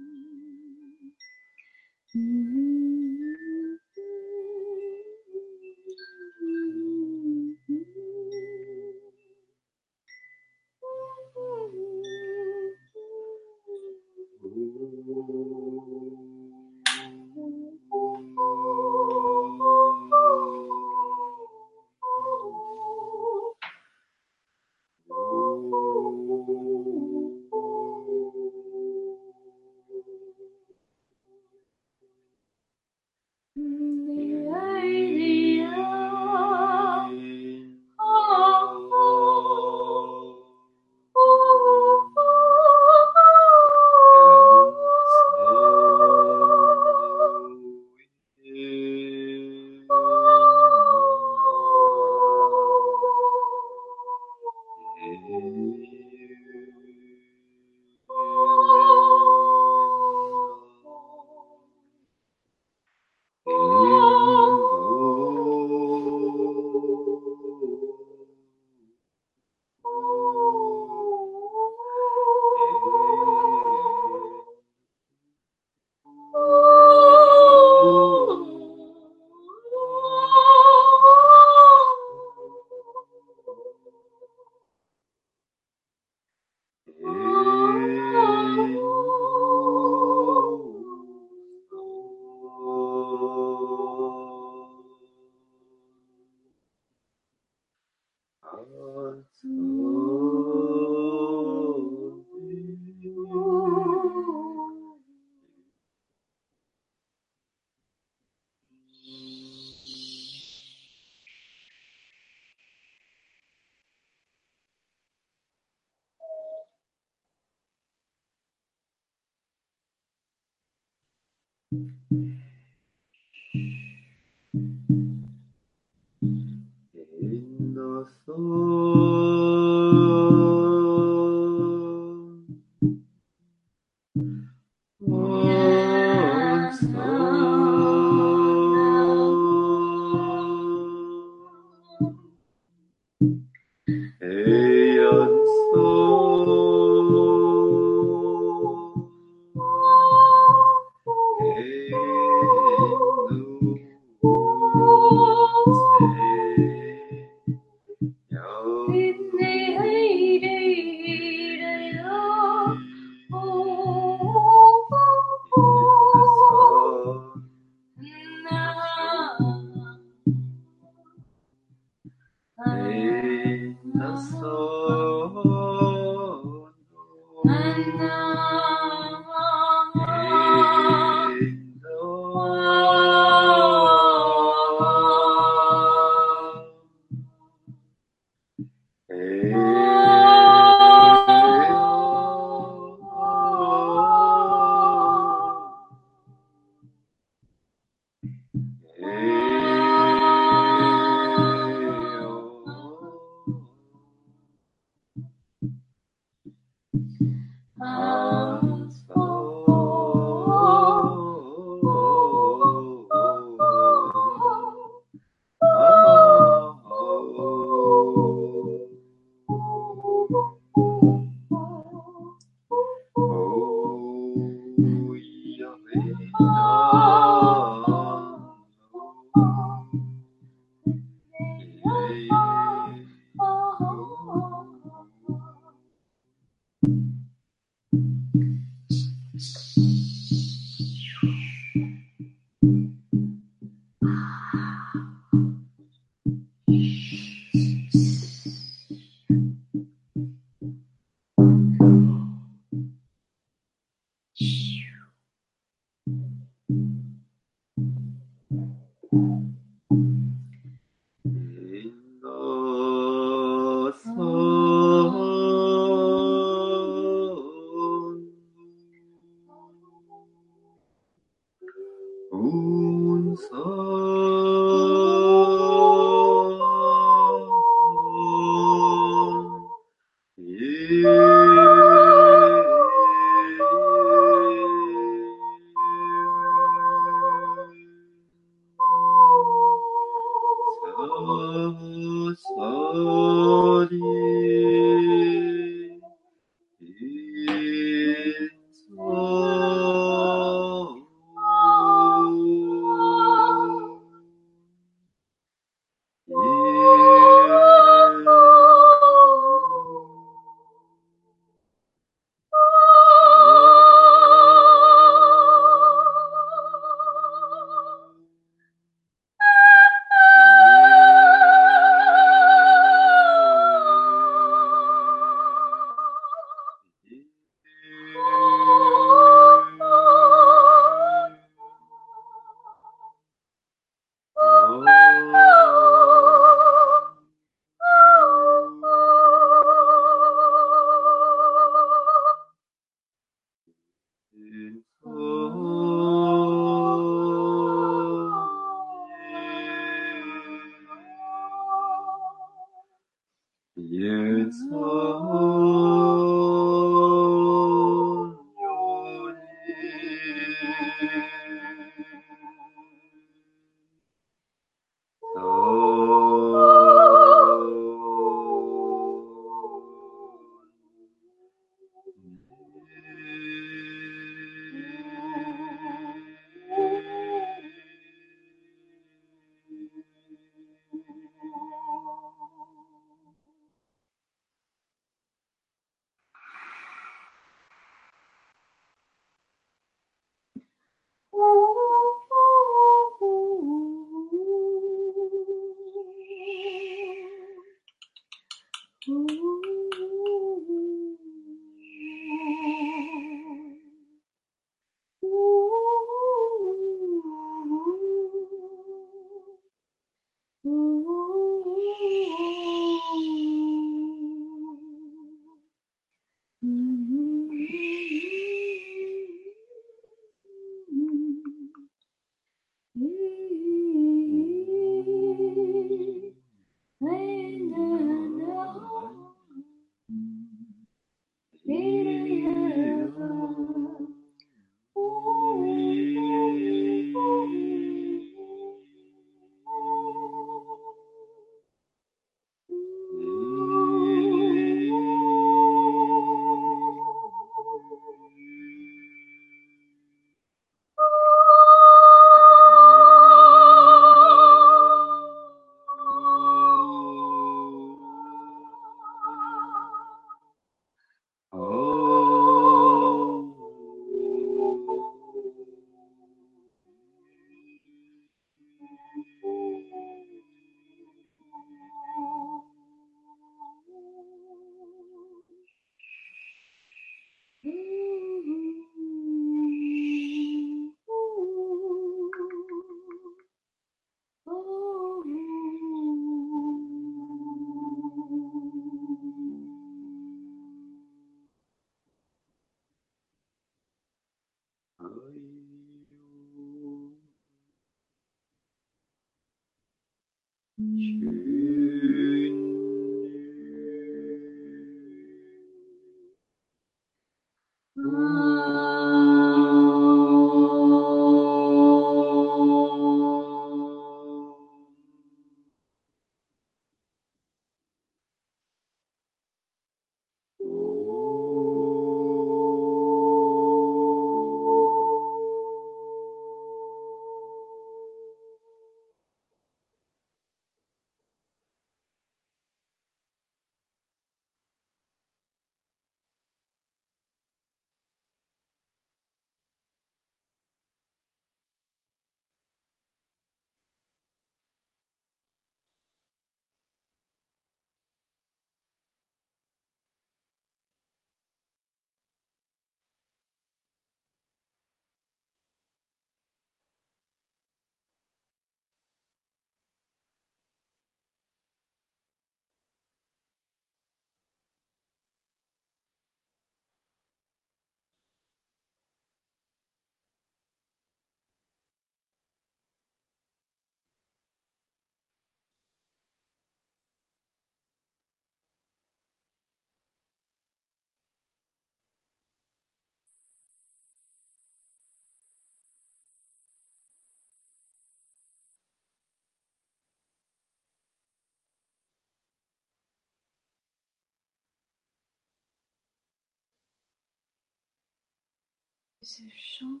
Ce chant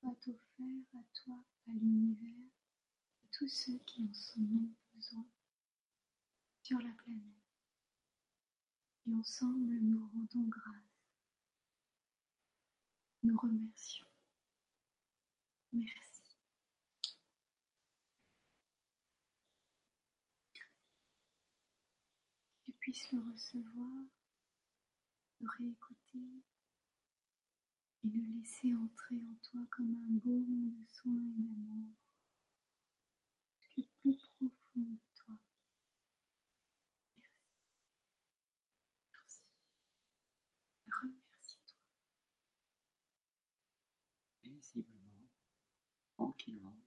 soit offert à toi, à l'univers, à tous ceux qui en sont besoin sur la planète. Et ensemble, nous rendons grâce. Nous remercions. Merci. Tu puisses le recevoir, le réécouter et le laisser entrer en toi comme un baume de soin et d'amour. Le plus profond de toi. Merci. Merci. Remercie-toi. Paisiblement, tranquillement,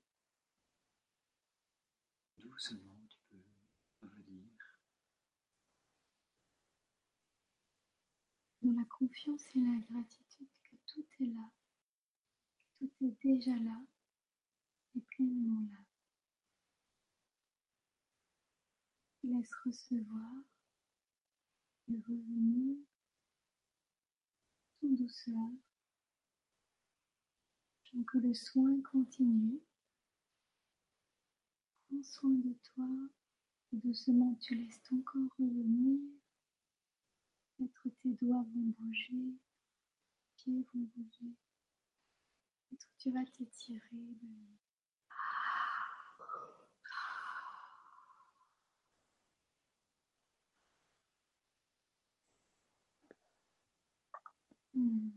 doucement, tu peux revenir. Dans la confiance et la gratitude tout est là, tout est déjà là et pleinement là. Laisse recevoir et revenir tout douceur. Tant que le soin continue, prends soin de toi et doucement tu laisses ton corps revenir. Peut-être tes doigts vont bouger, pieds vont bouger. Peut-être tu vas t'étirer. de- Hmm.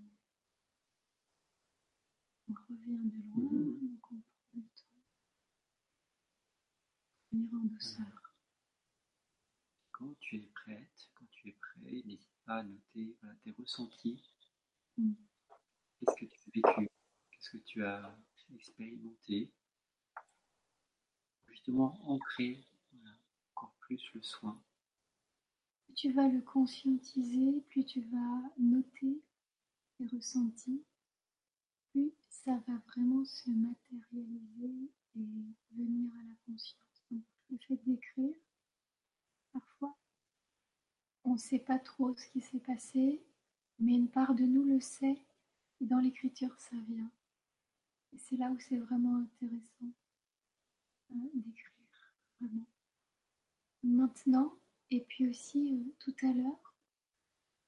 On revient de loin, donc on prend le temps. de Venir en douceur. Quand tu es prête, quand tu es prêt, n'hésite pas à noter voilà, tes ressentis. Qu'est-ce que tu as vécu? Qu'est-ce que tu as expérimenté? Justement, ancrer encore plus le soin. Plus tu vas le conscientiser, plus tu vas noter tes ressentis, plus ça va vraiment se matérialiser et venir à la conscience. Donc, le fait d'écrire, parfois, on ne sait pas trop ce qui s'est passé, mais une part de nous le sait, et dans l'écriture, ça vient. Et c'est là où c'est vraiment intéressant hein, d'écrire, vraiment. Maintenant, et puis aussi euh, tout à l'heure,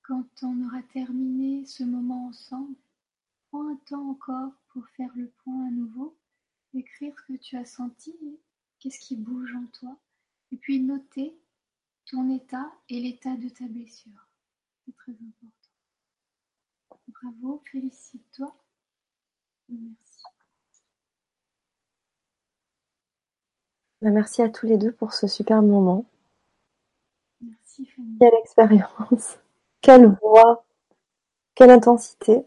quand on aura terminé ce moment ensemble, prends un temps encore pour faire le point à nouveau, écrire ce que tu as senti, qu'est-ce qui bouge en toi, et puis noter ton état et l'état de ta blessure. C'est très important. Bravo, félicite-toi. et Merci. Ben, Merci à tous les deux pour ce super moment. Merci Fanny. Quelle expérience, quelle voix, quelle intensité.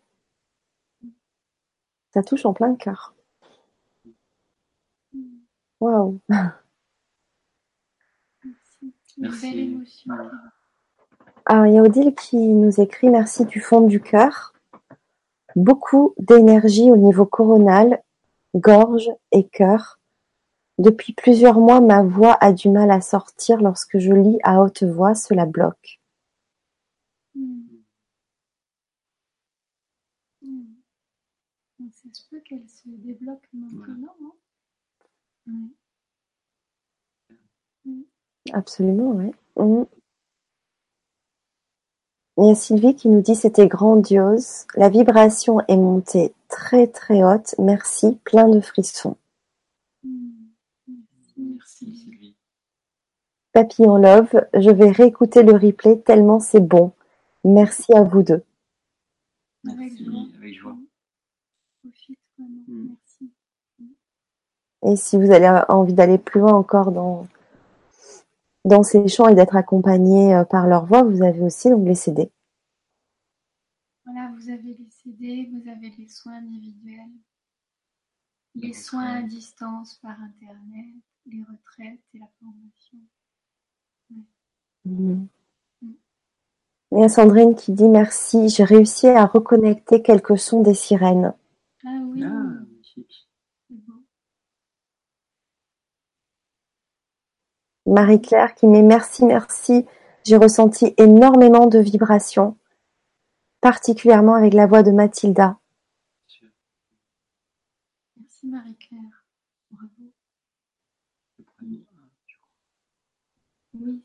Ça touche en plein cœur. Mm, Waouh. Merci. Une Merci. belle émotion. Alors, il y a Odile qui nous écrit merci du fond du cœur. Beaucoup d'énergie au niveau coronal, gorge et cœur. Depuis plusieurs mois, ma voix a du mal à sortir lorsque je lis à haute voix, cela bloque. Mm. Mm. Donc, Ça se peut qu'elle se débloque maintenant, non. Mm. Absolument, oui. Il y a Sylvie qui nous dit c'était grandiose. La vibration est montée très très haute. Merci, plein de frissons. Merci. Sylvie. Papillon Love, je vais réécouter le replay tellement c'est bon. Merci à vous deux. Avec Merci, joie. avec joie. Mm. Merci. Et si vous avez envie d'aller plus loin encore dans, dans ces chants et d'être accompagné euh, par leur voix, vous avez aussi donc les CD. Voilà, vous avez les CD, vous avez les soins individuels, les soins à distance par Internet, les retraites et la formation. Il y a Sandrine qui dit merci, j'ai réussi à reconnecter quelques sons des sirènes. Ah oui, Ah, magnifique. c'est beau. Marie-Claire qui met merci, merci. J'ai ressenti énormément de vibrations. particulièrement avec la voix de Mathilda. Merci Marie-Claire. Bravo. Oui,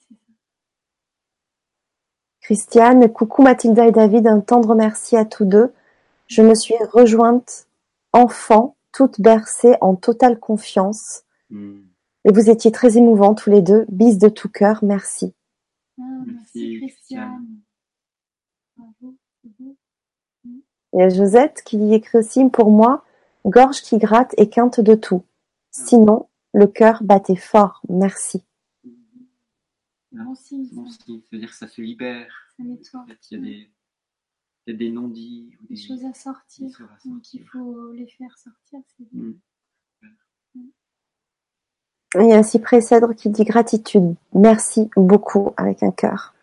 c'est ça. Christiane, coucou Mathilda et David, un tendre merci à tous deux. Je me suis rejointe enfant, toute bercée en totale confiance. Hmm. Et vous étiez très émouvants tous les deux. Bis de tout cœur, merci. Ah, merci, Merci, Christiane. Bravo. c'est beau. Il y a Josette qui écrit aussi pour moi, gorge qui gratte et quinte de tout. Sinon, le cœur battait fort. Merci. Bon signe, Bon ça. signe, c'est-à-dire que ça se libère. Ça nettoie. Il y a des, il y a des non-dits ou Des choses à sortir. des choses à Donc il sortir. faut les faire sortir. C'est bien. Hmm. Il y a Cyprès Cèdre qui dit gratitude. Merci beaucoup avec un cœur.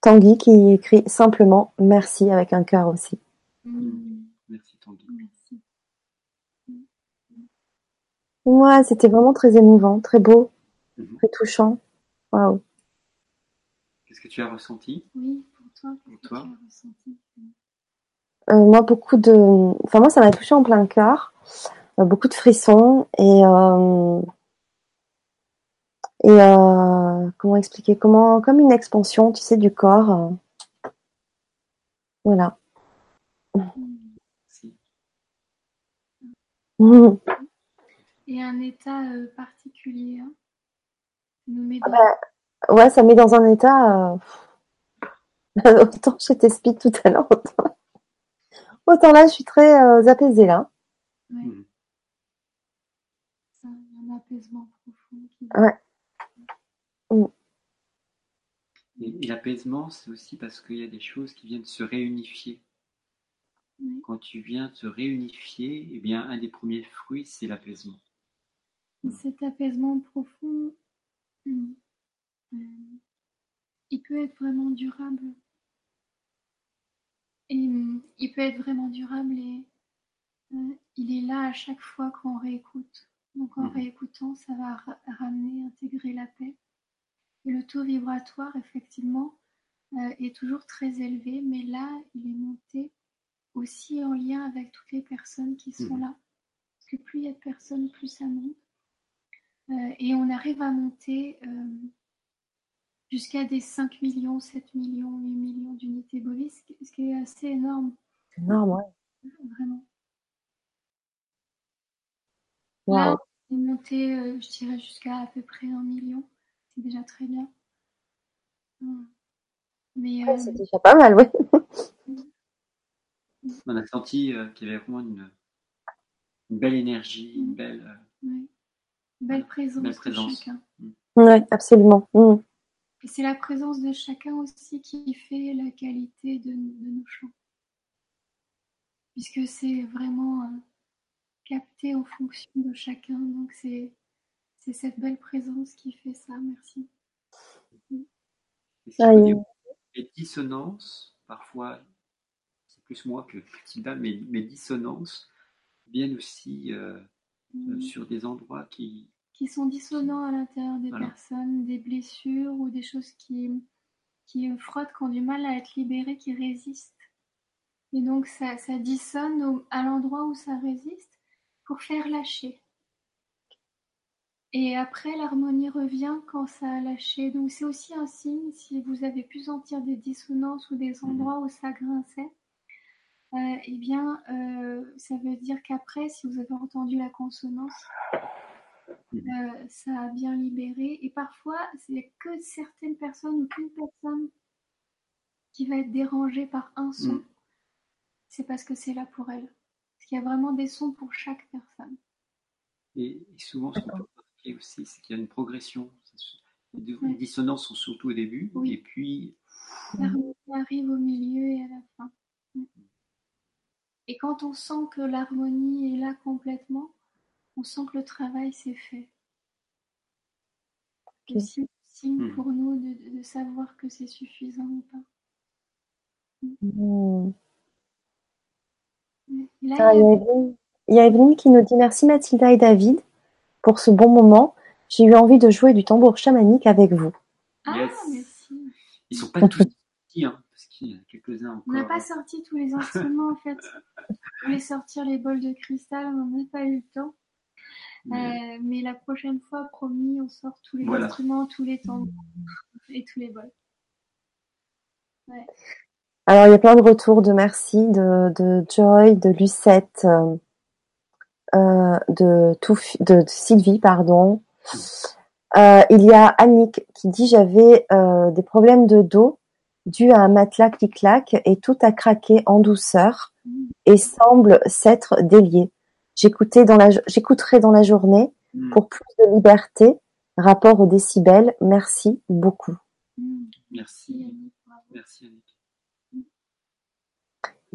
Tanguy qui écrit simplement merci avec un cœur aussi. Merci Tanguy. Merci. Ouais, c'était vraiment très émouvant, très beau, Mhm. très touchant. Waouh. Qu'est-ce que tu as ressenti? Oui, pour toi, Pour toi tu as ressenti? Euh, moi, beaucoup de, enfin moi, ça m'a touché en plein cœur, beaucoup de frissons et euh... et euh... comment expliquer, comment, comme une expansion, tu sais, du corps. euh. Voilà. Et un état euh, particulier. Hein. Ça nous met Ah dans- bah, Ouais, ça met dans un état. euh, Autant j'étais speed tout à l'heure, autant... autant là, je suis très euh, apaisée là. ouais, Hmm. Apaisement profond. Qui... Ouais. Et, et l'apaisement, c'est aussi parce qu'il y a des choses qui viennent se réunifier. Oui. Quand tu viens te réunifier, eh bien, un des premiers fruits, c'est l'apaisement. Et Cet apaisement profond, hmm, euh, il peut être vraiment durable. Et hmm, il peut être vraiment durable et euh, il est là à chaque fois qu'on réécoute. Donc en Mhm. réécoutant, ça va ra- ramener, intégrer la paix. Et le taux vibratoire, effectivement, euh, est toujours très élevé, mais là, il est monté aussi en lien avec toutes les personnes qui sont Mhm. là. Parce que plus il y a de personnes, plus ça monte. Euh, et on arrive à monter euh, jusqu'à des 5 millions, 7 millions, 8 millions d'unités bovies, ce qui- ce qui est assez énorme, C'est énorme, ouais. vraiment. Waouh. Là, on est monté, euh, je dirais, jusqu'à à peu près un million. C'est déjà très bien. Voilà. Mais Ouais, euh, c'est déjà pas mal, ouais. On a senti euh, qu'il y avait vraiment une, une belle énergie, une belle. euh, ouais. belle présence, Belle présence. de chacun. Ouais, absolument. Mhm. Et c'est la présence de chacun aussi qui fait la qualité de, de nos chants. Puisque c'est vraiment euh, capté en fonction de chacun. Donc c'est c'est cette belle présence qui fait ça. Merci. et si Ah, les dissonances, parfois, c'est plus moi que Mathilda, mais mes dissonances viennent aussi euh, sur des endroits qui. Qui sont dissonants à l'intérieur des Voilà. personnes, des blessures ou des choses qui, qui frottent, qui ont du mal à être libérées, qui résistent. Et donc ça, ça dissonne au- à l'endroit où ça résiste? Pour faire lâcher. Et après, l'harmonie revient quand ça a lâché. Donc c'est aussi un signe, si vous avez pu sentir des dissonances ou des endroits où ça grinçait, euh, eh bien, euh, ça veut dire qu'après, si vous avez entendu la consonance, euh, ça a bien libéré. Et parfois, c'est que certaines personnes ou qu'une personne qui va être dérangée par un son, Mm. c'est parce que c'est là pour elle. Parce qu'il y a vraiment des sons pour chaque personne. Et, et souvent, ce qu'on peut remarquer aussi, c'est qu'il y a une progression. Les Ouais. dissonances sont surtout au début, Oui. et puis L'harmonie arrive au milieu et à la fin. Et quand on sent que l'harmonie est là complètement, on sent que le travail s'est fait. Ok. C'est aussi signe Mhm. pour nous de, de savoir que c'est suffisant ou pas. Mhm. Là, Ah, il y a- Evelyne- il y a Evelyne qui nous dit merci Mathilda et David pour ce bon moment. J'ai eu envie de jouer du tambour chamanique avec vous. Ah, Yes. merci. Ils sont pas tous sortis, hein, parce qu'il y en a quelques-uns encore. On n'a pas sorti tous les instruments en fait. On voulait sortir les bols de cristal, on n'a pas eu le temps. Mais- Euh, mais la prochaine fois, promis, on sort tous les Voilà. instruments, tous les tambours et tous les bols. Alors, il y a plein de retours de merci de, de Joy, de Lucette, euh, euh, de, Toufi- de, de Sylvie, pardon. Euh, il y a Annick qui dit j'avais euh, des problèmes de dos dus à un matelas clic-clac et tout a craqué en douceur et semble s'être délié. J'écoutais dans la, j'écouterai dans la journée Mm. pour plus de liberté, rapport aux décibels. Merci beaucoup. Mm. Merci, merci Annick.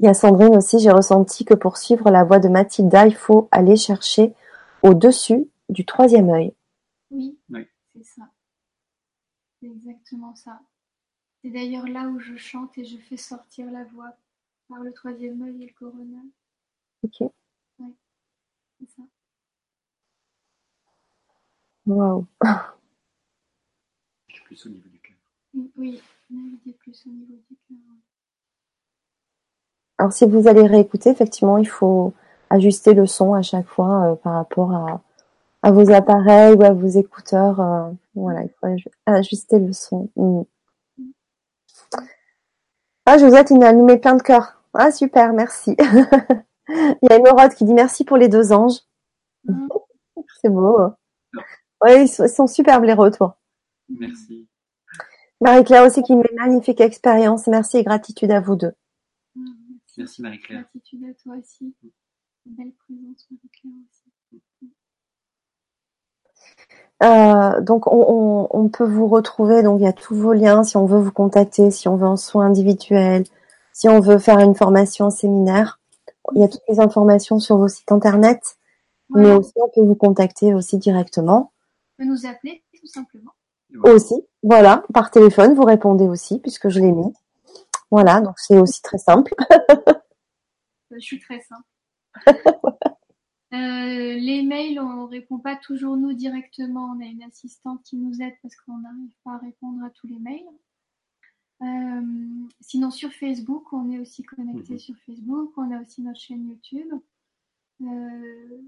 Il y a Sandrine aussi, j'ai ressenti que pour suivre la voix de Mathilda, il faut aller chercher au-dessus du troisième œil. Oui, Oui. c'est ça. C'est exactement ça. C'est d'ailleurs là où je chante et je fais sortir la voix par le troisième œil et le coronal. Ok. C'est ça. Waouh. Plus au niveau du cœur. Oui, naviguer plus au niveau du cœur. Alors si vous allez réécouter, effectivement, il faut ajuster le son à chaque fois euh, par rapport à, à vos appareils ou à vos écouteurs. euh, voilà, il faut aj- ajuster le son. Mm. Ah, Josette, il nous met plein de cœur. Ah, super, merci. il y a Émeraude qui dit merci pour les deux anges. Mm. C'est beau. Oui, ils sont, ils sont superbes les retours. Merci. Marie-Claire aussi qui met magnifique expérience. Merci et gratitude à vous deux. Merci. Marie-Claire. Gratitude à toi aussi. Belle présence, Marie-Claire aussi. Euh, donc on, on- on peut vous retrouver, donc il y a tous vos liens si on veut vous contacter, si on veut un soin individuel, si on veut faire une formation, un séminaire. Il y a toutes les informations sur vos sites internet, mais aussi on peut vous contacter aussi directement. On peut nous appeler tout simplement. Aussi, voilà, par téléphone, vous répondez aussi puisque je l'ai mis. Voilà, donc c'est aussi très simple. Je suis très simple. Euh, les mails, on répond pas toujours nous directement. On a une assistante qui nous aide parce qu'on n'arrive pas à répondre à tous les mails. Euh, sinon sur Facebook, on est aussi connecté Mhm. sur Facebook. On a aussi notre chaîne YouTube. Euh,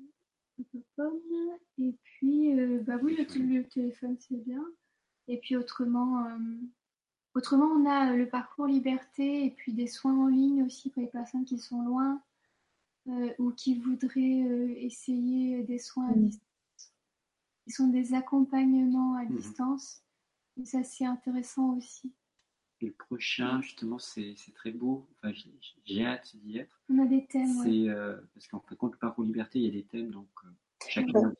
et puis, euh, bah oui, le, téléphone c'est bien. Et puis autrement, euh, autrement on a le parcours liberté et puis des soins en ligne aussi pour les personnes qui sont loin euh, ou qui voudraient euh, essayer des soins à Mm. distance. Ils sont des accompagnements à Mhm. distance. Et ça, c'est intéressant aussi. Et le prochain, justement, c'est très beau. Enfin, j'ai- hâte d'y être. On a des thèmes. ouais. Euh, parce qu'en fin de compte, le parcours liberté, il y a des thèmes, donc euh, chacun.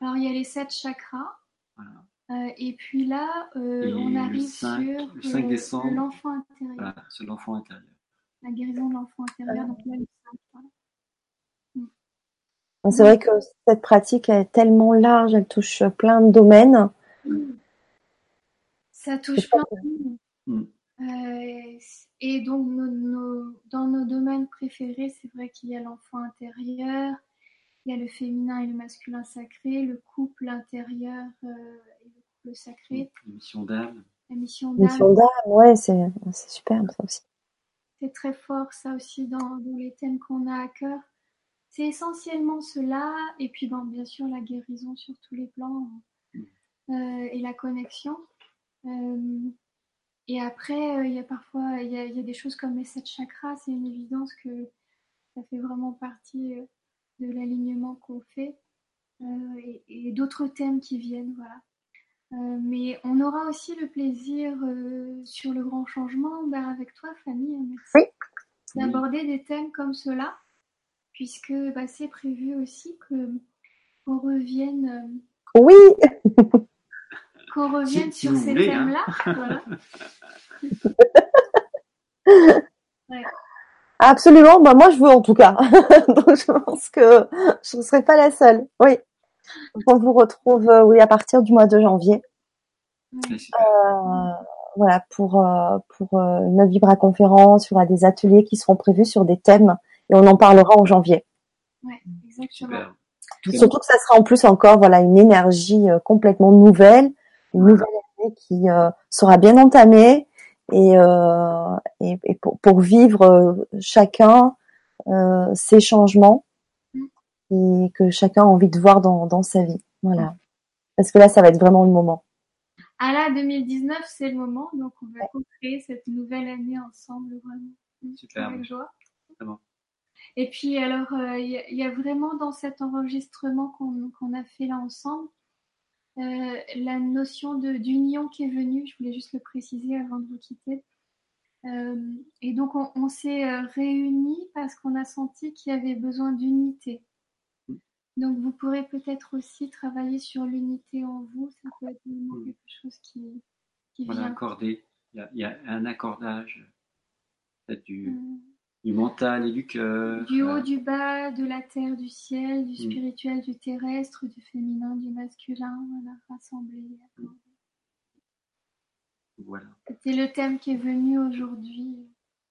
Alors, il y a les sept chakras. Voilà. Euh, et puis là, euh, Et on le arrive 5 sur le 5 euh, décembre. l'enfant intérieur, Voilà, sur l'enfant intérieur. la guérison de l'enfant intérieur. Donc là, le voilà. C'est vrai que cette pratique est tellement large, elle touche plein de domaines. Ça touche plein de monde. Mm. Euh, et donc, nos- nos- dans nos domaines préférés, c'est vrai qu'il y a l'enfant intérieur, il y a le féminin et le masculin sacré, le couple intérieur euh, et le sacré, la mission d'âme. Mission d'âme, ouais, c'est c'est superbe ça aussi. C'est très fort, ça aussi, dans, dans les thèmes qu'on a à cœur. C'est essentiellement cela, et puis bon, bien sûr la guérison sur tous les plans euh, et la connexion. Euh, et après, euh, il y a parfois il y a, il y a des choses comme les sept chakras, c'est une évidence que ça fait vraiment partie de l'alignement qu'on fait, euh, et, et d'autres thèmes qui viennent, voilà. Euh, mais on aura aussi le plaisir euh, sur le grand changement bah, avec toi, Fanny. hein, Merci Oui. d'aborder des thèmes comme cela, puisque bah, c'est prévu aussi que qu'on revienne, Oui, euh, qu'on revienne Si- sur ces voulez, hein. thèmes-là. voilà. absolument. Bah, moi, je veux en tout cas. Donc, je pense que je ne serai pas la seule. Oui. Donc, on vous retrouve, euh, oui, à partir du mois de janvier. Euh, voilà, pour, euh, pour euh, une Vibra conférence, il y aura des ateliers qui seront prévus sur des thèmes et on en parlera en janvier. Ouais, exactement. Super. Surtout que ça sera en plus encore voilà une énergie euh, complètement nouvelle, une nouvelle année qui euh, sera bien entamée et, euh, et, et pour, pour, vivre euh, chacun euh, ces changements et que chacun a envie de voir dans, dans sa vie. Voilà. Parce que là, ça va être vraiment le moment. Ah là, 2019, c'est le moment, donc on va co-créer cette nouvelle année ensemble, vraiment. Super. Avec joie. Vraiment. Et puis alors, il euh, y, y, a vraiment dans cet enregistrement qu'on qu a fait là ensemble, euh, la notion d'union qui est venue, je voulais juste le préciser avant de vous quitter. Euh, et donc on, on s'est réunis parce qu'on a senti qu'il y avait besoin d'unité. Donc vous pourrez peut-être aussi travailler sur l'unité en vous, ça peut être vraiment quelque chose qui, qui voilà, vient. accordé. Il y, a, il y a un accordage du, mmh. du mental et du cœur. Du haut, du bas, de la terre, du ciel, du spirituel, mmh. du terrestre, du féminin, du masculin, voilà, rassemblé. Voilà. C'est le thème qui est venu aujourd'hui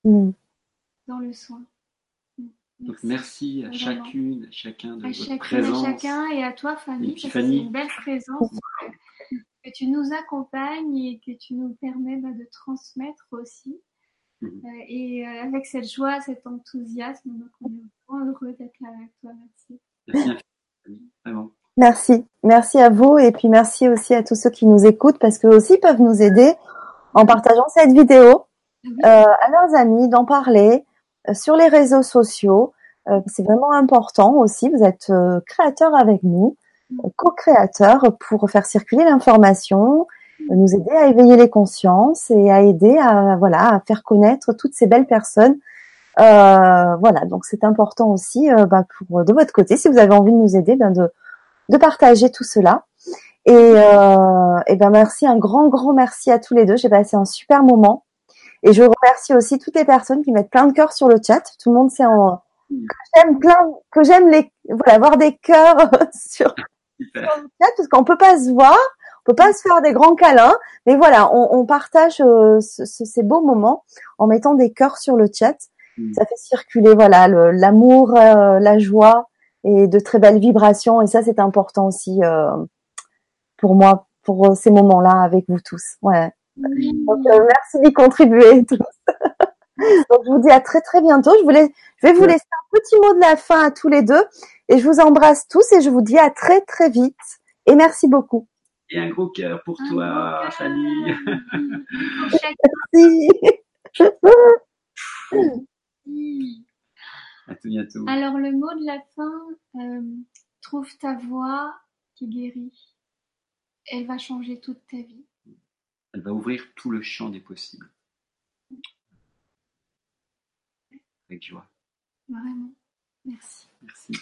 dans le soin. Donc merci à Vraiment. chacune, à chacun de à votre chacune, présence. à chacun et à toi Fanny, c'est une belle présence que tu nous accompagnes et que tu nous permets bah, de transmettre aussi. Mhm. Euh, et euh, avec cette joie, cet enthousiasme, donc on est vraiment heureux d'être là avec toi. Merci. Merci infiniment, Fanny. Vraiment. Merci, merci à vous et puis merci aussi à tous ceux qui nous écoutent parce qu'eux aussi peuvent nous aider en partageant cette vidéo Oui. euh, à leurs amis, d'en parler euh, sur les réseaux sociaux. Euh, c'est vraiment important aussi. Vous êtes euh, créateurs avec nous, euh, co-créateurs pour faire circuler l'information, euh, nous aider à éveiller les consciences et à aider à voilà à faire connaître toutes ces belles personnes. Euh, voilà, donc c'est important aussi euh, bah, pour de votre côté, si vous avez envie de nous aider, ben de de partager tout cela. Et, euh, et ben merci, un grand grand merci à tous les deux. J'ai passé un super moment. Et je remercie aussi toutes les personnes qui mettent plein de cœurs sur le chat. Tout le monde sait en, que j'aime plein, que j'aime les, voilà, voir des cœurs sur, le chat parce qu'on peut pas se voir, on peut pas se faire des grands câlins, mais voilà, on, on partage euh, ce- ce- ces beaux moments en mettant des cœurs sur le chat. Mm. Ça fait circuler, voilà, l'amour, euh, la joie et de très belles vibrations. Et ça, c'est important aussi euh, pour moi, pour ces moments-là avec vous tous. Ouais. Donc, euh, merci d'y contribuer tous. Donc, je vous dis à très très bientôt. Je, voulais, je vais vous laisser un petit mot de la fin à tous les deux. Et je vous embrasse tous et je vous dis à très très vite. Et merci beaucoup. Et un gros cœur pour Un toi, cœur. Fanny. Merci. À tout bientôt. Alors le mot de la fin, euh, trouve ta voix qui guérit. Elle va changer toute ta vie. Elle va ouvrir tout le champ des possibles. Avec joie. Vraiment. Merci. Merci.